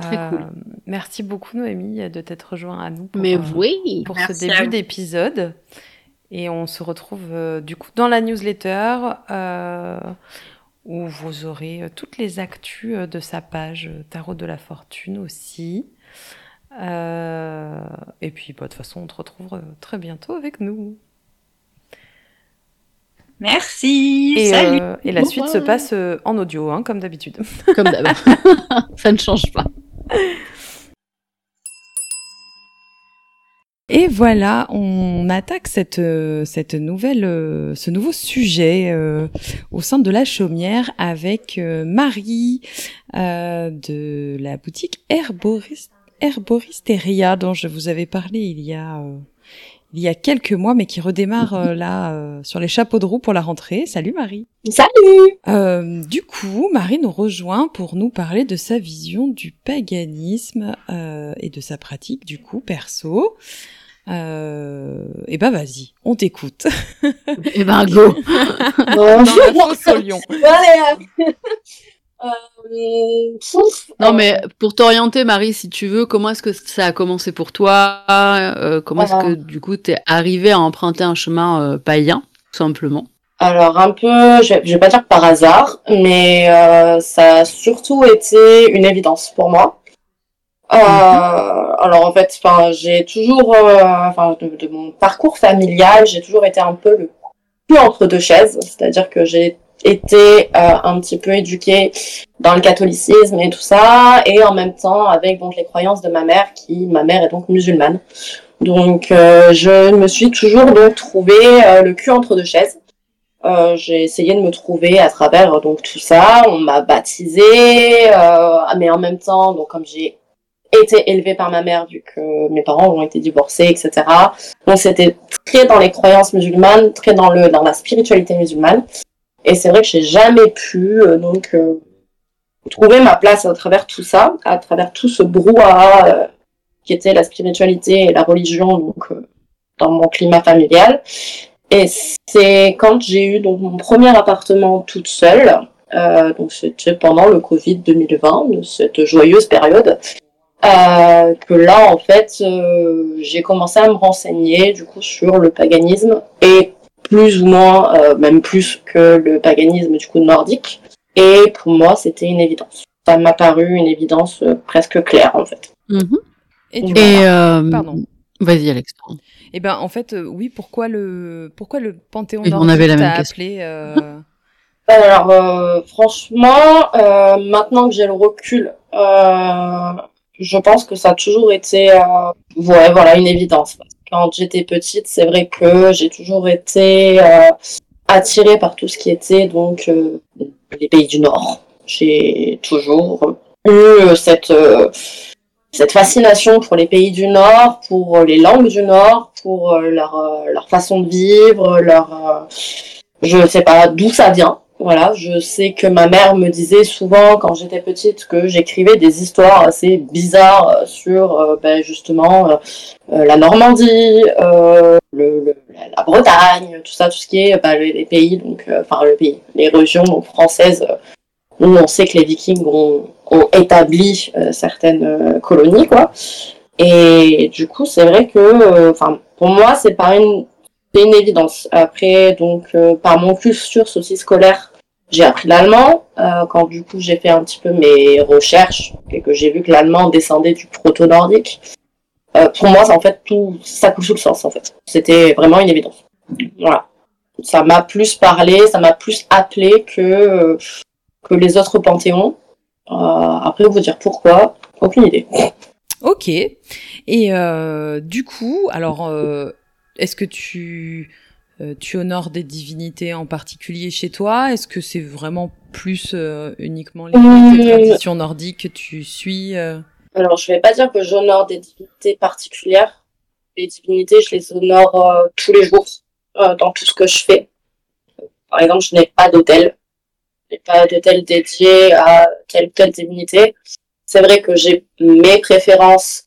Très Euh, cool. Merci beaucoup Noémie de t'être rejoint à nous pour, Mais euh, oui. pour Merci ce début d'épisode. Et on se retrouve euh, du coup dans la newsletter euh, où vous aurez euh, toutes les actus euh, de sa page euh, Tarot de la Fortune aussi. Euh, et puis bah, de toute façon on te retrouve euh, très bientôt avec nous. Merci. Et, Salut. euh, et la suite se passe euh, en audio, hein, comme d'habitude. Comme d'hab. *laughs* ça ne change pas. *laughs* Et voilà, on attaque euh, euh, ce nouveau sujet euh, au sein de la chaumière avec Marie de la boutique Herboris- Herboristeria dont je vous avais parlé il y a, il y a quelques mois, mais qui redémarre euh, là euh, sur les chapeaux de roue pour la rentrée. Salut Marie. Salut Euh, du coup, Marie nous rejoint pour nous parler de sa vision du paganisme euh, et de sa pratique du coup perso. Euh, et ben vas-y, on t'écoute. Eh ben, go. Dans la fosse au lion. Allez, euh, Non, euh, mais pour t'orienter, Marie, si tu veux, comment est-ce que ça a commencé pour toi Euh, Comment est-ce que, du coup, t'es arrivée à emprunter un chemin euh, païen, tout simplement? Alors un peu, je vais, je vais pas dire par hasard, mais ça a surtout été une évidence pour moi. Euh, alors en fait, enfin, j'ai toujours, euh, enfin, de, de mon parcours familial, j'ai toujours été un peu le cul entre deux chaises, c'est-à-dire que j'ai été euh, un petit peu éduquée dans le catholicisme et tout ça, et en même temps avec donc les croyances de ma mère, qui, ma mère est donc musulmane. Donc euh, je me suis toujours donc trouvé euh, le cul entre deux chaises. Euh, j'ai essayé de me trouver à travers donc tout ça. On m'a baptisée, euh, mais en même temps, donc comme j'ai été élevée par ma mère vu que mes parents ont été divorcés, etc. Donc c'était très dans les croyances musulmanes, très dans le dans la spiritualité musulmane. Et c'est vrai que j'ai jamais pu euh, donc euh, trouver ma place à travers tout ça, à travers tout ce brouhaha euh, qui était la spiritualité et la religion donc dans mon climat familial. Et c'est quand j'ai eu donc mon premier appartement toute seule, donc c'était pendant le Covid 2020, de cette joyeuse période, que là en fait j'ai commencé à me renseigner du coup sur le paganisme et plus ou moins, euh, même plus que le paganisme du coup nordique. Et pour moi c'était une évidence. Ça m'a paru une évidence euh, presque claire en fait. Mhm. Et du Et, euh, Pardon. Vas-y, Alex. Eh ben, en fait, euh, oui. Pourquoi le pourquoi le Panthéon on nordique avait la même question. appelé euh, *laughs* Alors, euh, franchement, euh, maintenant que j'ai le recul, euh, je pense que ça a toujours été, euh, ouais, voilà, une évidence. Quand j'étais petite, c'est vrai que j'ai toujours été euh, attirée par tout ce qui était donc euh, les pays du Nord. J'ai toujours eu euh, cette fascination pour les pays du Nord, pour les langues du Nord, pour leur façon de vivre, leur je sais pas d'où ça vient. Voilà, je sais que ma mère me disait souvent quand j'étais petite que j'écrivais des histoires assez bizarres euh, sur euh, ben, justement euh, euh, la Normandie, euh, le, le- la- Bretagne, tout ça, tout ce qui est ben, les, pays, donc enfin le pays, les régions françaises où on sait que les Vikings ont, ont établi certaines colonies, quoi. Et du coup, c'est vrai que, enfin, pour moi, c'est pas une c'est une évidence. Après, donc, euh, par mon cursus aussi scolaire, j'ai appris l'allemand. euh, quand du coup j'ai fait un petit peu mes recherches et que j'ai vu que l'allemand descendait du proto-nordique, euh, pour moi, en fait, tout ça coule sous le sens, en fait. C'était vraiment une évidence. Voilà. Ça m'a plus parlé, ça m'a plus appelé que, que les autres panthéons. Euh, après, vous dire pourquoi, aucune idée. Ok. Et euh, du coup, alors, euh, est-ce que tu tu honores des divinités en particulier chez toi Est-ce que c'est vraiment plus euh, uniquement les Mmh. traditions nordiques que tu suis euh? Alors, je vais pas dire que j'honore des divinités particulières. Les divinités, je les honore euh, tous les jours euh, dans tout ce que je fais. Par exemple, je n'ai pas d'hôtel. Je n'ai pas d'hôtel dédié à telle ou telle divinité. C'est vrai que j'ai mes préférences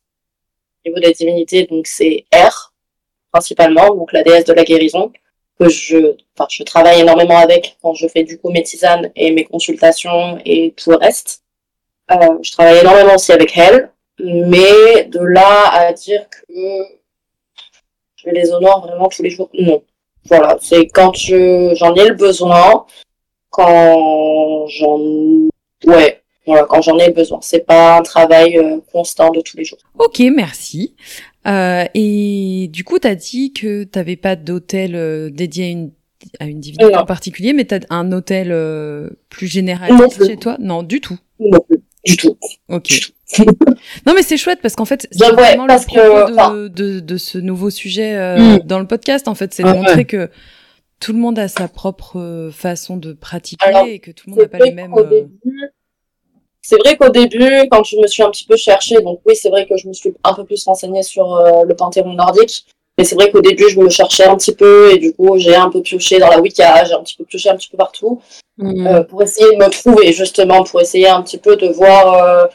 au niveau des divinités, donc c'est R, principalement, donc la déesse de la guérison, que je, enfin, je travaille énormément avec quand je fais du coup mes tisanes et mes consultations et tout le reste. Euh, je travaille énormément aussi avec elle, mais de là à dire que je les honore vraiment tous les jours, non. Voilà, c'est quand je j'en ai le besoin, quand j'en ouais, voilà, quand j'en ai besoin. C'est pas un travail euh, constant de tous les jours. Ok, merci. Euh, et du coup, t'as dit que t'avais pas d'hôtel euh, dédié à une à une divinité Non. en particulier, mais t'as un hôtel euh, plus généraliste chez toi? Non, du tout. Non du tout. Ok. *laughs* non mais c'est chouette parce qu'en fait c'est ouais, vraiment parce le que, propos de, enfin- de, de ce nouveau sujet euh, Mm. dans le podcast en fait, c'est Ah de montrer ouais. que tout le monde a sa propre euh, façon de pratiquer Alors, et que tout le monde n'a pas les mêmes. début, c'est vrai qu'au début, quand je me suis un petit peu cherchée, donc oui, c'est vrai que je me suis un peu plus renseignée sur euh, le panthéon nordique, mais c'est vrai qu'au début, je me cherchais un petit peu et du coup, j'ai un peu pioché dans la Wicca, j'ai un petit peu pioché un petit peu partout Mm. euh, pour essayer de me trouver justement, pour essayer un petit peu de voir euh,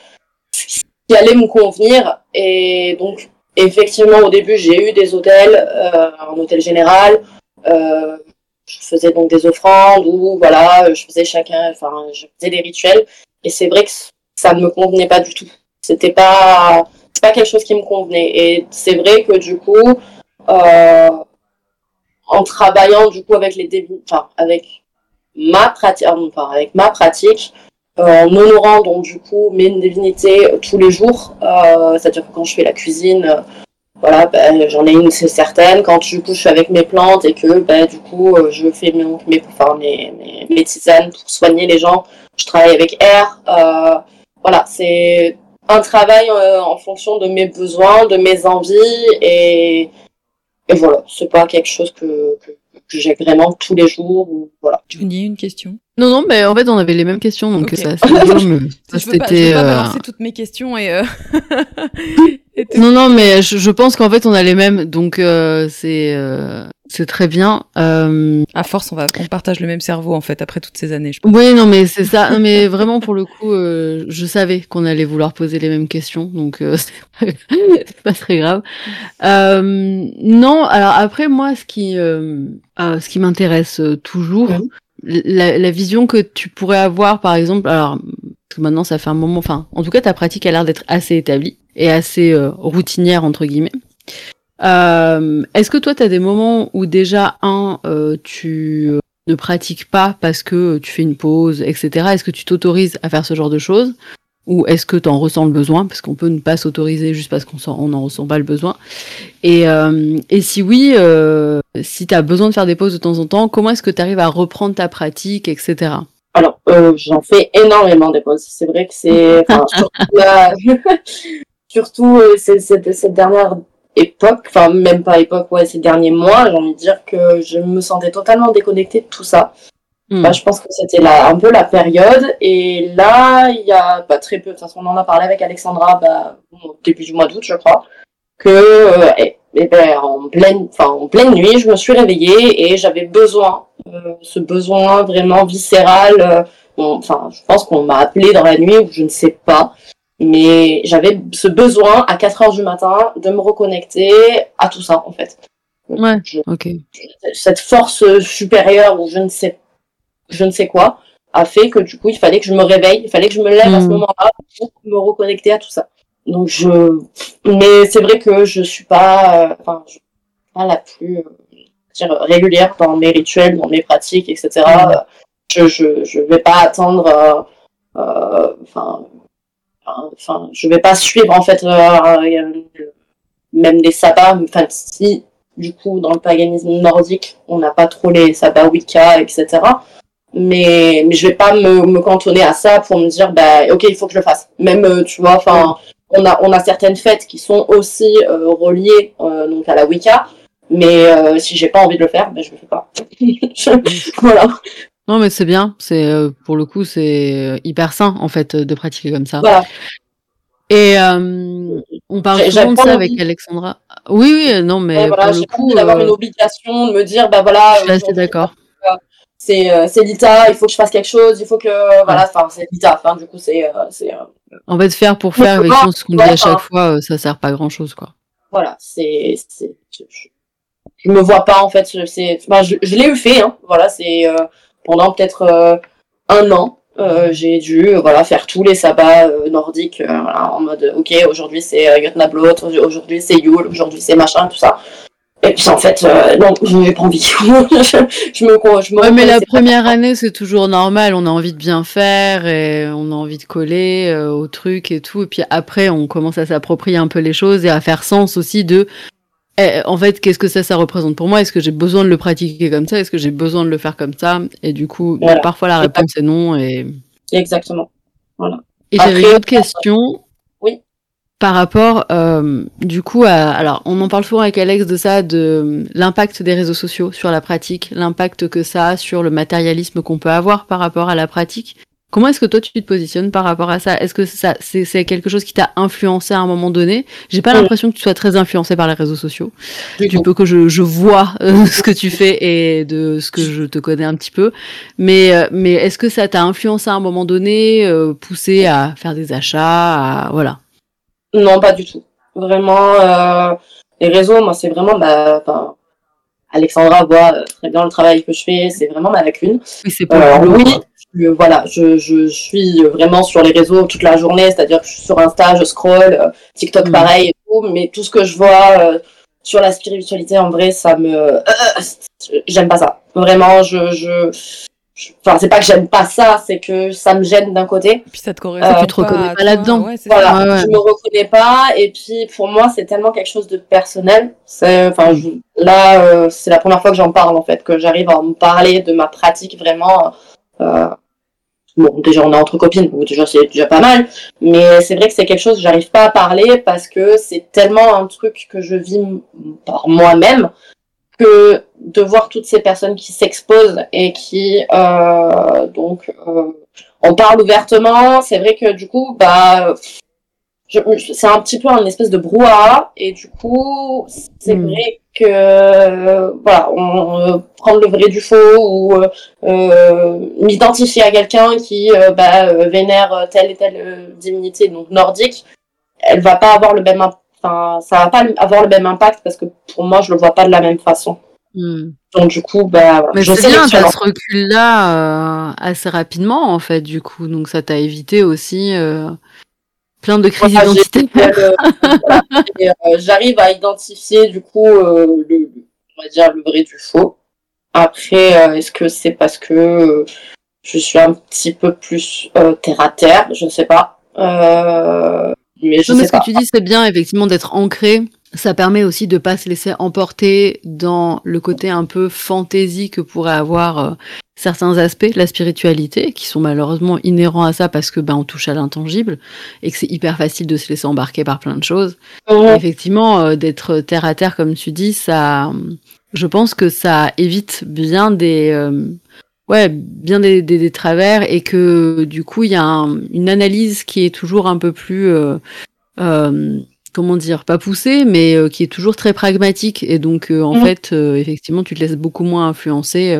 ce qui allait me convenir. Et donc, effectivement, au début, j'ai eu des hôtels, euh, un hôtel général. Euh, je faisais donc des offrandes ou voilà, je faisais chacun, enfin, je faisais des rituels. Et c'est vrai que ça ne me convenait pas du tout. C'était pas, pas quelque chose qui me convenait. Et c'est vrai que du coup, euh, en travaillant du coup avec les débuts, enfin avec ma ma pratique, euh, en honorant donc du coup mes divinités euh, tous les jours, euh, c'est-à-dire que quand je fais la cuisine, euh, voilà, ben, j'en ai une c'est certaine. Quand du coup je suis avec mes plantes et que ben, du coup euh, je fais mes, mes, enfin, mes, mes tisanes pour soigner les gens, je travaille avec R. Euh, voilà, c'est un travail euh, en fonction de mes besoins, de mes envies et, et voilà, c'est pas quelque chose que, que, que j'ai vraiment tous les jours ou voilà. Johnny, une question? Non, non, mais en fait, on avait les mêmes questions, donc Ok. ça, mais *laughs* ça, Je pas, je euh, balancer toutes mes questions et. euh. *laughs* Non, non, mais je, je pense qu'en fait, on a les mêmes, donc euh, c'est euh, c'est très bien. Euh... À force, on va, on partage le même cerveau en fait après toutes ces années. Je pense. Oui, non, mais c'est ça. Non, mais vraiment, pour le coup, euh, je savais qu'on allait vouloir poser les mêmes questions, donc euh, *laughs* c'est pas- très grave. Euh, non, alors après, moi, ce qui, euh, euh, ce qui m'intéresse toujours, la, la vision que tu pourrais avoir, par exemple, alors parce que maintenant, ça fait un moment, enfin, en tout cas, ta pratique a l'air d'être assez établie et assez euh, routinière entre guillemets. Euh, Est-ce que toi, tu as des moments où déjà, un, euh, tu euh, ne pratiques pas parce que tu fais une pause, etc. Est-ce que tu t'autorises à faire ce genre de choses? Ou est-ce que tu en ressens le besoin? Parce qu'on peut ne pas s'autoriser juste parce qu'on n'en ressent pas le besoin. Et, euh, si oui, si tu as besoin de faire des pauses de temps en temps, comment est-ce que tu arrives à reprendre ta pratique, etc. Alors, j'en fais énormément des pauses. C'est vrai que c'est... surtout, *laughs* cette dernière époque, enfin même pas époque, ouais, ces derniers mois, j'ai envie de dire que je me sentais totalement déconnectée de tout ça. Bah, je pense que c'était un peu la période. Et là, il y a pas très peu, de toute façon, on en a parlé avec Alexandra bah, au début du mois d'août, je crois, que euh, eh, eh ben, en, pleine, en pleine nuit, je me suis réveillée et j'avais besoin, euh, ce besoin vraiment viscéral. Euh, enfin, je pense qu'on m'a appelé dans la nuit ou je ne sais pas. Mais j'avais ce besoin à 4 heures du matin de me reconnecter à tout ça, en fait. Ouais, ok. Cette force supérieure où je ne sais je ne sais quoi, a fait que du coup, il fallait que je me réveille, il fallait que je me lève à ce hmm. moment-là pour me reconnecter à tout ça. Donc je, mais c'est vrai que je suis pas, euh, enfin, pas la plus euh, dire, régulière dans mes rituels, dans mes pratiques, etc. Hmm. Je, je, je vais pas attendre, euh, euh, enfin, je vais pas suivre en fait même des sabbats. Enfin, si du coup dans le paganisme nordique, on n'a pas trop les sabbats Wicca, etc mais mais je vais pas me, me cantonner à ça pour me dire bah ok il faut que je le fasse. Même euh, tu vois enfin on a on a certaines fêtes qui sont aussi euh, reliées euh, donc à la Wicca. Mais si j'ai pas envie de le faire ben je le fais pas. *laughs* Voilà non mais c'est bien. C'est pour le coup c'est hyper sain en fait de pratiquer comme ça. Voilà. et on parle souvent de ça avec Alexandra. Oui oui non mais voilà, pour le coup d'avoir une obligation de me dire bah voilà je suis assez d'accord. c'est euh, c'est l'ITA, il faut que je fasse quelque chose, il faut que voilà, enfin c'est l'ITA, enfin du coup c'est euh, c'est euh, en fait faire pour faire avec ce qu'on dit à chaque fois, ça sert pas grand chose quoi. Voilà, c'est c'est je, je, me vois pas en fait, c'est enfin, je, je l'ai eu fait hein, voilà, c'est pendant peut-être un an, j'ai dû voilà faire tous les sabbats nordiques voilà, en mode ok aujourd'hui c'est Jotnablot, aujourd'hui c'est Yule, aujourd'hui c'est machin tout ça et puis en fait, euh, non, je n'ai pas envie. *laughs* je, me, je me mais la première année, c'est toujours normal. On a envie de bien faire et on a envie de coller euh, au truc et tout. Et puis après, on commence à s'approprier un peu les choses et à faire sens aussi de. Eh, en fait, qu'est-ce que ça, ça représente pour moi? Est-ce que j'ai besoin de le pratiquer comme ça? Est-ce que j'ai besoin de le faire comme ça? Et du coup, parfois la réponse est non. Et... Exactement. Voilà. Et j'avais une autre question. Par rapport euh, du coup à alors on en parle souvent avec Alex de ça de l'impact des réseaux sociaux sur la pratique l'impact que ça a sur le matérialisme qu'on peut avoir par rapport à la pratique comment est-ce que toi tu te positionnes par rapport à ça? Est-ce que ça c'est quelque chose qui t'a influencé à un moment donné? J'ai pas l'impression que tu sois très influencé par les réseaux sociaux. Du peu que je, je vois euh, *laughs* ce que tu fais et de ce que je te connais un petit peu. Mais euh, mais est-ce que ça t'a influencé à un moment donné euh, poussé à faire des achats à voilà? Non, pas du tout. Vraiment, euh, les réseaux, moi, c'est vraiment bah, Alexandra voit euh, très bien le travail que je fais, c'est vraiment ma lacune. Oui, c'est pas euh, oui, je, voilà, je, je, suis vraiment sur les réseaux toute la journée, c'est-à-dire que je suis sur Insta, je scroll, euh, TikTok mm. pareil et tout, mais tout ce que je vois sur la spiritualité, en vrai, ça me... J'aime pas ça. Vraiment, je, je, Enfin, c'est pas que j'aime pas ça, c'est que ça me gêne d'un côté. Et puis ça te correspond. Euh, tu te reconnais pas là-dedans. voilà, je me reconnais pas. Et puis pour moi, c'est tellement quelque chose de personnel. C'est, enfin, là, euh, c'est la première fois que j'en parle en fait, que j'arrive à me parler de ma pratique vraiment. Euh, bon, déjà on est entre copines, donc déjà c'est déjà pas mal. Mais c'est vrai que c'est quelque chose que j'arrive pas à parler parce que c'est tellement un truc que je vis par moi-même que de voir toutes ces personnes qui s'exposent et qui euh, donc euh, on parle ouvertement, c'est vrai que du coup bah c'est un petit peu un espèce de brouhaha et du coup c'est hmm. vrai que voilà on, prendre le vrai du faux ou euh, m'identifier à quelqu'un qui bah, vénère telle et telle divinité donc nordique elle va pas avoir le même enfin ça va pas avoir le même impact parce que pour moi je le vois pas de la même façon Hmm. Donc du coup, bah, Mais je sais bien, tu as ce recul-là euh, assez rapidement en fait, du coup, donc ça t'a évité aussi euh, plein de crises identitaires. *laughs* Euh, j'arrive à identifier du coup le, on va dire le vrai du faux. Après, est-ce que c'est parce que je suis un petit peu plus terre à terre? Je ne sais pas. Euh, mais je non, mais ce pas. que tu dis, c'est bien, effectivement, d'être ancré. Ça permet aussi de pas se laisser emporter dans le côté un peu fantaisie que pourrait avoir euh, certains aspects de la spiritualité, qui sont malheureusement inhérents à ça parce que ben on touche à l'intangible et que c'est hyper facile de se laisser embarquer par plein de choses. Effectivement, euh, d'être terre à terre, comme tu dis, ça, je pense que ça évite bien des, euh, ouais, bien des, des, des travers et que du coup, il y a un- une analyse qui est toujours un peu plus, euh, euh, comment dire, pas poussée, mais euh, qui est toujours très pragmatique. Et donc, euh, en Mhm. fait, effectivement, tu te laisses beaucoup moins influencer.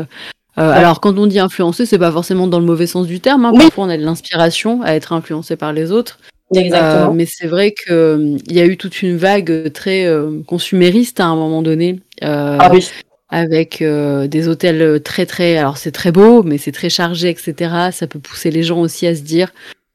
Ouais. Alors, quand on dit influencer, c'est pas forcément dans le mauvais sens du terme. hein. Oui. Parfois, on a de l'inspiration à être influencé par les autres. Exactement. Mais c'est vrai que euh, il y a eu toute une vague très consumériste à un moment donné, ah oui. Avec euh, des hôtels très très, alors c'est très beau, mais c'est très chargé, etc. Ça peut pousser les gens aussi à se dire,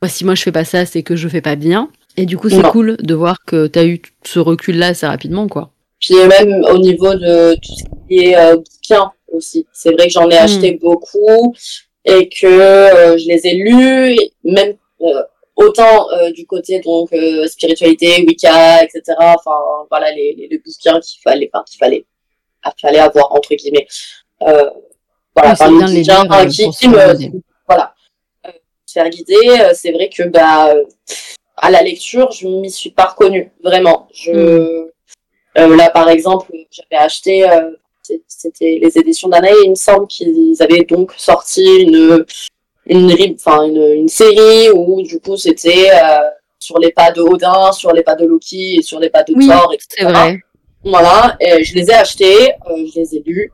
si moi je fais pas ça, c'est que je fais pas bien. Et du coup, c'est cool de voir que tu as eu ce recul-là assez rapidement, quoi. Puis même au niveau de tout ce qui est euh, bouquins aussi. C'est vrai que j'en ai Mm. acheté beaucoup et que euh, je les ai lus, même euh, autant du côté donc spiritualité, Wicca, etc. Enfin voilà les, les, les bouquins qu'il fallait, enfin, qu'il fallait, qu'il fallait avoir entre guillemets. Euh, voilà, les bien euh, qui, me, voilà, euh, faire guider. C'est vrai que bah à la lecture, je m'y suis pas reconnue vraiment. Je Mm. euh, là, par exemple, j'avais acheté, c'était les éditions d'Anna et il me semble qu'ils avaient donc sorti une, une, enfin, une, une série où, du coup, c'était euh, sur les pas de Odin, sur les pas de Loki et sur les pas de Oui, Thor, etc. c'est vrai. Voilà, et je les ai achetés, euh, je les ai lus,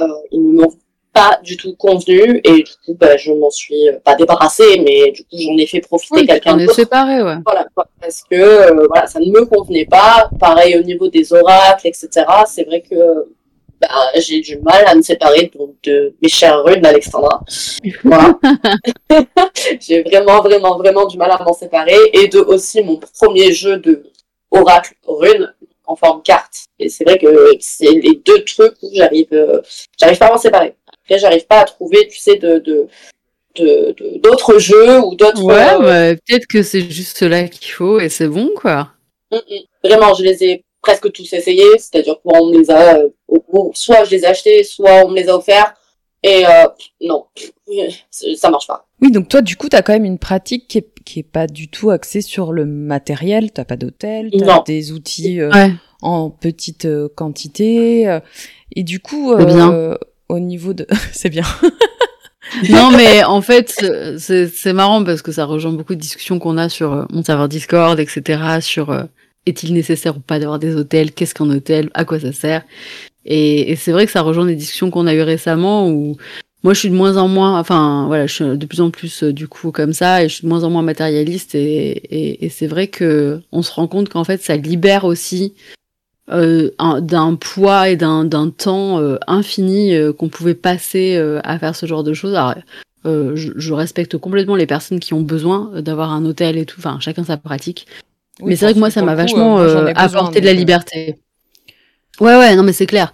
euh, ils ne m'ont pas du tout convenu et du coup, bah, je m'en suis euh, pas débarrassée, mais du coup, j'en ai fait profiter Oui, quelqu'un d'autre. séparés, ouais. Voilà, quoi, parce que euh, voilà, ça ne me convenait pas. Pareil au niveau des oracles, etc. C'est vrai que bah, j'ai du mal à me séparer donc, de mes chères runes d'Alexandra. *laughs* Voilà. *laughs* j'ai vraiment, vraiment, vraiment du mal à m'en séparer. Et de aussi mon premier jeu de oracle rune en forme carte. Et c'est vrai que c'est les deux trucs où j'arrive, euh, j'arrive pas à m'en séparer. Après, j'arrive pas à trouver, tu sais, de, de, d'autres jeux ou d'autres. Ouais, euh, bah, peut-être que c'est juste cela qu'il faut et c'est bon, quoi. Mm, mm. Vraiment, je les ai presque tous essayés, c'est-à-dire qu'on me les a, euh, soit je les ai achetés, soit on me les a offerts, et euh, non, *laughs* ça marche pas. Oui, donc toi, du coup, t'as quand même une pratique qui est, qui est pas du tout axée sur le matériel. T'as pas d'hôtel, t'as des outils euh, Ouais. en petite euh, quantité. euh, et du coup, bien. au niveau de... *laughs* c'est bien. *laughs* non, mais en fait, c'est marrant parce que ça rejoint beaucoup de discussions qu'on a sur mon serveur Discord, etc. Sur est-il nécessaire ou pas d'avoir des hôtels Qu'est-ce qu'un hôtel À quoi ça sert Et, et c'est vrai que ça rejoint des discussions qu'on a eues récemment où moi je suis de moins en moins, enfin voilà, je suis de plus en plus euh, du coup comme ça et je suis de moins en moins matérialiste et, et, et c'est vrai que on se rend compte qu'en fait ça libère aussi euh, un- d'un poids et d'un d'un temps euh, infini euh, qu'on pouvait passer euh, à faire ce genre de choses. Alors, euh, je, je respecte complètement les personnes qui ont besoin d'avoir un hôtel et tout, enfin chacun sa pratique. mais c'est vrai que moi ça m'a vachement euh, apporté de la liberté. Ouais ouais non mais c'est clair.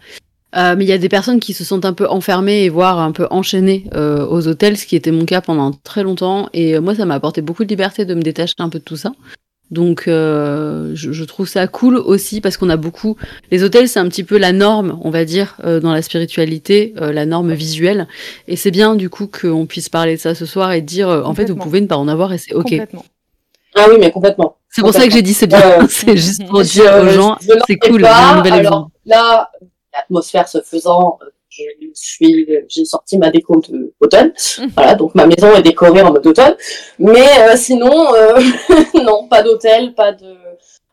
Euh, mais il y a des personnes qui se sentent un peu enfermées et voire un peu enchaînées euh, aux hôtels, ce qui était mon cas pendant très longtemps. Et euh, moi, ça m'a apporté beaucoup de liberté de me détacher un peu de tout ça. Donc, euh, je, je trouve ça cool aussi parce qu'on a beaucoup. Les hôtels, c'est un petit peu la norme, on va dire, euh, dans la spiritualité, euh, la norme visuelle. Et c'est bien du coup qu'on puisse parler de ça ce soir et dire, euh, en fait, vous pouvez ne pas en avoir et c'est ok. Complètement. Ah oui, mais complètement. C'est pour ça que j'ai dit c'est bien. Euh, *laughs* c'est juste pour dire aux gens, c'est cool, pas. un nouvel Alors, exemple. Là, l'atmosphère se faisant, euh, je suis, j'ai sorti ma déco de automne. Voilà, donc ma maison est décorée en mode automne. Mais euh, sinon, euh, *laughs* non, pas d'hôtel, pas de.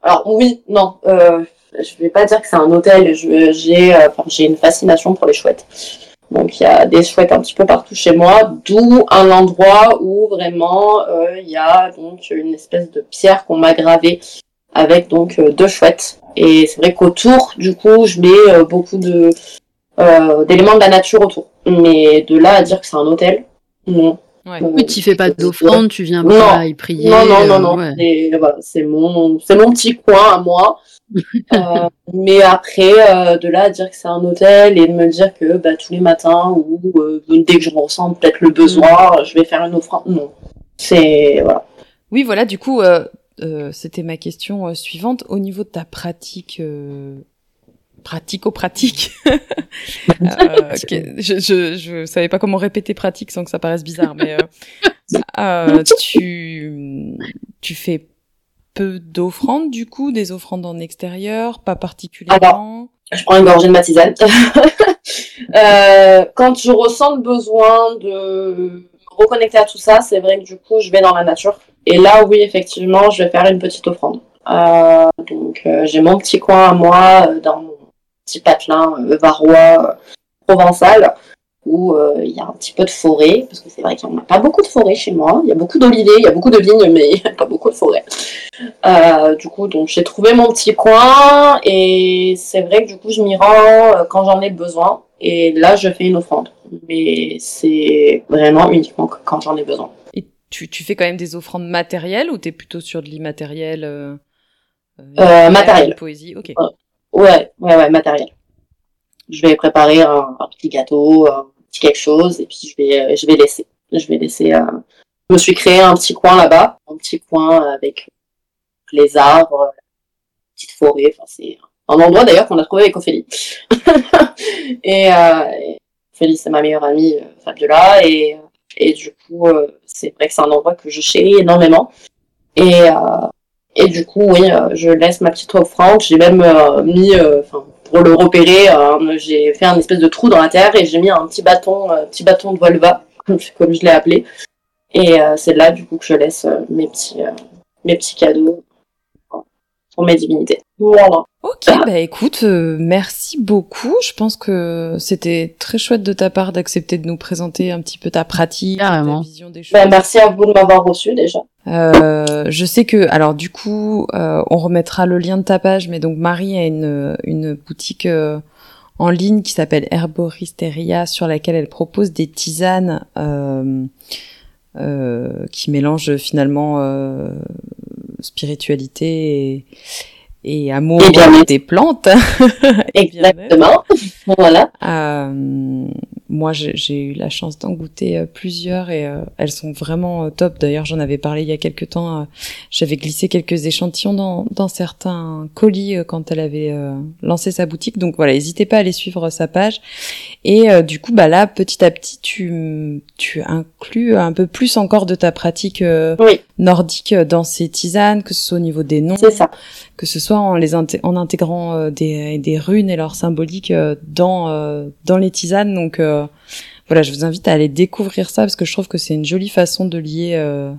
Alors oui, non. Euh, je vais pas dire que c'est un hôtel. je- J'ai, euh, enfin, j'ai une fascination pour les chouettes. Donc il y a des chouettes un petit peu partout chez moi, d'où un endroit où vraiment euh, il y a donc une espèce de pierre qu'on m'a gravée avec donc euh, deux chouettes. Et c'est vrai qu'autour, du coup, je mets euh, beaucoup de euh, d'éléments de la nature autour. Mais de là à dire que c'est un hôtel, non. Ouais. Euh, Oui, tu fais pas d'offrande, tu viens Non. pas y prier. Non, non, non, euh, non. ouais. Et voilà, c'est mon, c'est mon petit coin à moi. *laughs* Euh, mais après, euh, de là à dire que c'est un hôtel et de me dire que bah, tous les matins ou euh, dès que je ressens peut-être le besoin, je vais faire une offrande. Non. C'est voilà. Oui, voilà, du coup, euh, euh, c'était ma question euh, suivante. Au niveau de ta pratique, pratico-pratique, *laughs* *laughs* je, je, je savais pas comment répéter pratique sans que ça paraisse bizarre, mais *laughs* tu, tu fais peu d'offrandes, du coup, des offrandes en extérieur, pas particulièrement? Je prends une gorgée de ma tisane. euh, quand je ressens le besoin de reconnecter à tout ça, c'est vrai que du coup, je vais dans la nature. Et là, oui, effectivement, je vais faire une petite offrande. Euh, donc, euh, j'ai mon petit coin à moi, euh, dans mon petit patelin varois provençal où il y a un petit peu de forêt, parce que c'est vrai qu'il n'y a pas beaucoup de forêt chez moi. Il y a beaucoup d'oliviers, il y a beaucoup de vignes, mais *laughs* il n'y a pas beaucoup de forêt. Du coup, donc j'ai trouvé mon petit coin et c'est vrai que du coup je m'y rends quand j'en ai besoin. Et là, je fais une offrande, mais c'est vraiment uniquement quand j'en ai besoin. Et tu, tu fais quand même des offrandes matérielles ou t'es plutôt sur de l'immatériel euh, euh, Matériel. Poésie, ok. Ouais, ouais, ouais, matériel. Je vais préparer un, un petit gâteau, un quelque chose et puis je vais, euh, je vais laisser. Je vais laisser. Euh... Je me suis créé un petit coin là-bas, un petit coin avec les arbres, petite forêt. Enfin, c'est un endroit d'ailleurs qu'on a trouvé avec Ophélie. *laughs* et, euh, Ophélie, c'est ma meilleure amie, euh, Fabiola, et, et du coup, euh, c'est vrai que c'est un endroit que je chéris énormément. Et, euh, et du coup, oui, je laisse ma petite offrande. J'ai même mis, pour le repérer, euh, j'ai fait un espèce de trou dans la terre et j'ai mis un petit bâton, euh, petit bâton de Volva, *laughs* comme je l'ai appelé. Et euh, c'est là du coup que je laisse mes petits, mes petits cadeaux pour mes divinités. Voilà. Ok, bah écoute, euh, merci beaucoup. Je pense que c'était très chouette de ta part d'accepter de nous présenter un petit peu ta pratique, Carrément. ta vision des choses. Bah, merci à vous de m'avoir reçu déjà. Euh, je sais que, alors du coup, euh, on remettra le lien de ta page, mais donc Marie a une, une boutique euh, en ligne qui s'appelle Herboristeria, sur laquelle elle propose des tisanes euh, euh, qui mélangent finalement euh, spiritualité et, et amour Et des plantes. *laughs* Exactement. *laughs* voilà. Euh, moi, j'ai eu la chance d'en goûter euh, plusieurs et euh, elles sont vraiment euh, top. D'ailleurs, j'en avais parlé il y a quelques temps. J'avais glissé quelques échantillons dans, dans certains colis quand elle avait lancé sa boutique. Donc voilà, n'hésitez pas à aller suivre sa page. Et du coup, bah là, petit à petit, tu, tu inclus un peu plus encore de ta pratique Oui. nordique dans ces tisanes, que ce soit au niveau des noms, C'est ça. Que ce soit en les inté- en intégrant euh, des, des runes et leur symbolique euh, dans euh, dans les tisanes. Donc euh, voilà je vous invite à aller découvrir ça parce que je trouve que c'est une jolie façon de lier euh,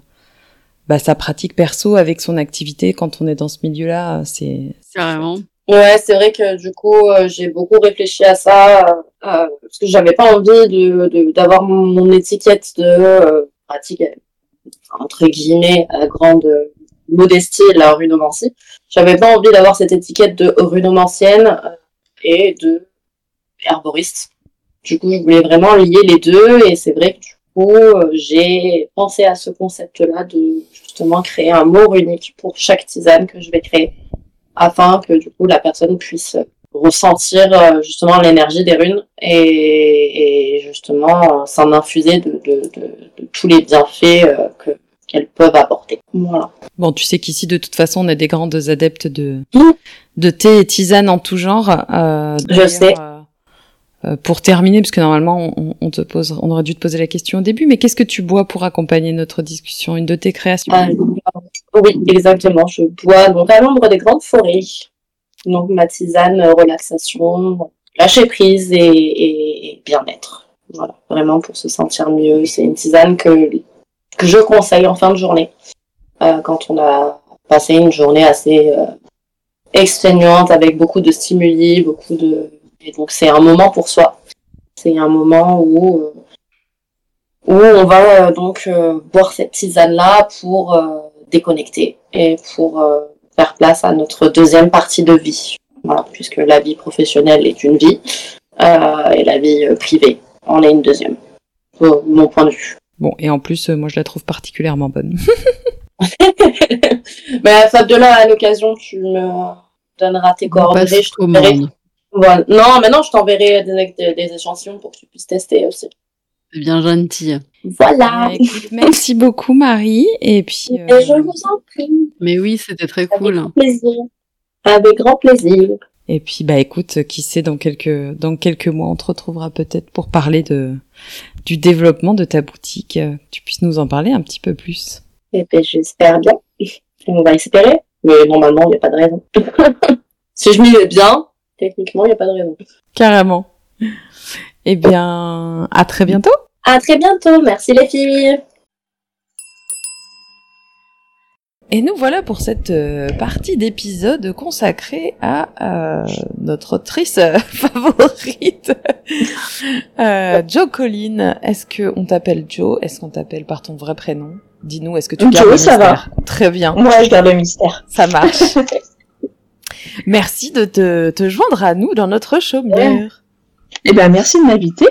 bah, sa pratique perso avec son activité. Quand on est dans ce milieu là c'est Carrément. Ouais, c'est vrai que du coup, euh, j'ai beaucoup réfléchi à ça euh, parce que j'avais pas envie de de- d'avoir mon, mon étiquette de euh, pratique entre guillemets à grande modestie la runomancie. J'avais pas envie d'avoir cette étiquette de runomancienne euh, et de herboriste. Du coup, je voulais vraiment lier les deux et c'est vrai que du coup, euh, j'ai pensé à ce concept-là de justement créer un mot unique pour chaque tisane que je vais créer afin que du coup la personne puisse ressentir euh, justement l'énergie des runes et, justement s'en infuser de, de, de, de tous les bienfaits que qu'elles peuvent apporter. Voilà. bon tu sais qu'ici de toute façon on est des grandes adeptes de Mm. de thé et tisanes en tout genre euh, Je sais. euh, euh, pour terminer, parce que normalement on, on te pose, on aurait dû te poser la question au début, mais qu'est-ce que tu bois pour accompagner notre discussion? Une de tes créations? Euh, oui, exactement. Je bois donc à l'ombre des grandes forêts. Donc ma tisane relaxation, lâcher prise et, et, bien-être. Voilà, vraiment pour se sentir mieux. C'est une tisane que je conseille en fin de journée. Euh, quand on a passé une journée assez euh, avec beaucoup de stimuli, beaucoup de... Et donc c'est un moment pour soi. C'est un moment où, euh, où on va euh, donc boire cette tisane-là pour déconnecter et pour faire place à notre deuxième partie de vie. Voilà, puisque la vie professionnelle est une vie et la vie privée en est une deuxième. De mon point de vue. Bon, et en plus, euh, moi je la trouve particulièrement bonne. *laughs* *laughs* Mais Fabiola, à l'occasion, tu me donneras tes On coordonnées. Je t'enverrai-. Voilà. Non, mais non, je t'enverrai des, des, des échantillons pour que tu puisses tester aussi. C'est bien gentil. Voilà. Écoute, merci beaucoup Marie. Et puis. Et euh, je vous en prie. Mais oui, c'était très Avec cool. grand plaisir. Avec grand plaisir. Et puis bah écoute, qui sait dans quelques dans quelques mois on te retrouvera peut-être pour parler de du développement de ta boutique. que Tu puisses nous en parler un petit peu plus. Et ben, j'espère bien. On va espérer. Mais normalement, il n'y a pas de raison. *laughs* si je m'y mets bien, techniquement, il n'y a pas de raison. Carrément. Eh bien, à très bientôt. À très bientôt. Merci les filles. Et nous voilà pour cette euh, partie d'épisode consacrée à euh, notre autrice euh, *laughs* favorite, euh, Joe Collin. Est-ce que on t'appelle Joe? Est-ce qu'on t'appelle par ton vrai prénom? Dis-nous, est-ce que tu Joe, gardes le ça va. mystère? Très bien, Moi, je garde le mystère. ça marche. *laughs* Merci de te, te joindre à nous dans notre chaumière. Eh ben, merci de m'inviter.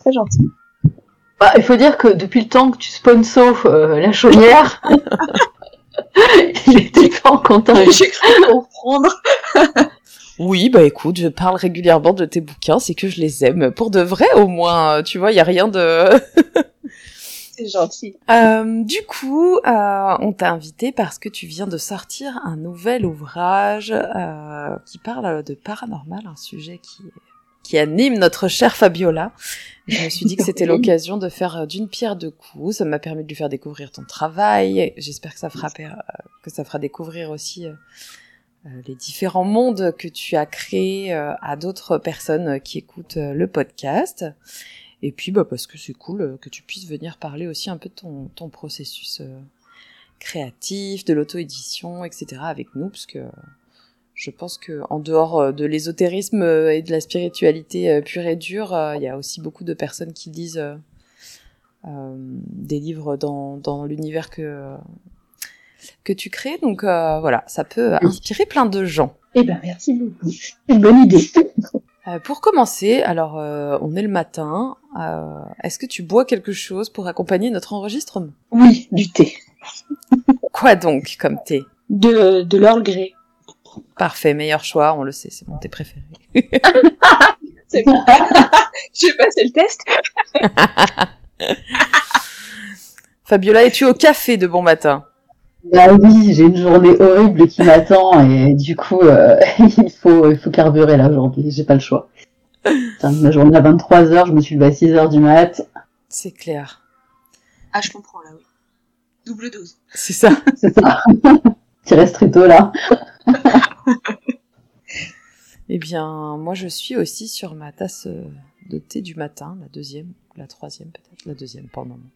Très gentil. Bah, il faut dire que depuis le temps que tu sponsors euh, la chaumière, *laughs* *laughs* il était pas content. *laughs* J'ai cru comprendre. *laughs* Oui, bah écoute, je parle régulièrement de tes bouquins, c'est que je les aime. Pour de vrai, au moins, euh, tu vois, il y a rien de... C'est gentil. Euh, du coup, euh, on t'a invité parce que tu viens de sortir un nouvel ouvrage euh, qui parle de paranormal, un sujet qui, qui anime notre chère Fabiola. Je me suis dit que c'était l'occasion de faire euh, d'une pierre deux coups. Ça m'a permis de lui faire découvrir ton travail. J'espère que ça fera euh, que ça fera découvrir aussi euh, les différents mondes que tu as créés à d'autres personnes qui écoutent le podcast. Et puis, bah, parce que c'est cool que tu puisses venir parler aussi un peu de ton, ton processus créatif, de l'auto-édition, etc. avec nous, parce que je pense que en dehors euh, de l'ésotérisme euh, et de la spiritualité euh, pure et dure, il y a aussi beaucoup de personnes qui lisent euh, des livres dans, dans l'univers que que tu crées. Donc euh, voilà, ça peut inspirer plein de gens. Eh ben, merci beaucoup. C'est une bonne idée. *laughs* Euh, pour commencer, alors euh, on est le matin. euh, Est-ce que tu bois quelque chose pour accompagner notre enregistrement? Oui, du thé. Quoi donc comme thé? De, de Grey. Parfait, meilleur choix, on le sait, c'est mon thé préféré. *laughs* C'est bon. *laughs* J'ai passé le test. *laughs* Fabiola, es-tu au café de bon matin? Bah oui, j'ai une journée horrible qui m'attend et du coup, euh, il faut il faut carburer là aujourd'hui, j'ai pas le choix. Ma journée à 23h, je me suis levée à 6h du mat, C'est clair. Ah, je comprends, là, oui. Double dose. C'est ça. c'est ça. Petit restrito là. Eh bien, moi je suis aussi sur ma tasse euh, de thé du matin, la deuxième, ou la troisième peut-être, la deuxième pour le moment.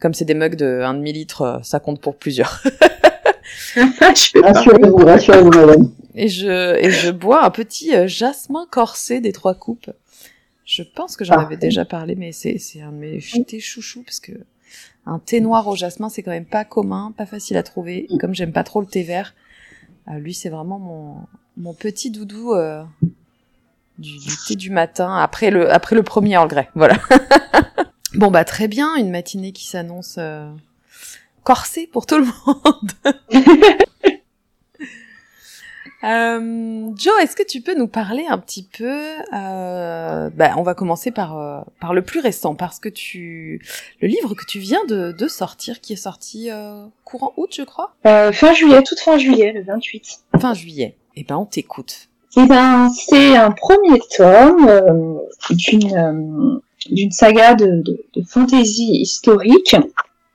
Comme c'est des mugs de 1 demi-litre, euh, ça compte pour plusieurs. *laughs* Rassurez-vous, rassurez-vous madame. Et je, et je bois un petit euh, jasmin corsé des trois coupes. Je pense que j'en avais déjà parlé, mais c'est, c'est un de mes thés chouchous, parce que un thé noir au jasmin, c'est quand même pas commun, pas facile à trouver. Et comme j'aime pas trop le thé vert, euh, lui, c'est vraiment mon, mon petit doudou euh, du, thé du matin, après le, après le premier Grey. Voilà. *laughs* bon, bah, très bien, une matinée qui s'annonce euh, corsée pour tout le monde. *laughs* Euh, Joe, est-ce que tu peux nous parler un petit peu euh, bah, On va commencer par euh, par le plus récent, parce que tu le livre que tu viens de, de sortir, qui est sorti euh, courant août, je crois, Euh, fin juillet, toute fin juillet, le 28. fin juillet. Eh ben, on t'écoute. Eh ben, c'est un premier tome euh, d'une euh, d'une saga de, de, de fantasy historique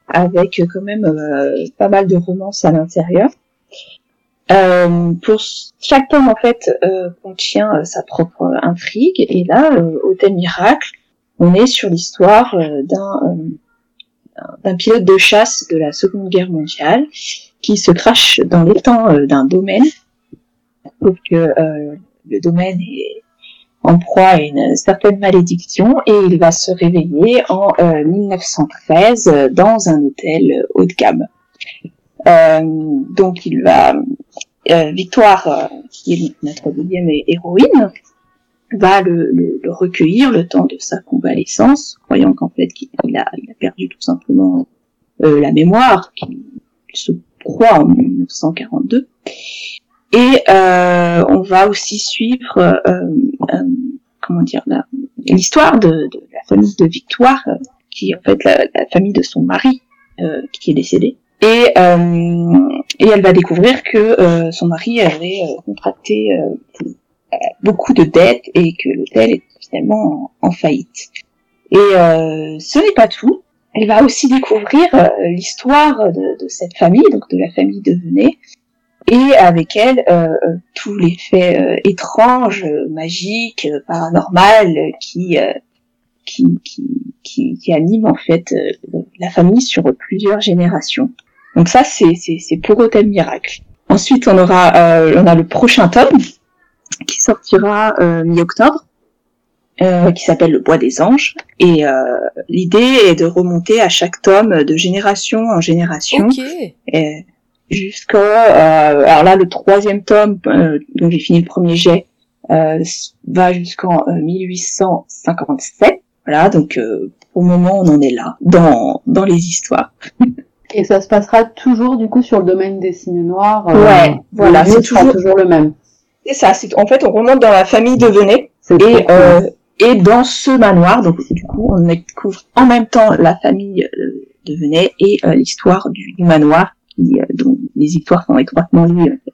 avec quand même euh, pas mal de romances à l'intérieur. Euh, pour chaque tome en fait euh, contient euh, sa propre intrigue et là euh, au miracle on est sur l'histoire d'un d'un pilote de chasse de la Seconde Guerre mondiale qui se crache dans l'étang d'un domaine euh, le domaine est en proie à une certaine malédiction et il va se réveiller en euh, 1913 euh, dans un hôtel haut de gamme. Euh, donc il va euh, Victoire, euh, qui est notre deuxième hé- héroïne, va le, recueillir le temps de sa convalescence, croyant qu'en fait qu'il il a, il a perdu tout simplement la mémoire, qu'il se croit en 1942. Et on va aussi suivre, comment dire, l'histoire de, la famille de Victoire, qui est en fait la, la famille de son mari qui est décédé. Et, euh, et elle va découvrir que euh, son mari avait euh, contracté beaucoup de dettes et que l'hôtel est finalement en, faillite. Et ce n'est pas tout. Elle va aussi découvrir l'histoire de, de cette famille, donc de la famille de Venet, et avec elle euh, tous les faits euh, étranges, magiques, paranormales qui, euh, qui, qui, qui, qui animent en fait la famille sur plusieurs générations. Donc ça, c'est c'est c'est pour Hôtel Miracle. Ensuite, on aura euh, on a le prochain tome qui sortira euh, mi-octobre, euh, qui s'appelle Le Bois des Anges. Et euh, l'idée est de remonter à chaque tome de génération en génération. Ok. Et jusqu'à euh, alors là le troisième tome euh, dont j'ai fini le premier jet euh, va jusqu'en euh, 1857 voilà donc euh, pour le moment on en est là dans dans les histoires *laughs* Et ça se passera toujours du coup sur le domaine des signes noirs. euh, Ouais, voilà, c'est toujours- toujours le même. c'est ça c'est en fait on remonte dans la famille de Venet et euh, et dans ce manoir donc du coup on découvre en même temps la famille euh, de Venet et euh, l'histoire du, du manoir qui, euh, dont les histoires sont étroitement liées en fait.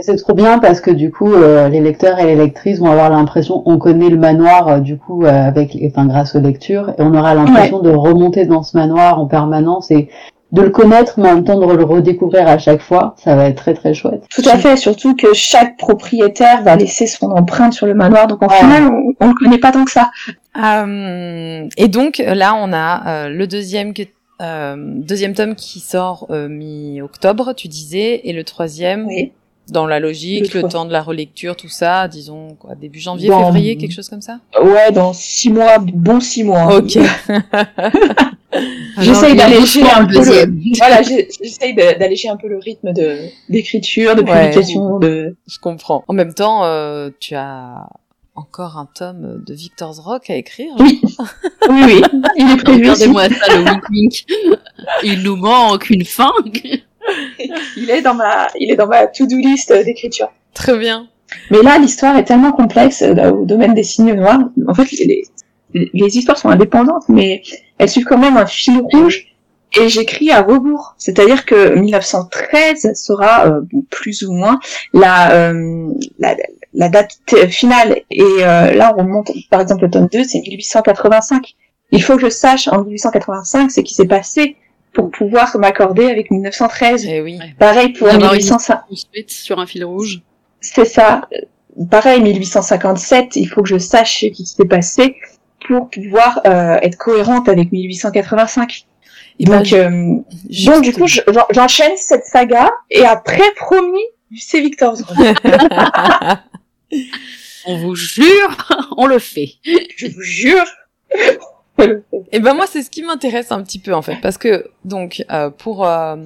C'est trop bien parce que du coup, les lecteurs et les lectrices vont avoir l'impression, on connaît le manoir du coup avec, enfin grâce aux lectures, et on aura l'impression de remonter dans ce manoir en permanence et de le connaître, mais en même temps de le redécouvrir à chaque fois. Ça va être très très chouette. Tout à fait, surtout que chaque propriétaire va laisser son empreinte sur le manoir, donc en Ouais. final, on, on le connaît pas tant que ça. Euh, et donc là, on a euh, le deuxième, que- euh, deuxième tome qui sort euh, mi-octobre, tu disais, et le troisième, Oui. dans la logique, Le temps de la relecture, tout ça, disons quoi, début janvier, Dans- février, quelque chose comme ça? Ouais, dans six mois, bon six mois. Ok. *laughs* J'essaye d'alléger un peu le, *laughs* voilà, j'essaye d'alléger un peu le rythme de d'écriture, de Ouais. publication, de. Je comprends. En même temps, euh, tu as encore un tome de Victor's Rock à écrire. Oui, *laughs* oui, oui, il est prévu. Regardez-moi ça, le wink wink. Il nous manque une fin. *laughs* Il est dans ma, il est dans ma to-do list d'écriture. Très bien. Mais là, l'histoire est tellement complexe au domaine des signes noirs. En fait, les, les, les histoires sont indépendantes, mais elles suivent quand même un fil rouge. Et j'écris à rebours. C'est-à-dire que 1913 sera, euh, plus ou moins, la, euh, la, la date t- finale. Et euh, là, on remonte, par exemple, le tome 2, c'est 1885. Il faut que je sache en 1885 ce qui s'est passé pour pouvoir m'accorder avec 1913. Eh oui. Pareil pour D'avoir une 1805. Construite sur un fil rouge. C'est ça. Pareil, 1857, il faut que je sache ce qui s'est passé pour pouvoir euh, être cohérente avec 1885. Et ben, donc, euh, donc du coup, je- j'en- j'enchaîne cette saga et après, promis, c'est Victor's. *laughs* On vous jure, on le fait. je vous jure. *laughs* Et ben moi c'est ce qui m'intéresse un petit peu en fait parce que donc euh, pour euh,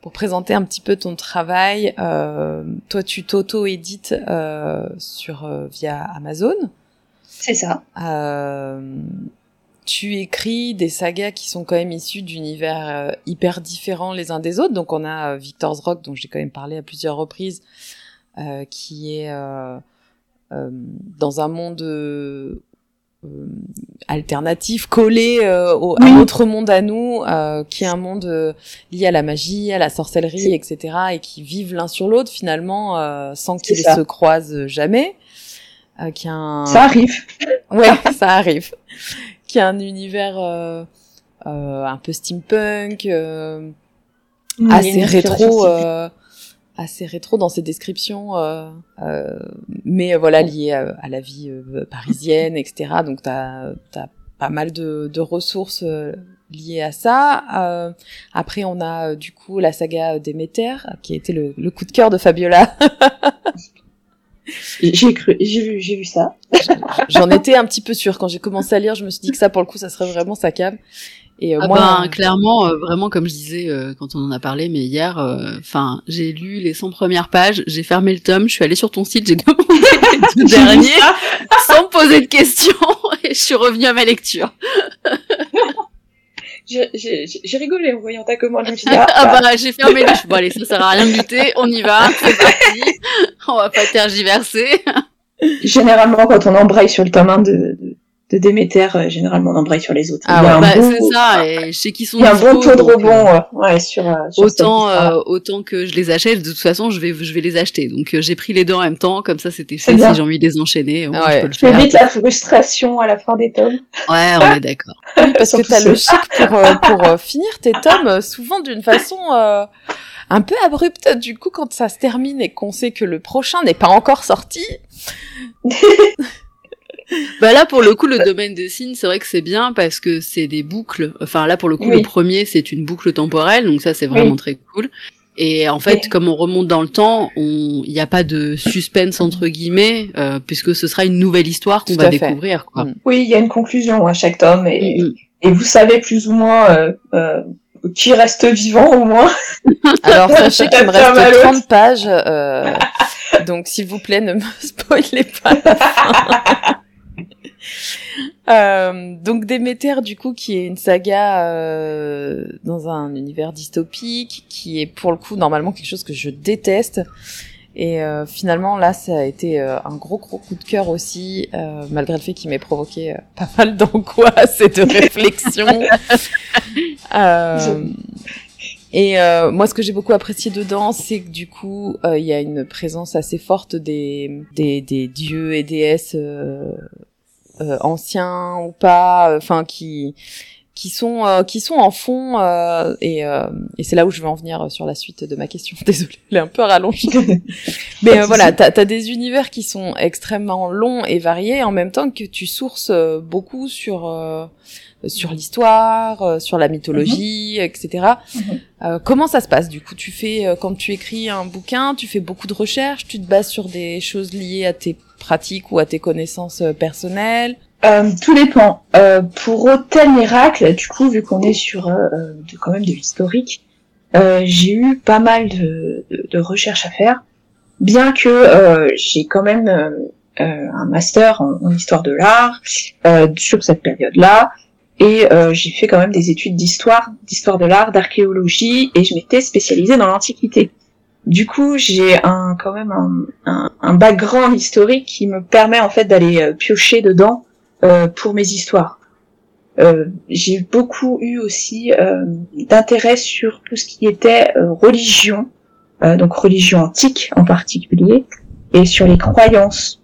pour présenter un petit peu ton travail, euh, toi tu t'auto-édites euh, sur euh, via Amazon. C'est ça. Euh, tu écris des sagas qui sont quand même issus d'univers euh, hyper différents les uns des autres. Donc on a euh, Victor's Rock dont j'ai quand même parlé à plusieurs reprises, euh, qui est euh, euh, dans un monde alternatif collé au, à notre monde à nous, euh, qui est un monde lié à la magie, à la sorcellerie, etc., et qui vivent l'un sur l'autre finalement euh, sans qu'ils se croisent jamais. Euh, qui a un... Ça arrive. Ouais, *laughs* ça arrive. Qui a un univers euh, euh, un peu steampunk, euh, a assez rétro, euh, assez rétro dans ses descriptions, euh, euh, mais voilà lié à, à la vie parisienne, etc. Donc t'as as pas mal de, de ressources liées à ça. Euh, après, on a euh, du coup la saga Déméter, qui a été le, le coup de cœur de Fabiola. *laughs* J'ai cru, j'ai vu, j'ai vu ça. J'en étais un petit peu sûre quand j'ai commencé à lire. Je me suis dit que ça, pour le coup, ça serait vraiment sa cave. Et euh, Ah moi, ben, clairement, euh, vraiment, comme je disais euh, quand on en a parlé, mais hier, enfin, j'ai lu les 100 premières pages, j'ai fermé le tome, je suis allée sur ton site, j'ai *laughs* demandé le tout *laughs* J'ai vu dernier, ça. sans me poser de questions, *laughs* et je suis revenue à ma lecture. J'ai- rigolé en voyant ta commande. *laughs* Je me suis dit, ah, Ah bah, j'ai fermé le, je suis bon, allez, ça sert à rien de lutter, on y va, c'est parti, *laughs* on va pas tergiverser. Généralement, quand on embraye sur le tome 1 de, de, Déméter, euh, généralement on embraye sur les autres. Ah ouais, bah, bon, c'est ça. Et je sais qu'ils sont il y a un bon taux de donc, rebond euh, ouais, sur, euh, sur Autant, euh, autant que je les achète, de toute façon, je vais, je vais les acheter. Donc, euh, j'ai pris les deux en même temps, comme ça, c'était fait. Si j'ai envie de les enchaîner, moins, Ouais. je peux le Tu faire. évites la frustration à la fin des tomes. Ouais, on est d'accord. *laughs* Oui, parce que t'as le *laughs* chic pour, euh, pour euh, finir tes tomes, euh, souvent d'une façon euh, un peu abrupte. Du coup, quand ça se termine et qu'on sait que le prochain n'est pas encore sorti, *laughs* *laughs* Bah là, pour le coup, le domaine de signes, c'est vrai que c'est bien parce que c'est des boucles. Enfin, là, pour le coup, Oui. le premier, c'est une boucle temporelle, donc ça, c'est vraiment Oui. très cool. Et en fait, Oui. comme on remonte dans le temps, on- il n'y a pas de suspense entre guillemets, euh, puisque ce sera une nouvelle histoire qu'on va découvrir. Quoi. Mm. Oui, il y a une conclusion à chaque tome et, Mm. et vous savez plus ou moins euh, euh, qui reste vivant au moins. *laughs* alors *laughs* sachez qu'il me reste l'autre. 30 pages, euh, donc s'il vous plaît, ne me spoilez pas la fin. *laughs* Euh, donc Déméter, du coup, qui est une saga euh, dans un univers dystopique, qui est pour le coup normalement quelque chose que je déteste. Et euh, finalement, là, ça a été un gros gros coup de cœur aussi, malgré le fait qu'il m'ait provoqué *laughs* pas mal d'angoisse et de réflexion. *laughs* Et euh, moi, ce que j'ai beaucoup apprécié dedans, c'est que du coup, euh, il y a une présence assez forte des, des, des dieux et déesses euh, anciens ou pas, enfin qui qui sont euh, qui sont en fond euh, et, euh, et c'est là où je veux en venir sur la suite de ma question. *laughs* Désolée, elle est un peu rallongée. *laughs* Mais euh, voilà, t'as as des univers qui sont extrêmement longs et variés en même temps que tu sources euh, beaucoup sur euh, sur l'histoire, euh, sur la mythologie, etc. Mhm. Euh, comment ça se passe du coup? Tu fais euh, quand tu écris un bouquin, tu fais beaucoup de recherches, tu te bases sur des choses liées à tes pratiques ou à tes connaissances euh, personnelles. Euh, tout dépend. Euh, pour Hôtel Miracle, du coup, vu qu'on est sur euh, de, quand même de l'historique, euh, j'ai eu pas mal de, de, de recherches à faire, bien que euh, j'ai quand même un master en, en histoire de l'art sur cette période-là, et j'ai fait quand même des études d'histoire, d'histoire de l'art, d'archéologie, et je m'étais spécialisée dans l'Antiquité. Du coup, j'ai un quand même un, un, un background historique qui me permet en fait d'aller euh, piocher dedans euh, pour mes histoires. Euh, j'ai beaucoup eu aussi d'intérêt sur tout ce qui était religion, donc religion antique en particulier, et sur les croyances.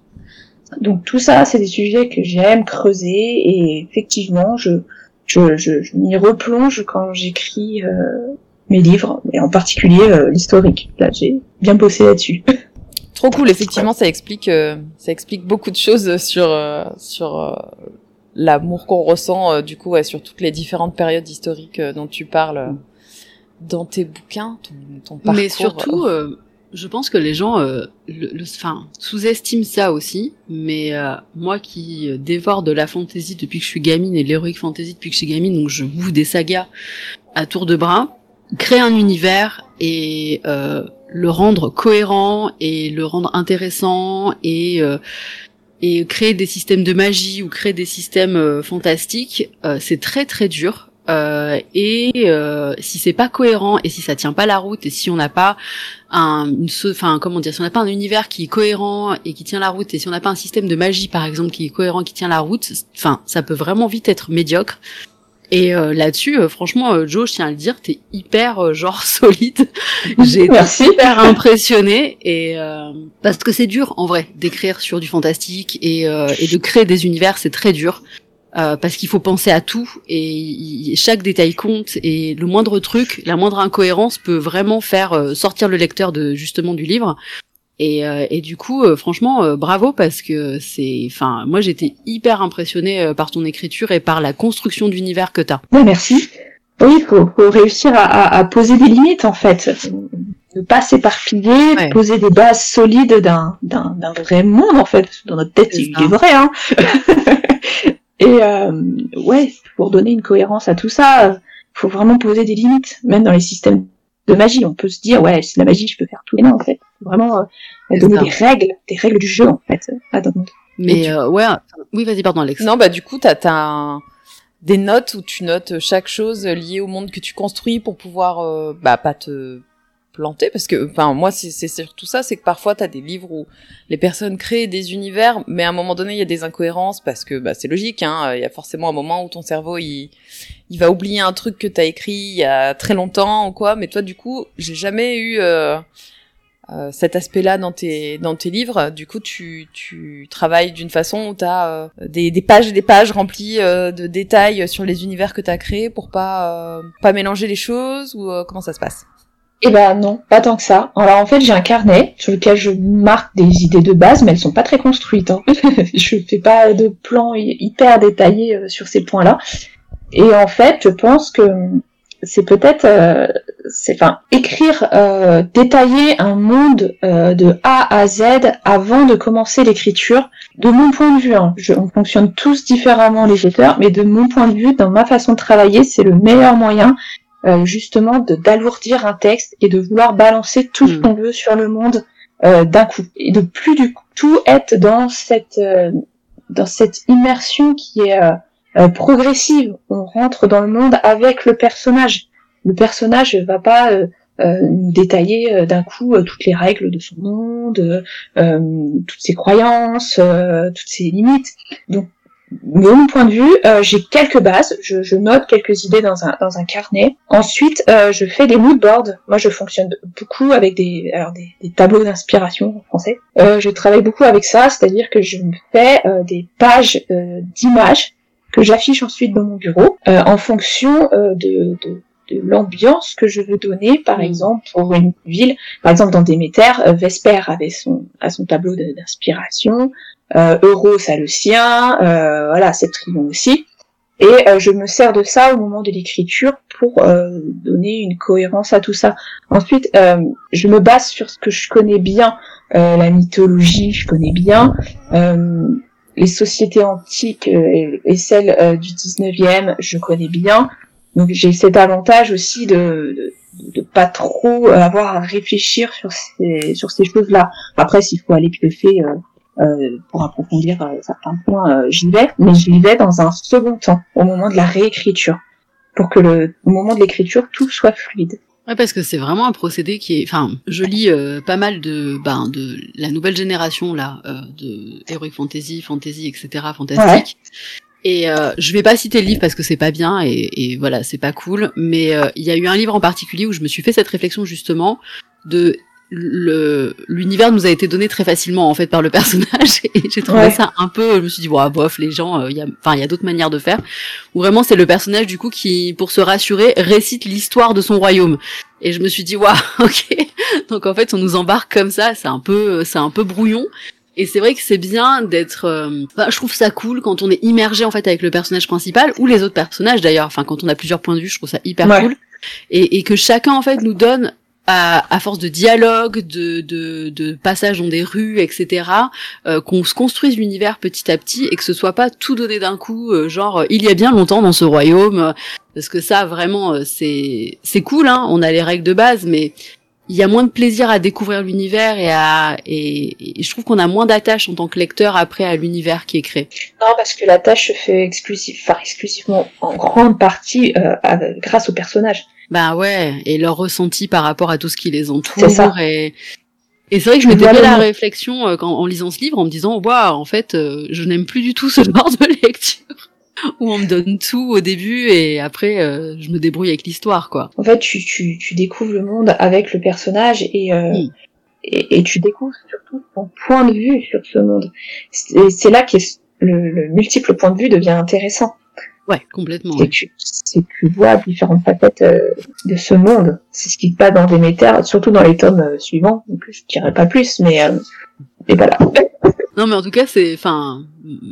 Donc tout ça, c'est des sujets que j'aime creuser et effectivement, je, je, je, m'y replonge quand j'écris mes livres, et en particulier euh, l'historique. Là, j'ai bien bossé là-dessus. *laughs* Trop cool, effectivement, ça explique euh, ça explique beaucoup de choses sur euh, sur euh, l'amour qu'on ressent euh, du coup ouais, sur toutes les différentes périodes historiques euh, dont tu parles euh, dans tes bouquins, ton, ton parcours. Mais surtout, euh, je pense que les gens euh, le, sous-estiment ça aussi. Mais euh, moi qui dévore de la fantasy depuis que je suis gamine et de l'heroic fantasy depuis que je suis gamine, donc je bouffe des sagas à tour de bras, créer un univers et euh, le rendre cohérent et le rendre intéressant et euh, et créer des systèmes de magie ou créer des systèmes euh, fantastiques, euh, c'est très très dur. Euh, et euh, si c'est pas cohérent et si ça tient pas la route et si on n'a pas un, enfin comment dire, si on n'a pas un univers qui est cohérent et qui tient la route et si on n'a pas un système de magie par exemple qui est cohérent, qui tient la route, enfin ça peut vraiment vite être médiocre. Et euh, là-dessus, euh, franchement, euh, Joe, je tiens à le dire, t'es hyper euh, genre *laughs* solide. J'ai été hyper impressionnée et euh, parce que c'est dur en vrai d'écrire sur du fantastique et, euh, et de créer des univers, c'est très dur. Euh, parce qu'il faut penser à tout et chaque détail compte et le moindre truc, la moindre incohérence peut vraiment faire euh, sortir le lecteur de justement du livre. Et, euh, et du coup, euh, franchement, euh, bravo parce que c'est, enfin, moi j'étais hyper impressionnée euh, par ton écriture et par la construction d'univers que t'as. Ouais, merci. Oui, faut, faut réussir à, à- à poser des limites en fait. Ne pas s'éparpiller, Ouais. poser des bases solides d'un, d'un, vrai monde en fait. Dans notre tête, C'est il est vrai. Hein. *laughs* Et euh, ouais, pour donner une cohérence à tout ça, faut vraiment poser des limites, même dans les systèmes de magie. On peut se dire, ouais, c'est de la magie, je peux faire tout. Mais non, en fait, vraiment euh, donner des règles, des règles du jeu en fait. à. Mais tu- euh, ouais, oui, vas-y, pardon, Alex. Non, bah du coup, t'as as un- des notes où tu notes chaque chose liée au monde que tu construis pour pouvoir, euh, bah pas te planter parce que enfin moi c'est c'est surtout ça c'est que parfois tu as des livres où les personnes créent des univers mais à un moment donné il y a des incohérences parce que bah c'est logique hein il y a forcément un moment où ton cerveau il il va oublier un truc que tu as écrit il y a très longtemps ou quoi mais toi du coup j'ai jamais eu euh, euh, cet aspect-là dans tes dans tes livres du coup tu tu travailles d'une façon où tu as des des pages et des pages remplies euh, de détails sur les univers que tu as créés pour pas euh, pas mélanger les choses ou comment ça se passe? Eh ben non, pas tant que ça. Alors en fait, j'ai un carnet sur lequel je marque des idées de base, mais elles sont pas très construites. Hein. *laughs* je fais pas de plan hyper détaillé euh, sur ces points-là. Et en fait, je pense que c'est peut-être, euh, c'est, enfin, écrire, euh, détailler un monde de A à Z avant de commencer l'écriture. De mon point de vue, hein, je, on fonctionne tous différemment les auteurs, mais de mon point de vue, dans ma façon de travailler, c'est le meilleur moyen euh, justement d'alourdir un texte et de vouloir balancer tout ce hmm. qu'on veut sur le monde euh, d'un coup et de plus du tout être dans cette euh, dans cette immersion qui est progressive. On rentre dans le monde avec le personnage. Le personnage va pas nous détailler d'un coup toutes les règles de son monde, toutes ses croyances, toutes ses limites. Donc de mon point de vue, euh, j'ai quelques bases, je, je, note quelques idées dans un, dans un carnet. Ensuite, euh, je fais des mood boards. Moi, je fonctionne beaucoup avec des, alors des, des tableaux d'inspiration en français. Euh, je travaille beaucoup avec ça, c'est-à-dire que je me fais euh, des pages euh, d'images que j'affiche ensuite dans mon bureau en fonction de, de de l'ambiance que je veux donner, par mmh. exemple pour une ville, par exemple dans Déméter, Vesper avait son à son tableau d'inspiration, euh, Euro, ça le sien, euh, voilà, Septrion aussi. Et euh, je me sers de ça au moment de l'écriture pour euh, donner une cohérence à tout ça. Ensuite, je me base sur ce que je connais bien, la mythologie, je connais bien, les sociétés antiques et, celles du 19e, je connais bien. Donc j'ai cet avantage aussi de, de, de, pas trop avoir à réfléchir sur ces, sur ces choses-là. Après, s'il faut aller piocher euh, pour approfondir euh, certains points, euh, j'y vais, mais j'y vais dans un second temps, au moment de la réécriture, pour que le au moment de l'écriture tout soit fluide. Ouais, parce que c'est vraiment un procédé qui est. Enfin, je lis pas mal de, ben, de la nouvelle génération là, de heroic fantasy, fantasy, etc., fantastique. Et je vais pas citer le livre parce que c'est pas bien et, et voilà, c'est pas cool. Mais il y a eu un livre en particulier où je me suis fait cette réflexion justement de l'univers nous a été donné très facilement en fait par le *laughs* personnage. Et j'ai trouvé ça un peu je me suis dit bon bof les gens euh, il y a enfin il y a d'autres manières de faire. Où vraiment c'est le personnage du coup qui pour se rassurer récite l'histoire de son royaume. Et je me suis dit waouh *laughs* ok. Donc en fait on nous embarque comme ça. C'est un peu c'est un peu brouillon. Et c'est vrai que c'est bien d'être. Euh, je trouve ça cool quand on est immergé en fait avec le personnage principal ou les autres personnages d'ailleurs. Enfin, quand on a plusieurs points de vue, je trouve ça hyper cool. Et, et, que chacun en fait nous donne à, à, force de dialogue, de, de, de passage dans des rues, etc., euh, qu'on se construise l'univers petit à petit et que ce soit pas tout donné d'un coup, euh, genre il y a bien longtemps dans ce royaume, parce que ça vraiment euh, c'est c'est cool, hein, on a les règles de base, mais il y a moins de plaisir à découvrir l'univers et à et, je trouve qu'on a moins d'attache en tant que lecteur après à l'univers qui est créé. Non, parce que la tâche se fait exclusive, enfin exclusivement en grande partie grâce aux personnages. Bah ouais, et leur ressenti par rapport à tout ce qui les entoure. Ça. Et, et c'est vrai que je m'étais fait la réflexion euh, quand, en lisant ce livre en me disant, waouh, en fait, euh, je n'aime plus du tout ce *laughs* genre de lecture où on me donne tout au début et après euh, je me débrouille avec l'histoire, quoi. En fait, tu, tu, tu, découvres le monde avec le personnage et, et, et, tu découvres surtout ton point de vue sur ce monde. C'est là que le, le multiple point de vue devient intéressant. Ouais, complètement. C'est que, tu vois différentes facettes euh, de ce monde. C'est ce qui se passe dans Déméter, surtout dans les tomes euh, suivants. Donc je dirais pas plus, mais euh, et voilà. *laughs* Non, mais en tout cas, c'est, enfin,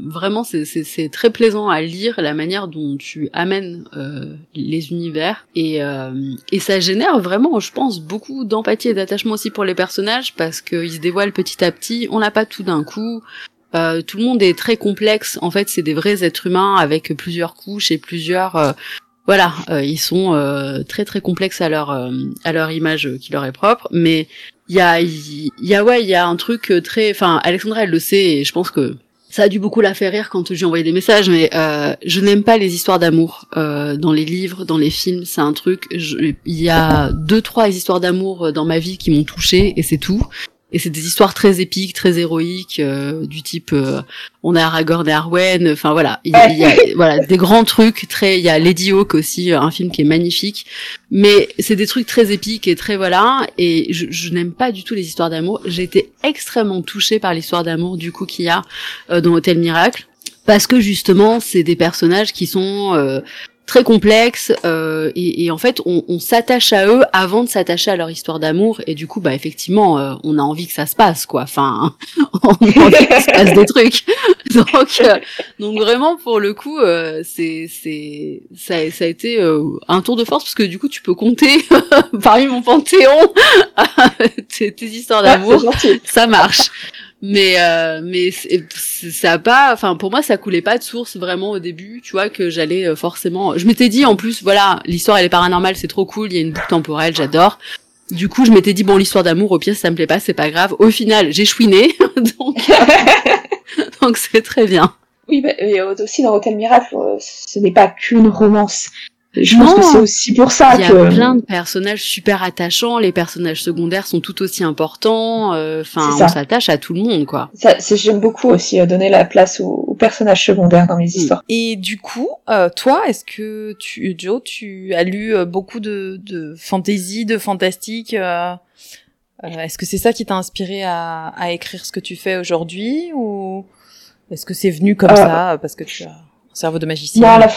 vraiment, c'est, très plaisant à lire la manière dont tu amènes euh, les univers et et ça génère vraiment, je pense, beaucoup d'empathie et d'attachement aussi pour les personnages parce qu'ils se dévoilent petit à petit. On n'a pas tout d'un coup. Euh, tout le monde est très complexe. En fait, c'est des vrais êtres humains avec plusieurs couches et plusieurs. Euh, voilà, euh, ils sont très très complexes à leur à leur image qui leur est propre. Mais il y a il y, a ouais y a un truc très. Enfin, Alexandra elle le sait et je pense que ça a dû beaucoup la faire rire quand j'ai envoyé des messages, mais euh, je n'aime pas les histoires d'amour euh, dans les livres, dans les films. C'est un truc. Il y a deux, trois histoires d'amour dans ma vie qui m'ont touchée et c'est tout. Et c'est des histoires très épiques, très héroïques, euh, du type euh, on a Aragorn et Arwen. Enfin voilà, il y y a *laughs* voilà des grands trucs. Très, il y a Lady Hawk aussi, un film qui est magnifique. Mais c'est des trucs très épiques et très voilà. Et je, je n'aime pas du tout les histoires d'amour. J'ai été extrêmement touchée par l'histoire d'amour du coup qu'il y a euh, dans Hôtel Miracle parce que justement c'est des personnages qui sont euh, très complexes euh, et, et, en fait on, on s'attache à eux avant de s'attacher à leur histoire d'amour et du coup bah effectivement euh, on a envie que ça se passe quoi. Enfin *laughs* on a envie qu'il se passe des trucs. *laughs* Donc euh, donc vraiment pour le coup euh, c'est c'est ça, ça a été euh, un tour de force parce que du coup tu peux compter *laughs* parmi mon panthéon tes, tes histoires d'amour. ça marche mais euh, mais ça a pas enfin pour moi ça coulait pas de source vraiment au début tu vois que j'allais euh, forcément je m'étais dit en plus voilà l'histoire elle est paranormale c'est trop cool il y a une boucle temporelle j'adore. Du coup je m'étais dit bon l'histoire d'amour au pire ça me plaît pas c'est pas grave. Au final j'ai chouiné *laughs* donc *laughs* donc c'est très bien. Oui bah, et aussi dans Hôtel Miracle ce n'est pas qu'une romance je pense que c'est aussi pour ça il y que a plein de personnages super attachants les personnages secondaires sont tout aussi importants enfin C'est ça. on s'attache à tout le monde quoi ça, c'est- j'aime beaucoup aussi euh, donner la place aux, aux personnages secondaires dans mes Mm. histoires. Et du coup, euh, toi, est-ce que tu, Joe, tu as lu euh, beaucoup de, de fantasy, de fantastique euh, euh, Est-ce que c'est ça qui t'a inspiré à, à écrire ce que tu fais aujourd'hui ou est-ce que c'est venu comme Euh, ça parce que tu as un cerveau de magicien? Non, la...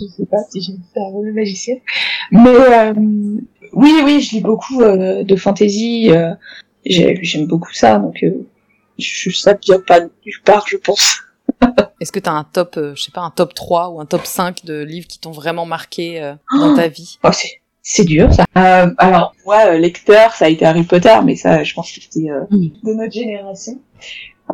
je sais pas si j'ai un cerveau de magicienne. Mais euh, oui, oui, je lis beaucoup euh, de fantasy. euh, j'ai- J'aime beaucoup ça, donc euh, je, ça ne vient pas nulle part, je pense. *laughs* Est-ce que tu as un top, euh, je sais pas, un top 3 ou un top 5 de livres qui t'ont vraiment marqué euh, dans ta vie? Oh, c'est dur ça. Euh, alors, moi, lecteur, ça a été Harry Potter, mais ça, je pense que c'était euh, Mm. de notre génération.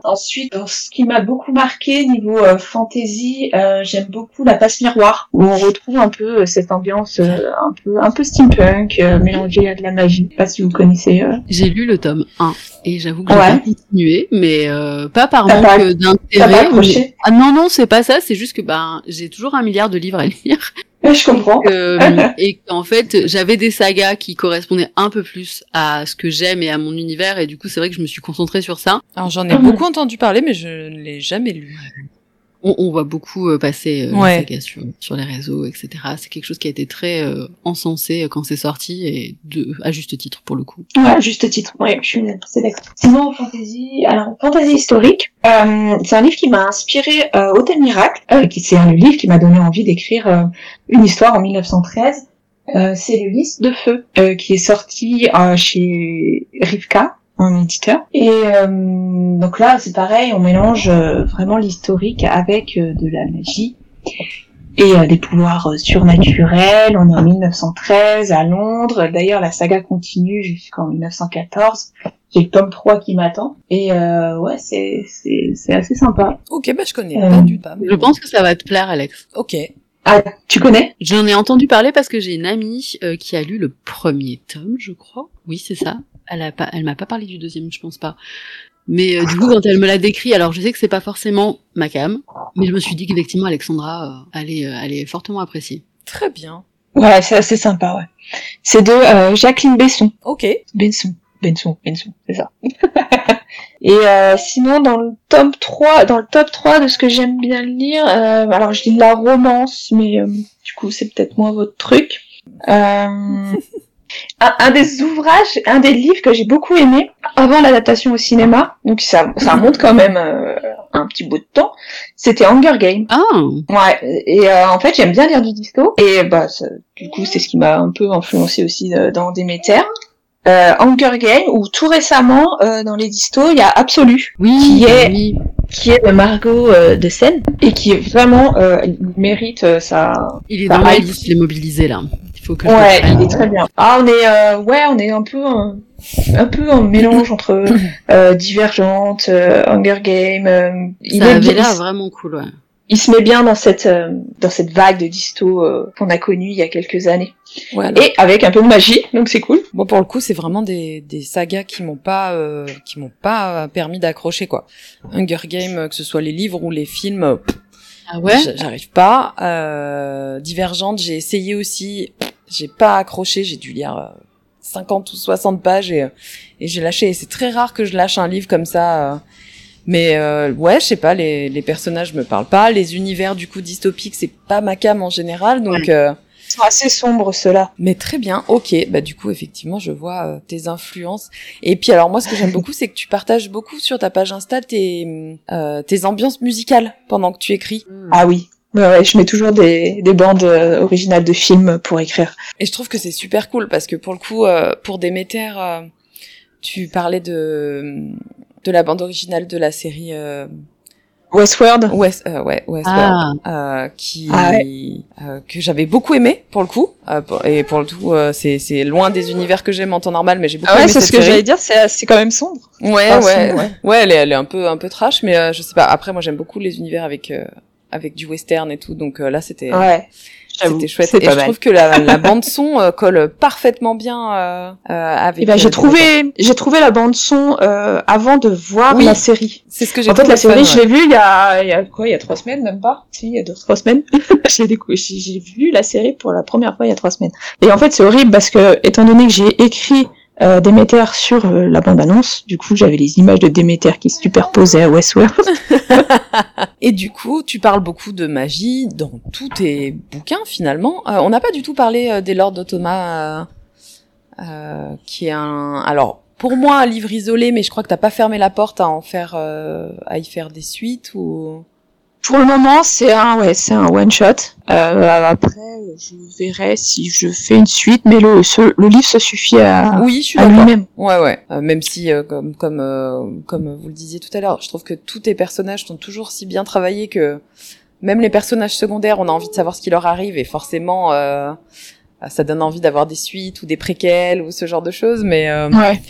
Ensuite, ce qui m'a beaucoup marqué niveau euh, fantasy, euh, j'aime beaucoup la passe miroir, où on retrouve un peu euh, cette ambiance euh, un peu un peu steampunk euh, mélangée à de la magie. Je sais pas si vous connaissez. euh. J'ai lu le tome 1 et j'avoue que j'ai Ouais. pas continué, mais euh, pas par manque d'intérêt. mais- Ah non non, c'est pas ça, c'est juste que ben j'ai toujours un milliard de livres à lire Je comprends. euh, *laughs* et qu'en fait j'avais des sagas qui correspondaient un peu plus à ce que j'aime et à mon univers et du coup c'est vrai que je me suis concentrée sur ça. Alors j'en ai beaucoup entendu parler, mais je ne l'ai jamais lu. On, on voit beaucoup euh, passer euh, Ouais. sur, sur les réseaux, etc. C'est quelque chose qui a été très euh, encensé euh, quand c'est sorti et de à juste titre pour le coup. Ouais, juste titre. Ouais, je suis c'est d'accord. Sinon, fantasy, alors fantasy historique, euh, c'est un livre qui m'a inspiré euh, Hôtel Miracle, euh, qui c'est un livre qui m'a donné envie d'écrire euh, une histoire en 1913. Euh, c'est le Lys de feu euh, qui est sorti euh, chez Rivka en éditeur. Et euh, donc là, c'est pareil, on mélange euh, vraiment l'historique avec euh, de la magie et euh, des pouvoirs euh, surnaturels. On est en 1913 à Londres. D'ailleurs, la saga continue jusqu'en 1914. J'ai le tome 3 qui m'attend. Et euh, ouais, c'est c'est c'est assez sympa. Ok, bah je connais Euh, pas du tout. Je pense que ça va te plaire Alex. Ok. Ah, tu connais? J'en ai entendu parler parce que j'ai une amie euh, qui a lu le premier tome, je crois. Oui, c'est ça. Elle a pas, elle m'a pas parlé du deuxième, je pense pas. Mais euh, du coup, quand elle me l'a décrit, alors je sais que c'est pas forcément ma cam, mais je me suis dit qu'effectivement Alexandra euh, allait, euh, allait fortement apprécier. Très bien. Ouais, c'est assez sympa, ouais. C'est de euh, Jacqueline Besson. Ok. Benson. Benson, Benson, c'est ça. *laughs* Et euh, sinon, dans le top 3, dans le top 3 de ce que j'aime bien lire, euh, alors je lis de la romance, mais euh, du coup, c'est peut-être moins votre truc. Euh, *laughs* un, un des ouvrages, un des livres que j'ai beaucoup aimé avant l'adaptation au cinéma, donc ça, ça remonte quand même euh, un petit bout de temps, c'était Hunger Games. Ah, Ouais, et euh, en fait, j'aime bien lire du disto, et bah, ça- du coup, c'est ce qui m'a un peu influencé aussi euh, dans Déméter. Euh, Hunger Games, ou tout récemment, euh, dans les distos, il y a Absolu, oui, Qui est- oui. qui est de Margot euh, de Seine, et qui est vraiment, euh, il mérite euh, sa... Il est dans Pareil. liste, il est mobilisé là. Il faut que je Ouais, le prenne. il est très bien. Ah, on est, euh, ouais, on est un peu, un peu en mélange entre *coughs* Divergente, Hunger Games. il Ça est avait l'air vraiment cool, ouais. Il se met bien dans cette euh, dans cette vague de disto euh, qu'on a connue il y a quelques années. Alors, Et avec un peu de magie, donc c'est cool. Moi, pour le coup, c'est vraiment des, des sagas qui m'ont pas, euh, qui m'ont pas permis d'accrocher quoi. Hunger Games, euh, que ce soit les livres ou les films, euh, pff, Ah ouais j'a- j'arrive pas. Euh, Divergente, j'ai essayé aussi, j'ai pas accroché, j'ai dû lire euh, 50 ou 60 pages et, euh, et j'ai lâché. Et c'est très rare que je lâche un livre comme ça. Mais euh, ouais, je sais pas, les, les personnages me parlent pas, les univers du coup dystopiques, c'est pas ma cam en général, donc. euh, Ils sont assez sombres ceux-là. mais très bien, ok. Bah du coup, effectivement, je vois euh, tes influences. Et puis alors moi, ce que j'aime beaucoup, c'est que tu partages beaucoup sur ta page Insta tes euh, tes ambiances musicales pendant que tu écris. Ah oui. Ouais, ouais, je mets toujours des, des bandes euh, originales de films pour écrire. Et je trouve que c'est super cool parce que pour le coup, euh, pour Déméter, euh, tu parlais de de la bande originale de la série euh, Westworld. West, euh, ouais, Westworld, Ah, euh, qui Ah euh, que j'avais beaucoup aimé pour le coup. Euh, pour- et pour le tout, euh, c'est c'est loin des univers que j'aime en temps normal, mais j'ai beaucoup Ah ouais, aimé c'est cette ce que j'allais dire, c'est c'est quand même sombre. Ouais, Enfin, ouais, sombre, ouais, ouais. elle est, elle est un peu, un peu trash, mais euh, je sais pas. Après, moi, j'aime beaucoup les univers avec, euh, avec du western et tout, donc euh, là, c'était, Ouais. C'était chouette. Et je mal. trouve que la, la bande son euh, colle parfaitement bien euh, euh, avec. Eh ben, j'ai trouvé, j'ai trouvé la bande son euh, avant de voir Oui. la série. C'est ce que j'ai En fait, la série, fun, je l'ai vue il y a, il y a quoi, il y a trois semaines, même pas? Si, il y a deux, trois semaines. *laughs* j'ai j'ai vu la série pour la première fois il y a trois semaines. Et en fait, c'est horrible parce que, étant donné que j'ai écrit euh, Déméter sur euh, la bande-annonce, du coup, j'avais les images de Déméter qui se superposaient à Westworld. *laughs* Et du coup, tu parles beaucoup de magie dans tous tes bouquins finalement. Euh, on n'a pas du tout parlé euh, des Lords d'Automa, euh, euh, qui est un. Alors pour moi un livre isolé, mais je crois que t'as pas fermé la porte à en faire, euh, à y faire des suites ou? Pour le moment, c'est un, ouais, c'est un one shot. Euh, après, je verrai si je fais une suite, mais le, ce- le livre se suffit à, Oui, je suis à lui-même. Ouais, ouais. Euh, même si, euh, comme comme euh, comme vous le disiez tout à l'heure, je trouve que tous tes personnages sont toujours si bien travaillés que même les personnages secondaires, on a envie de savoir ce qui leur arrive et forcément, euh, ça donne envie d'avoir des suites ou des préquels ou ce genre de choses. Mais euh, Ouais.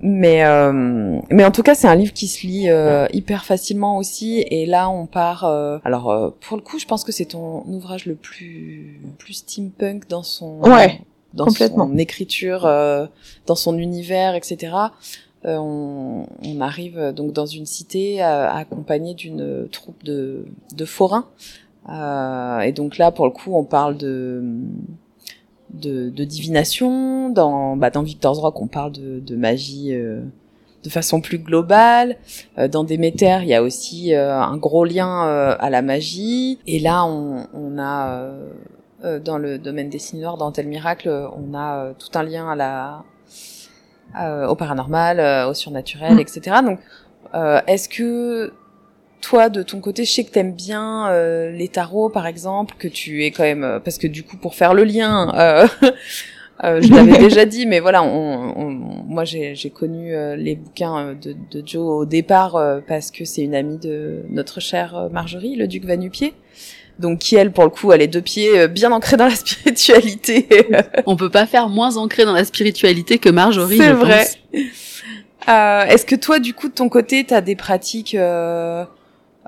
Mais euh, mais en tout cas, c'est un livre qui se lit euh, hyper facilement aussi. Et là, on part. euh, alors euh, pour le coup, je pense que c'est ton ouvrage le plus plus steampunk dans son Ouais, dans complètement. son écriture, euh, dans son univers, etc. Euh, on, on arrive donc dans une cité euh, accompagné d'une troupe de, de forains. Euh, et donc là, pour le coup, on parle de, de, de divination. Dans, bah, dans Victor's Rock, on parle de, de magie euh, de façon plus globale. Euh, dans Déméter, il y a aussi euh, un gros lien euh, à la magie. Et là, on, on a euh, euh, dans le domaine des signes noirs, dans Tel Miracle, on a euh, tout un lien à la euh, au paranormal, euh, au surnaturel, Mm. etc. Donc, euh, est-ce que toi, de ton côté, je sais que t'aimes bien euh, les tarots, par exemple, que tu es quand même, euh, parce que du coup, pour faire le lien, euh, *laughs* euh, je l'avais *laughs* déjà dit, mais voilà, on, on- moi j'ai connu euh, les bouquins euh, de, de Joe au départ euh, parce que c'est une amie de notre chère Marjorie, le duc Vanupier. Donc qui elle, pour le coup, elle est deux pieds euh, bien ancrée dans la *laughs* spiritualité. On peut pas faire moins ancré dans la spiritualité que Marjorie. C'est vrai. Euh, Est-ce que toi, du coup, de ton côté, t'as des pratiques euh,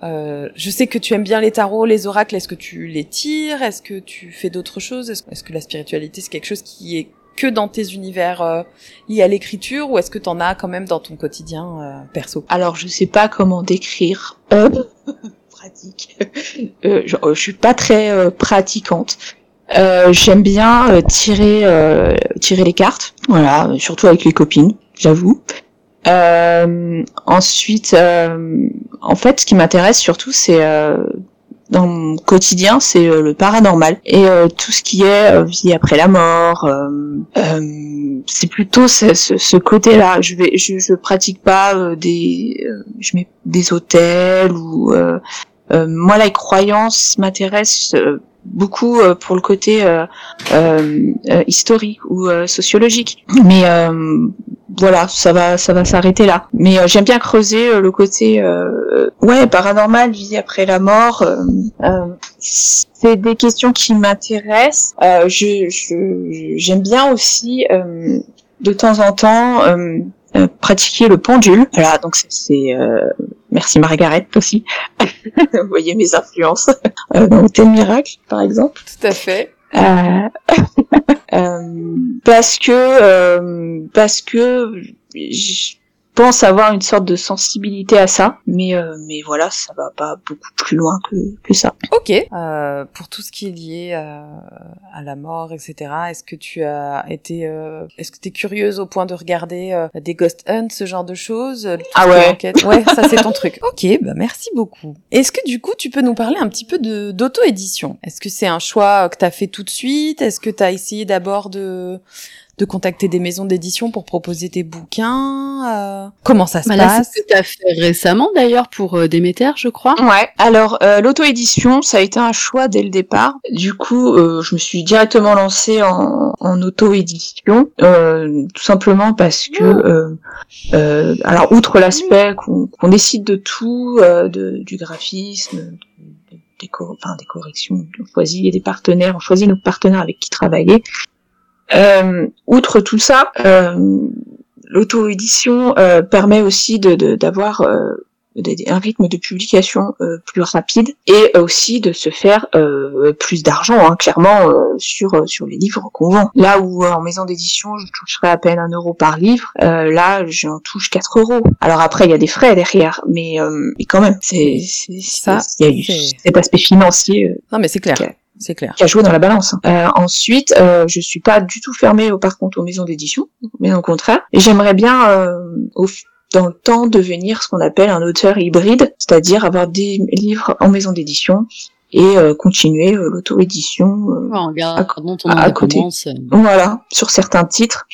euh, Je sais que tu aimes bien les tarots, les oracles. Est-ce que tu les tires? Est-ce que tu fais d'autres choses? Est-ce que la spiritualité, c'est quelque chose qui est que dans tes univers euh, liés à l'écriture ou est-ce que t'en as quand même dans ton quotidien euh, perso? Alors, je sais pas comment décrire. Euh, *laughs* pratique. Je, suis pas très pratiquante. J'aime bien tirer tirer les cartes, voilà, surtout avec les copines, j'avoue. Euh, ensuite, euh, en fait, ce qui m'intéresse surtout, c'est euh, dans mon quotidien, c'est euh, le paranormal et euh, tout ce qui est euh, vie après la mort. c'est plutôt ce, ce, ce côté-là. Je vais, je, je pratique pas des, je mets des hôtels ou moi les croyances m'intéressent euh, beaucoup euh, pour le côté euh, euh, euh, historique ou euh, sociologique. Mais euh, voilà, ça va, ça va s'arrêter là. Mais euh, j'aime bien creuser euh, le côté, euh, ouais, paranormal, vie après la mort. euh, euh, c'est des questions qui m'intéressent. Euh, je, j'aime bien aussi euh, de temps en temps euh, euh, pratiquer le pendule. Voilà, donc c'est, euh, Merci Margaret aussi. *laughs* Vous voyez mes influences euh, dans Hôtel Miracle, par exemple. Tout à fait. Euh, *laughs* euh, parce que euh, parce que je pense avoir une sorte de sensibilité à ça, mais euh, mais voilà, ça va pas beaucoup plus loin que que ça. Ok. Euh, pour tout ce qui est lié à, à la mort, etc. Est-ce que tu as été, euh, est-ce que tu es curieuse au point de regarder euh, des ghost hunts, ce genre de choses euh, Ah ouais. Ouais, ça c'est ton *laughs* truc. Ok, bah merci beaucoup. Est-ce que du coup tu peux nous parler un petit peu de d'auto-édition? Est-ce que c'est un choix que tu as fait tout de suite? Est-ce que tu as essayé d'abord de de contacter des maisons d'édition pour proposer tes bouquins Euh, Comment ça se Bah là, passe c'est ce que tu as fait récemment d'ailleurs pour euh, Déméter, je crois. Ouais. Alors euh, l'auto-édition, ça a été un choix dès le départ. Du coup, euh, je me suis directement lancée en, en auto-édition, euh, tout simplement parce que, euh, euh, alors outre l'aspect qu'on qu'on décide de tout, euh, de, du graphisme, des, des enfin, des corrections, on choisit des partenaires, on choisit nos partenaires avec qui travailler. Euh, outre tout ça, euh, l'auto-édition euh, permet aussi de de- d'avoir euh, un rythme de publication euh, plus rapide et aussi de se faire euh, plus d'argent hein, clairement euh, sur sur les livres qu'on vend. Là où euh, en maison d'édition je toucherais à peine un euro par livre, euh, là j'en touche 4 euros. Alors après il y a des frais derrière, mais, euh, mais quand même c'est c'est Ça, c'est- il y a eu c'est- cet aspect financier Non mais c'est clair. C'est clair. qui a joué dans la balance. hein. Euh, ensuite, euh, je suis pas du tout fermée au, par contre aux maisons d'édition, mais au contraire. Et j'aimerais bien, euh, au, dans le temps, devenir ce qu'on appelle un auteur hybride, c'est-à-dire avoir des livres en maison d'édition et euh, continuer euh, l'auto-édition, euh, Ouais, à- à côté. euh. voilà, sur certains titres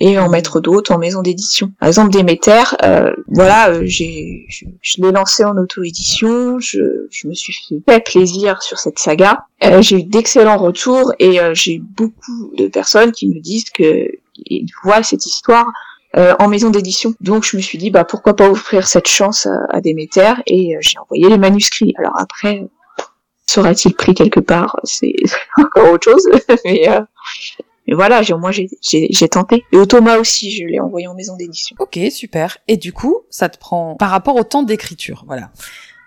et en mettre d'autres en maison d'édition. Par exemple, Déméter, euh, voilà, euh, j'ai, je, je l'ai lancé en auto-édition, je, je me suis fait plaisir sur cette saga. Euh, j'ai eu d'excellents retours et euh, j'ai beaucoup de personnes qui me disent que ils voient cette histoire euh, en maison d'édition. Donc je me suis dit, bah pourquoi pas offrir cette chance à, à Déméter et euh, j'ai envoyé les manuscrits. Alors après, sera-t-il pris quelque part C'est *laughs* encore autre chose, *laughs* mais... euh, mais voilà, j'ai, au moins j'ai, j'ai, j'ai tenté. Et au Thomas aussi, je l'ai envoyé en maison d'édition. Ok, super. Et du coup, ça te prend par rapport au temps d'écriture, voilà.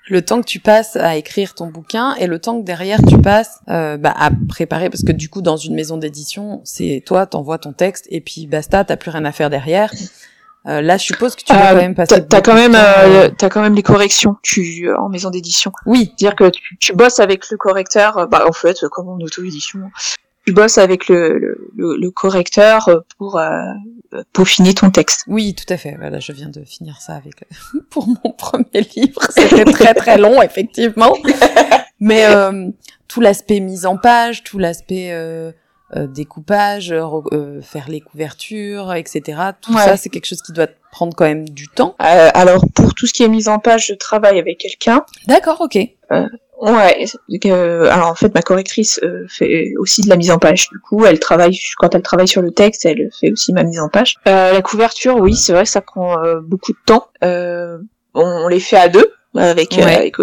Le temps que tu passes à écrire ton bouquin et le temps que derrière tu passes euh, bah, à préparer, parce que du coup dans une maison d'édition, c'est toi t'envoies ton texte et puis basta, t'as plus rien à faire derrière. Euh, là, je suppose que tu vas Euh, quand même passer. T'as, quand même, euh, t'as quand même les corrections tu, euh, en maison d'édition. Oui, C'est-à-dire que tu, tu bosses avec le correcteur, bah en fait, comme en auto-édition, tu bosses avec le, le, le, correcteur euh, pour euh, peaufiner ton texte. oui, tout à fait. Voilà, je viens de finir ça avec *laughs* pour mon premier livre. *laughs* C'était très très long, effectivement. *laughs* Mais euh, tout l'aspect mise en page, tout l'aspect euh, euh, découpage, euh, re- euh, faire les couvertures, etc. Tout Ouais. ça, c'est quelque chose qui doit prendre quand même du temps. Euh, alors pour tout ce qui est mise en page, je travaille avec quelqu'un. D'accord, ok. Ouais. euh, alors en fait, ma correctrice euh, fait aussi de la mise en page. Du coup, elle travaille quand elle travaille sur le texte, elle fait aussi ma mise en page. Euh, la couverture, oui, c'est vrai, ça prend euh, beaucoup de temps. Euh, on, les fait à deux avec, euh, Ouais. avec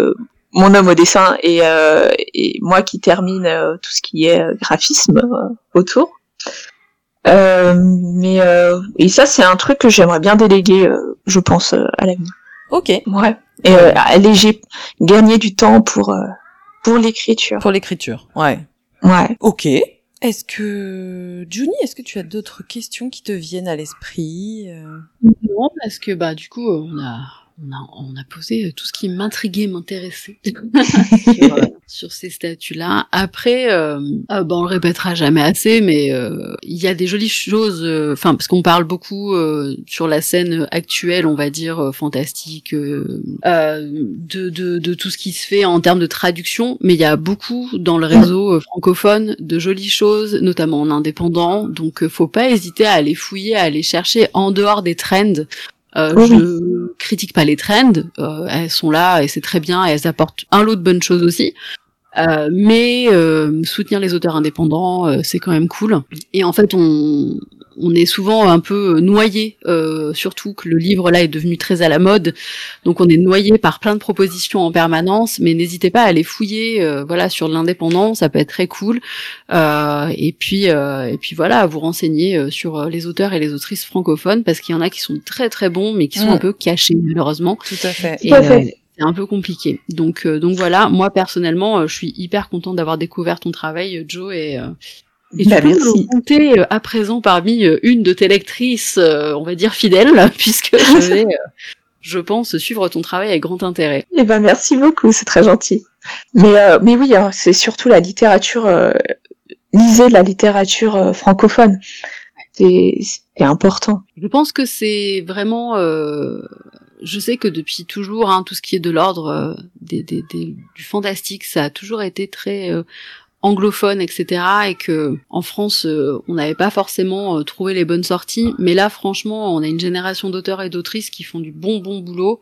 mon homme au dessin et, euh, et moi qui termine euh, tout ce qui est graphisme euh, autour. Euh, mais euh, et ça, c'est un truc que j'aimerais bien déléguer, euh, je pense, à l'avenir. Ok. Ouais. Et euh, alléger, gagner du temps pour euh, pour l'écriture. Pour l'écriture, ouais. Ouais. Ok. Est-ce que Juni, est-ce que tu as d'autres questions qui te viennent à l'esprit euh? Non, parce que bah du coup on a on a on a posé euh, tout ce qui m'intriguait, m'intéressait sur, *laughs* *laughs* euh, sur ces statues-là. Après, euh, euh, bah, on le répétera jamais assez, mais euh, il y a des jolies choses. euh, Enfin, parce qu'on parle beaucoup euh, sur la scène actuelle, on va dire fantastique, de, de de tout ce qui se fait en termes de traduction, mais il y a beaucoup dans le réseau francophone de jolies choses, notamment en indépendant. Donc, faut pas hésiter à aller fouiller, à aller chercher en dehors des trends. Euh, Oui. Je critique pas les trends, euh, elles sont là et c'est très bien et elles apportent un lot de bonnes choses aussi. Euh, mais euh, soutenir les auteurs indépendants, euh, c'est quand même cool. Et en fait, on, on est souvent un peu noyé, surtout que le livre là est devenu très à la mode, donc on est noyé par plein de propositions en permanence. Mais n'hésitez pas à aller fouiller, voilà, sur l'indépendant, ça peut être très cool. et puis, et puis voilà, à vous renseigner sur les auteurs et les autrices francophones parce qu'il y en a qui sont très très bons, mais qui sont Mm. un peu cachés malheureusement. Tout à fait. Et, Tout à euh, fait. C'est un peu compliqué. Donc, euh, donc voilà, moi personnellement, euh, je suis hyper contente d'avoir découvert ton travail, euh, Joe, et, euh, et tu Bah, peux me merci. compter à présent parmi une de tes lectrices, euh, on va dire fidèles, *laughs* puisque je *laughs* vais, euh, je pense, suivre ton travail avec grand intérêt. Eh ben merci beaucoup, c'est très gentil. Mais euh, mais oui, hein, c'est surtout la littérature. Euh, lisez la littérature euh, francophone. C'est c'est important. Je pense que c'est vraiment. Je sais que depuis toujours, hein, tout ce qui est de l'ordre euh, du fantastique, ça a toujours été très euh, anglophone, etc. Et que en France, euh, on n'avait pas forcément trouvé les bonnes sorties. Mais là, franchement, on a une génération d'auteurs et d'autrices qui font du bon bon boulot.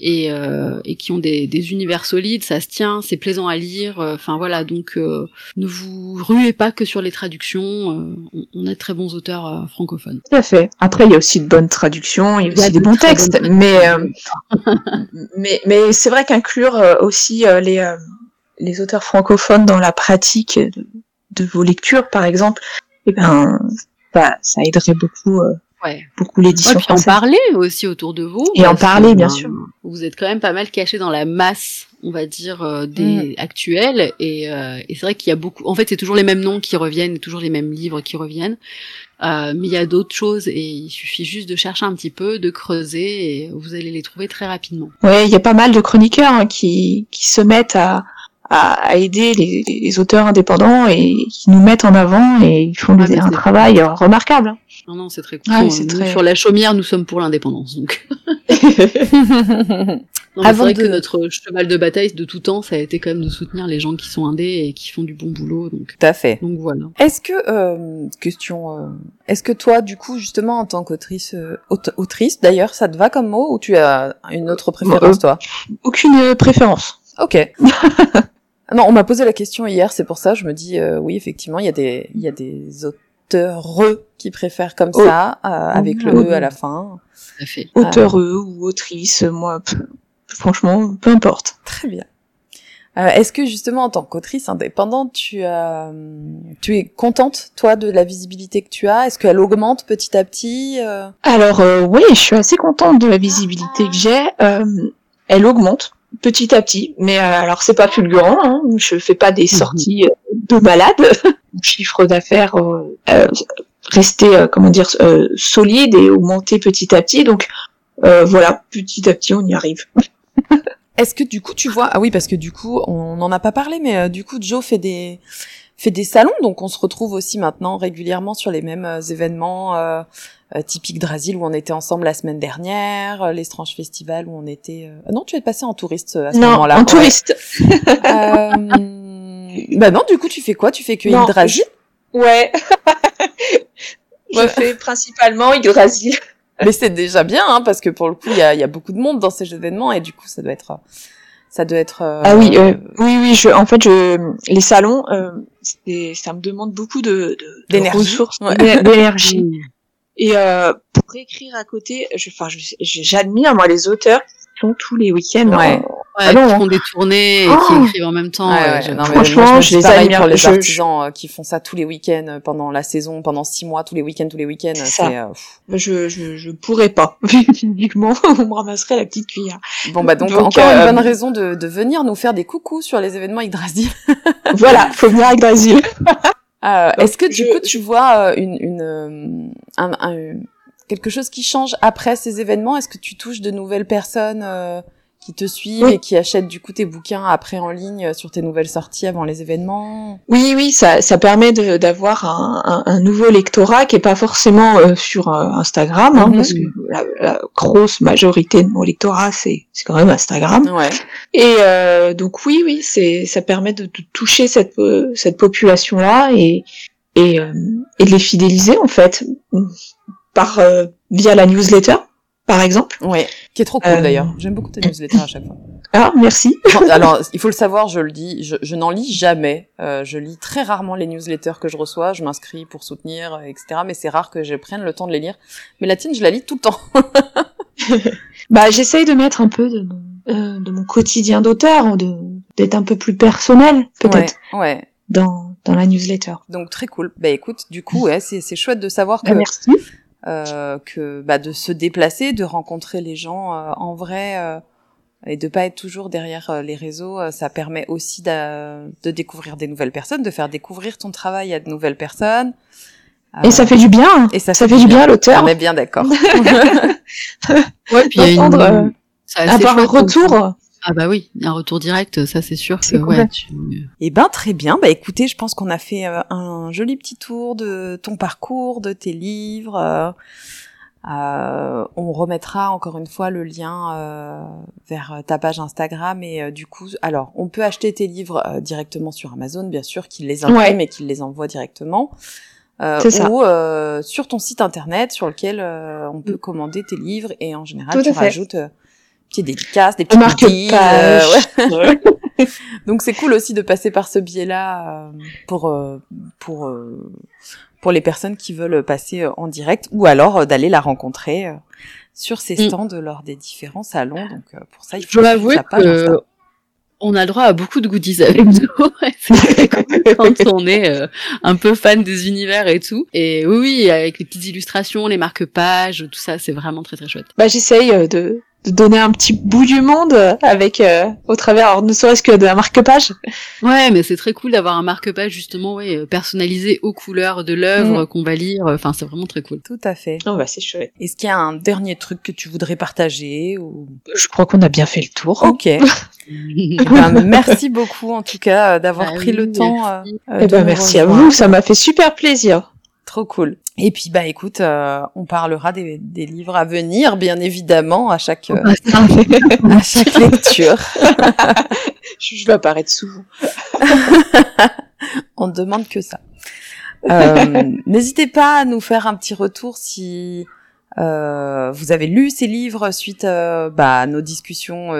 Et, euh, et qui ont des, des univers solides, ça se tient, c'est plaisant à lire. euh, Enfin voilà, donc euh, ne vous ruez pas que sur les traductions. euh, on, a de très bons auteurs francophones. Tout à fait. Après, il y a aussi de bonnes traductions, il y a aussi des de bons textes, mais euh, *laughs* mais mais c'est vrai qu'inclure aussi les euh, les auteurs francophones dans la pratique de, de vos lectures, par exemple, eh ben ça, ça aiderait beaucoup euh, Ouais. beaucoup l'édition Ouais, puis en parler aussi autour de vous. Et en parler, bien sûr. Vous êtes quand même pas mal caché dans la masse, on va dire, euh, des actuels. Et, euh, et c'est vrai qu'il y a beaucoup. En fait, c'est toujours les mêmes noms qui reviennent, toujours les mêmes livres qui reviennent. Euh, mais il y a d'autres choses et il suffit juste de chercher un petit peu, de creuser et vous allez les trouver très rapidement. Ouais, il y a pas mal de chroniqueurs hein, qui, qui se mettent à, à, à aider les, les auteurs indépendants et qui nous mettent en avant et ils font Ah, des- un travail remarquable. hein. Non, non, c'est très cool. Ah Nous, très- Sur la chaumière, nous sommes pour l'indépendance. Donc, *laughs* Non, Avant vrai de- que notre cheval de bataille de tout temps, ça a été quand même de soutenir les gens qui sont indés et qui font du bon boulot. Donc, Tout à fait. donc voilà. Est-ce que euh, question, euh, est-ce que toi, du coup, justement, en tant qu'autrice, euh, autrice, d'ailleurs, ça te va comme mot ou tu as une autre préférence, euh, toi? Aucune préférence. Ok. *laughs* non, on m'a posé la question hier, c'est pour ça. Je me dis, euh, oui, effectivement, il y a des, il y a des auteurs qui préfèrent comme Oh. ça, euh, avec le Oh. e à la fin. Tout à fait. Auteur ou autrice, moi, franchement, peu importe. Très bien. Euh, Est-ce que justement en tant qu'autrice indépendante, tu, as, tu es contente toi de la visibilité que tu as? Est-ce qu'elle augmente petit à petit euh? Alors euh, oui, je suis assez contente de la visibilité que j'ai. Euh, elle augmente petit à petit, mais euh, alors c'est pas fulgurant. Hein, je fais pas des sorties euh, de malade. *laughs* Mon chiffre d'affaires euh, euh, restait euh, comment dire euh, solide et augmenté petit à petit. Donc euh, voilà, petit à petit on y arrive. *laughs* Est-ce que du coup tu vois Ah oui, parce que du coup on n'en a pas parlé, mais euh, du coup Joe fait des fait des salons, donc on se retrouve aussi maintenant régulièrement sur les mêmes euh, événements euh, typiques Drasil où on était ensemble la semaine dernière, euh, les Strange Festival où on était. euh, ah Non, tu es passé en touriste à ce non, moment-là. en Ouais. touriste. Euh, bah non, du coup tu fais quoi? Tu fais que Yggdrasil Ouais. *laughs* je Ouais. fais principalement Yggdrasil. Mais c'est déjà bien, hein, parce que pour le coup, il y a, il y a beaucoup de monde dans ces événements et du coup, ça doit être, ça doit être. euh, Ah oui, euh, oui, oui. Je, en fait, je, les salons, euh, c'est- ça me demande beaucoup de, de, ressources, Ouais. d'énergie. *laughs* Et euh, pour écrire à côté, je, enfin, j'admire moi les auteurs qui sont tous les week-ends. Ouais. en- Ouais, Ah non, qui hein. font des tournées et Oh. qui écrivent en même temps. Ouais, ouais, ouais, non, Franchement, moi, je les admire. pour les Je- artisans euh, qui font ça tous les week-ends euh, pendant la saison, pendant six mois, tous les week-ends, tous les week-ends. C'est euh. Je, je, je pourrais pas. *laughs* Physiquement, *laughs* on me ramasserait la petite cuillère. bon bah donc, Donc, encore euh, une bonne raison de, de venir nous faire des coucous sur les événements Yggdrasil. voilà, faut venir avec Brésil. *laughs* Euh, Est-ce que du je- coup tu vois euh, une, une euh, un, un- quelque chose qui change après ces événements? Est-ce que tu touches de nouvelles personnes qui te suivent Oui. et qui achètent du coup tes bouquins après en ligne euh, sur tes nouvelles sorties avant les événements? Oui, oui, ça, ça permet d'avoir un, un, un nouveau lectorat qui est pas forcément euh, sur euh, Instagram, hein, Mhm. parce que la, la grosse majorité de mon lectorat c'est c'est quand même Instagram. Ouais. Et euh, donc oui, oui, c'est ça permet de, de toucher cette euh, cette population là et et, euh, et de les fidéliser en fait par euh, via la newsletter. Par exemple. Ouais, qui est trop cool Euh, d'ailleurs. J'aime beaucoup ta newsletter à chaque fois. Ah, merci. Alors, il faut le savoir, je le dis, je, je n'en lis jamais. Euh, je lis très rarement les newsletters que je reçois. Je m'inscris pour soutenir, euh, etc. Mais c'est rare que je prenne le temps de les lire. Mais la tienne, je la lis tout le temps. *laughs* Bah, j'essaye de mettre un peu de mon, euh, de mon quotidien d'auteur, de d'être un peu plus personnel, peut-être, Ouais, ouais. dans, dans la newsletter. Donc très cool. Bah écoute, du coup, ouais, c'est c'est chouette de savoir que Bah, merci. Euh, que bah, de se déplacer, de rencontrer les gens euh, en vrai euh, et de pas être toujours derrière euh, les réseaux, euh, ça permet aussi de découvrir des nouvelles personnes, de faire découvrir ton travail à de nouvelles personnes. Et ça fait du bien. hein. et ça ça fait fait du bien à On l'auteur. est bien d'accord. *laughs* *laughs* *laughs* Ouais, puis il y a une- euh, c'est assez Avoir un retour. Ah bah oui, un retour direct, ça c'est sûr que ouais, tu- Eh ben très bien. Bah écoutez, je pense qu'on a fait euh, un joli petit tour de ton parcours, de tes livres. euh, euh, on remettra encore une fois le lien euh, vers ta page Instagram et euh, du coup, alors on peut acheter tes livres euh, directement sur Amazon, bien sûr, qu'ils les impriment et qu'ils les envoient directement. Euh, C'est ça. ou euh, sur ton site internet sur lequel euh, on peut commander tes livres et en général Tout tu rajoutes euh, petites dédicaces, des petits goodies, euh, ouais. *laughs* *laughs* Donc c'est cool aussi de passer par ce biais-là euh, pour euh, pour pour les personnes qui veulent passer en direct ou alors d'aller la rencontrer sur ses Mm. stands lors des différents salons. Donc pour ça il Je faut page Insta. que on a le droit à beaucoup de goodies avec nous. *laughs* quand on est euh, un peu fan des univers et tout. Et oui, oui, avec les petites illustrations, les marque-pages, tout ça, c'est vraiment très très chouette. Bah, j'essaye de, de donner un petit bout du monde euh, avec, euh, au travers, alors, ne serait-ce que de la marque-page. Ouais, mais c'est très cool d'avoir un marque-page justement, ouais, euh, personnalisé aux couleurs de l'œuvre qu'on va lire. Enfin, c'est vraiment très cool. Tout à fait. Oh, bah, c'est chouette. Est-ce qu'il y a un dernier truc que tu voudrais partager ou? Je crois qu'on a bien fait le tour. Ok. *laughs* Eh ben, merci beaucoup en tout cas d'avoir Bah pris oui, le temps. euh, merci. Eh de ben, merci à vous, ça m'a fait super plaisir. Trop cool. Et puis bah écoute, euh, on parlera des, des livres à venir, bien évidemment, à chaque euh, *laughs* à chaque lecture. je vais apparaître souvent. *laughs* On ne demande que ça. Euh, N'hésitez pas à nous faire un petit retour si vous avez lu ces livres suite bah, à nos discussions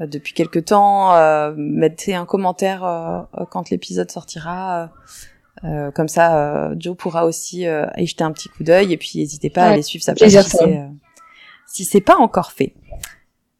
depuis quelque temps. Mettez un commentaire quand l'épisode sortira. Euh, comme ça, euh, Joe pourra aussi euh, y jeter un petit coup d'œil et puis n'hésitez pas à aller suivre sa page si c'est euh, si c'est pas encore fait.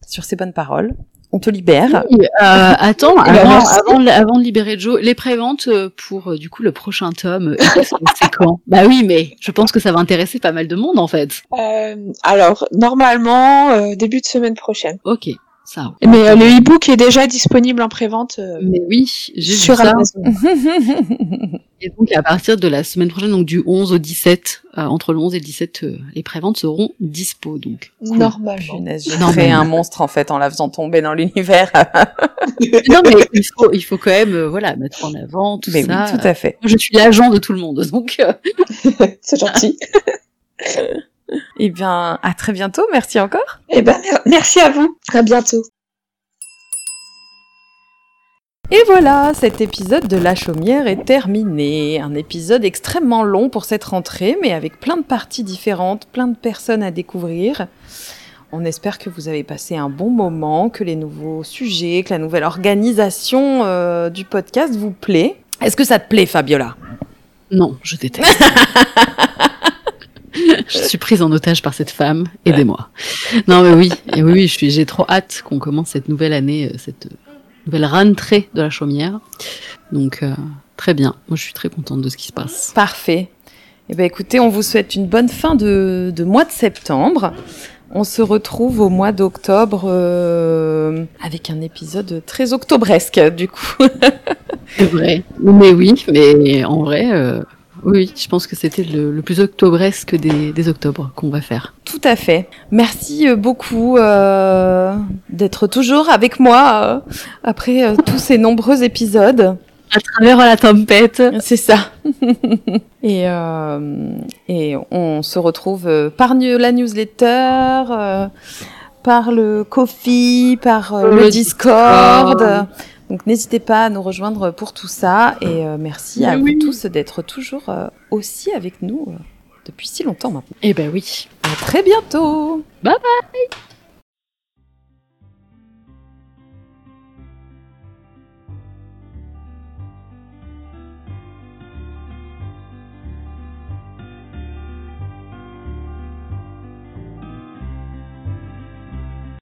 Sur ces bonnes paroles, on te libère. Oui, euh, attends, Eh ben, avant, avant, de- avant de libérer Joe, les préventes pour du coup le prochain tome, c'est c'est quand? *laughs* Bah oui, mais je pense que ça va intéresser pas mal de monde en fait. Euh, alors, normalement, euh, début de semaine prochaine. Ok, ça. Mais euh, le e-book est déjà disponible en prévente euh, Mais oui, j'ai vu sur ça. Amazon. *laughs* Et donc à partir de la semaine prochaine, donc du 11 au 17, euh, entre le 11 et le 17, euh, les préventes seront dispo. Donc cool. Normalement. J'ai créé un monstre en fait en la faisant tomber dans l'univers. *laughs* non mais il faut, il faut quand même euh, voilà mettre en avant tout Mais ça. oui, tout à fait. Je suis l'agent de tout le monde, donc euh, *laughs* C'est gentil. *laughs* Eh bien, à très bientôt. Merci encore. Eh ben, mer- merci à vous. À bientôt. Et voilà, cet épisode de La Chaumière est terminé. Un épisode extrêmement long pour cette rentrée, mais avec plein de parties différentes, plein de personnes à découvrir. On espère que vous avez passé un bon moment, que les nouveaux sujets, que la nouvelle organisation euh, du podcast vous plaît. Est-ce que ça te plaît, Fabiola? Non, je déteste. *laughs* je suis prise en otage par cette femme. Aidez-moi. Non mais oui, et oui, oui, je suis, j'ai trop hâte qu'on commence cette nouvelle année, euh, cette nouvelle rentrée de la chaumière. Donc euh, très bien. Moi, je suis très contente de ce qui se passe. Parfait. Eh bien, écoutez, on vous souhaite une bonne fin de, de mois de septembre. On se retrouve au mois d'octobre euh, avec un épisode très octobresque, du coup. C'est vrai. Mais oui, mais en vrai, euh, oui, je pense que c'était le, le plus octobresque des, des octobres qu'on va faire. Tout à fait. Merci euh, beaucoup euh, d'être toujours avec moi euh, après euh, tous ces nombreux épisodes. À travers la tempête. C'est ça. *laughs* et, euh, et on se retrouve par la newsletter, par le Kofi, par le, Le Discord. Discord. Donc n'hésitez pas à nous rejoindre pour tout ça. Et euh, merci à Oui. vous tous d'être toujours euh, aussi avec nous euh, depuis si longtemps maintenant. Eh ben oui. À très bientôt Bye bye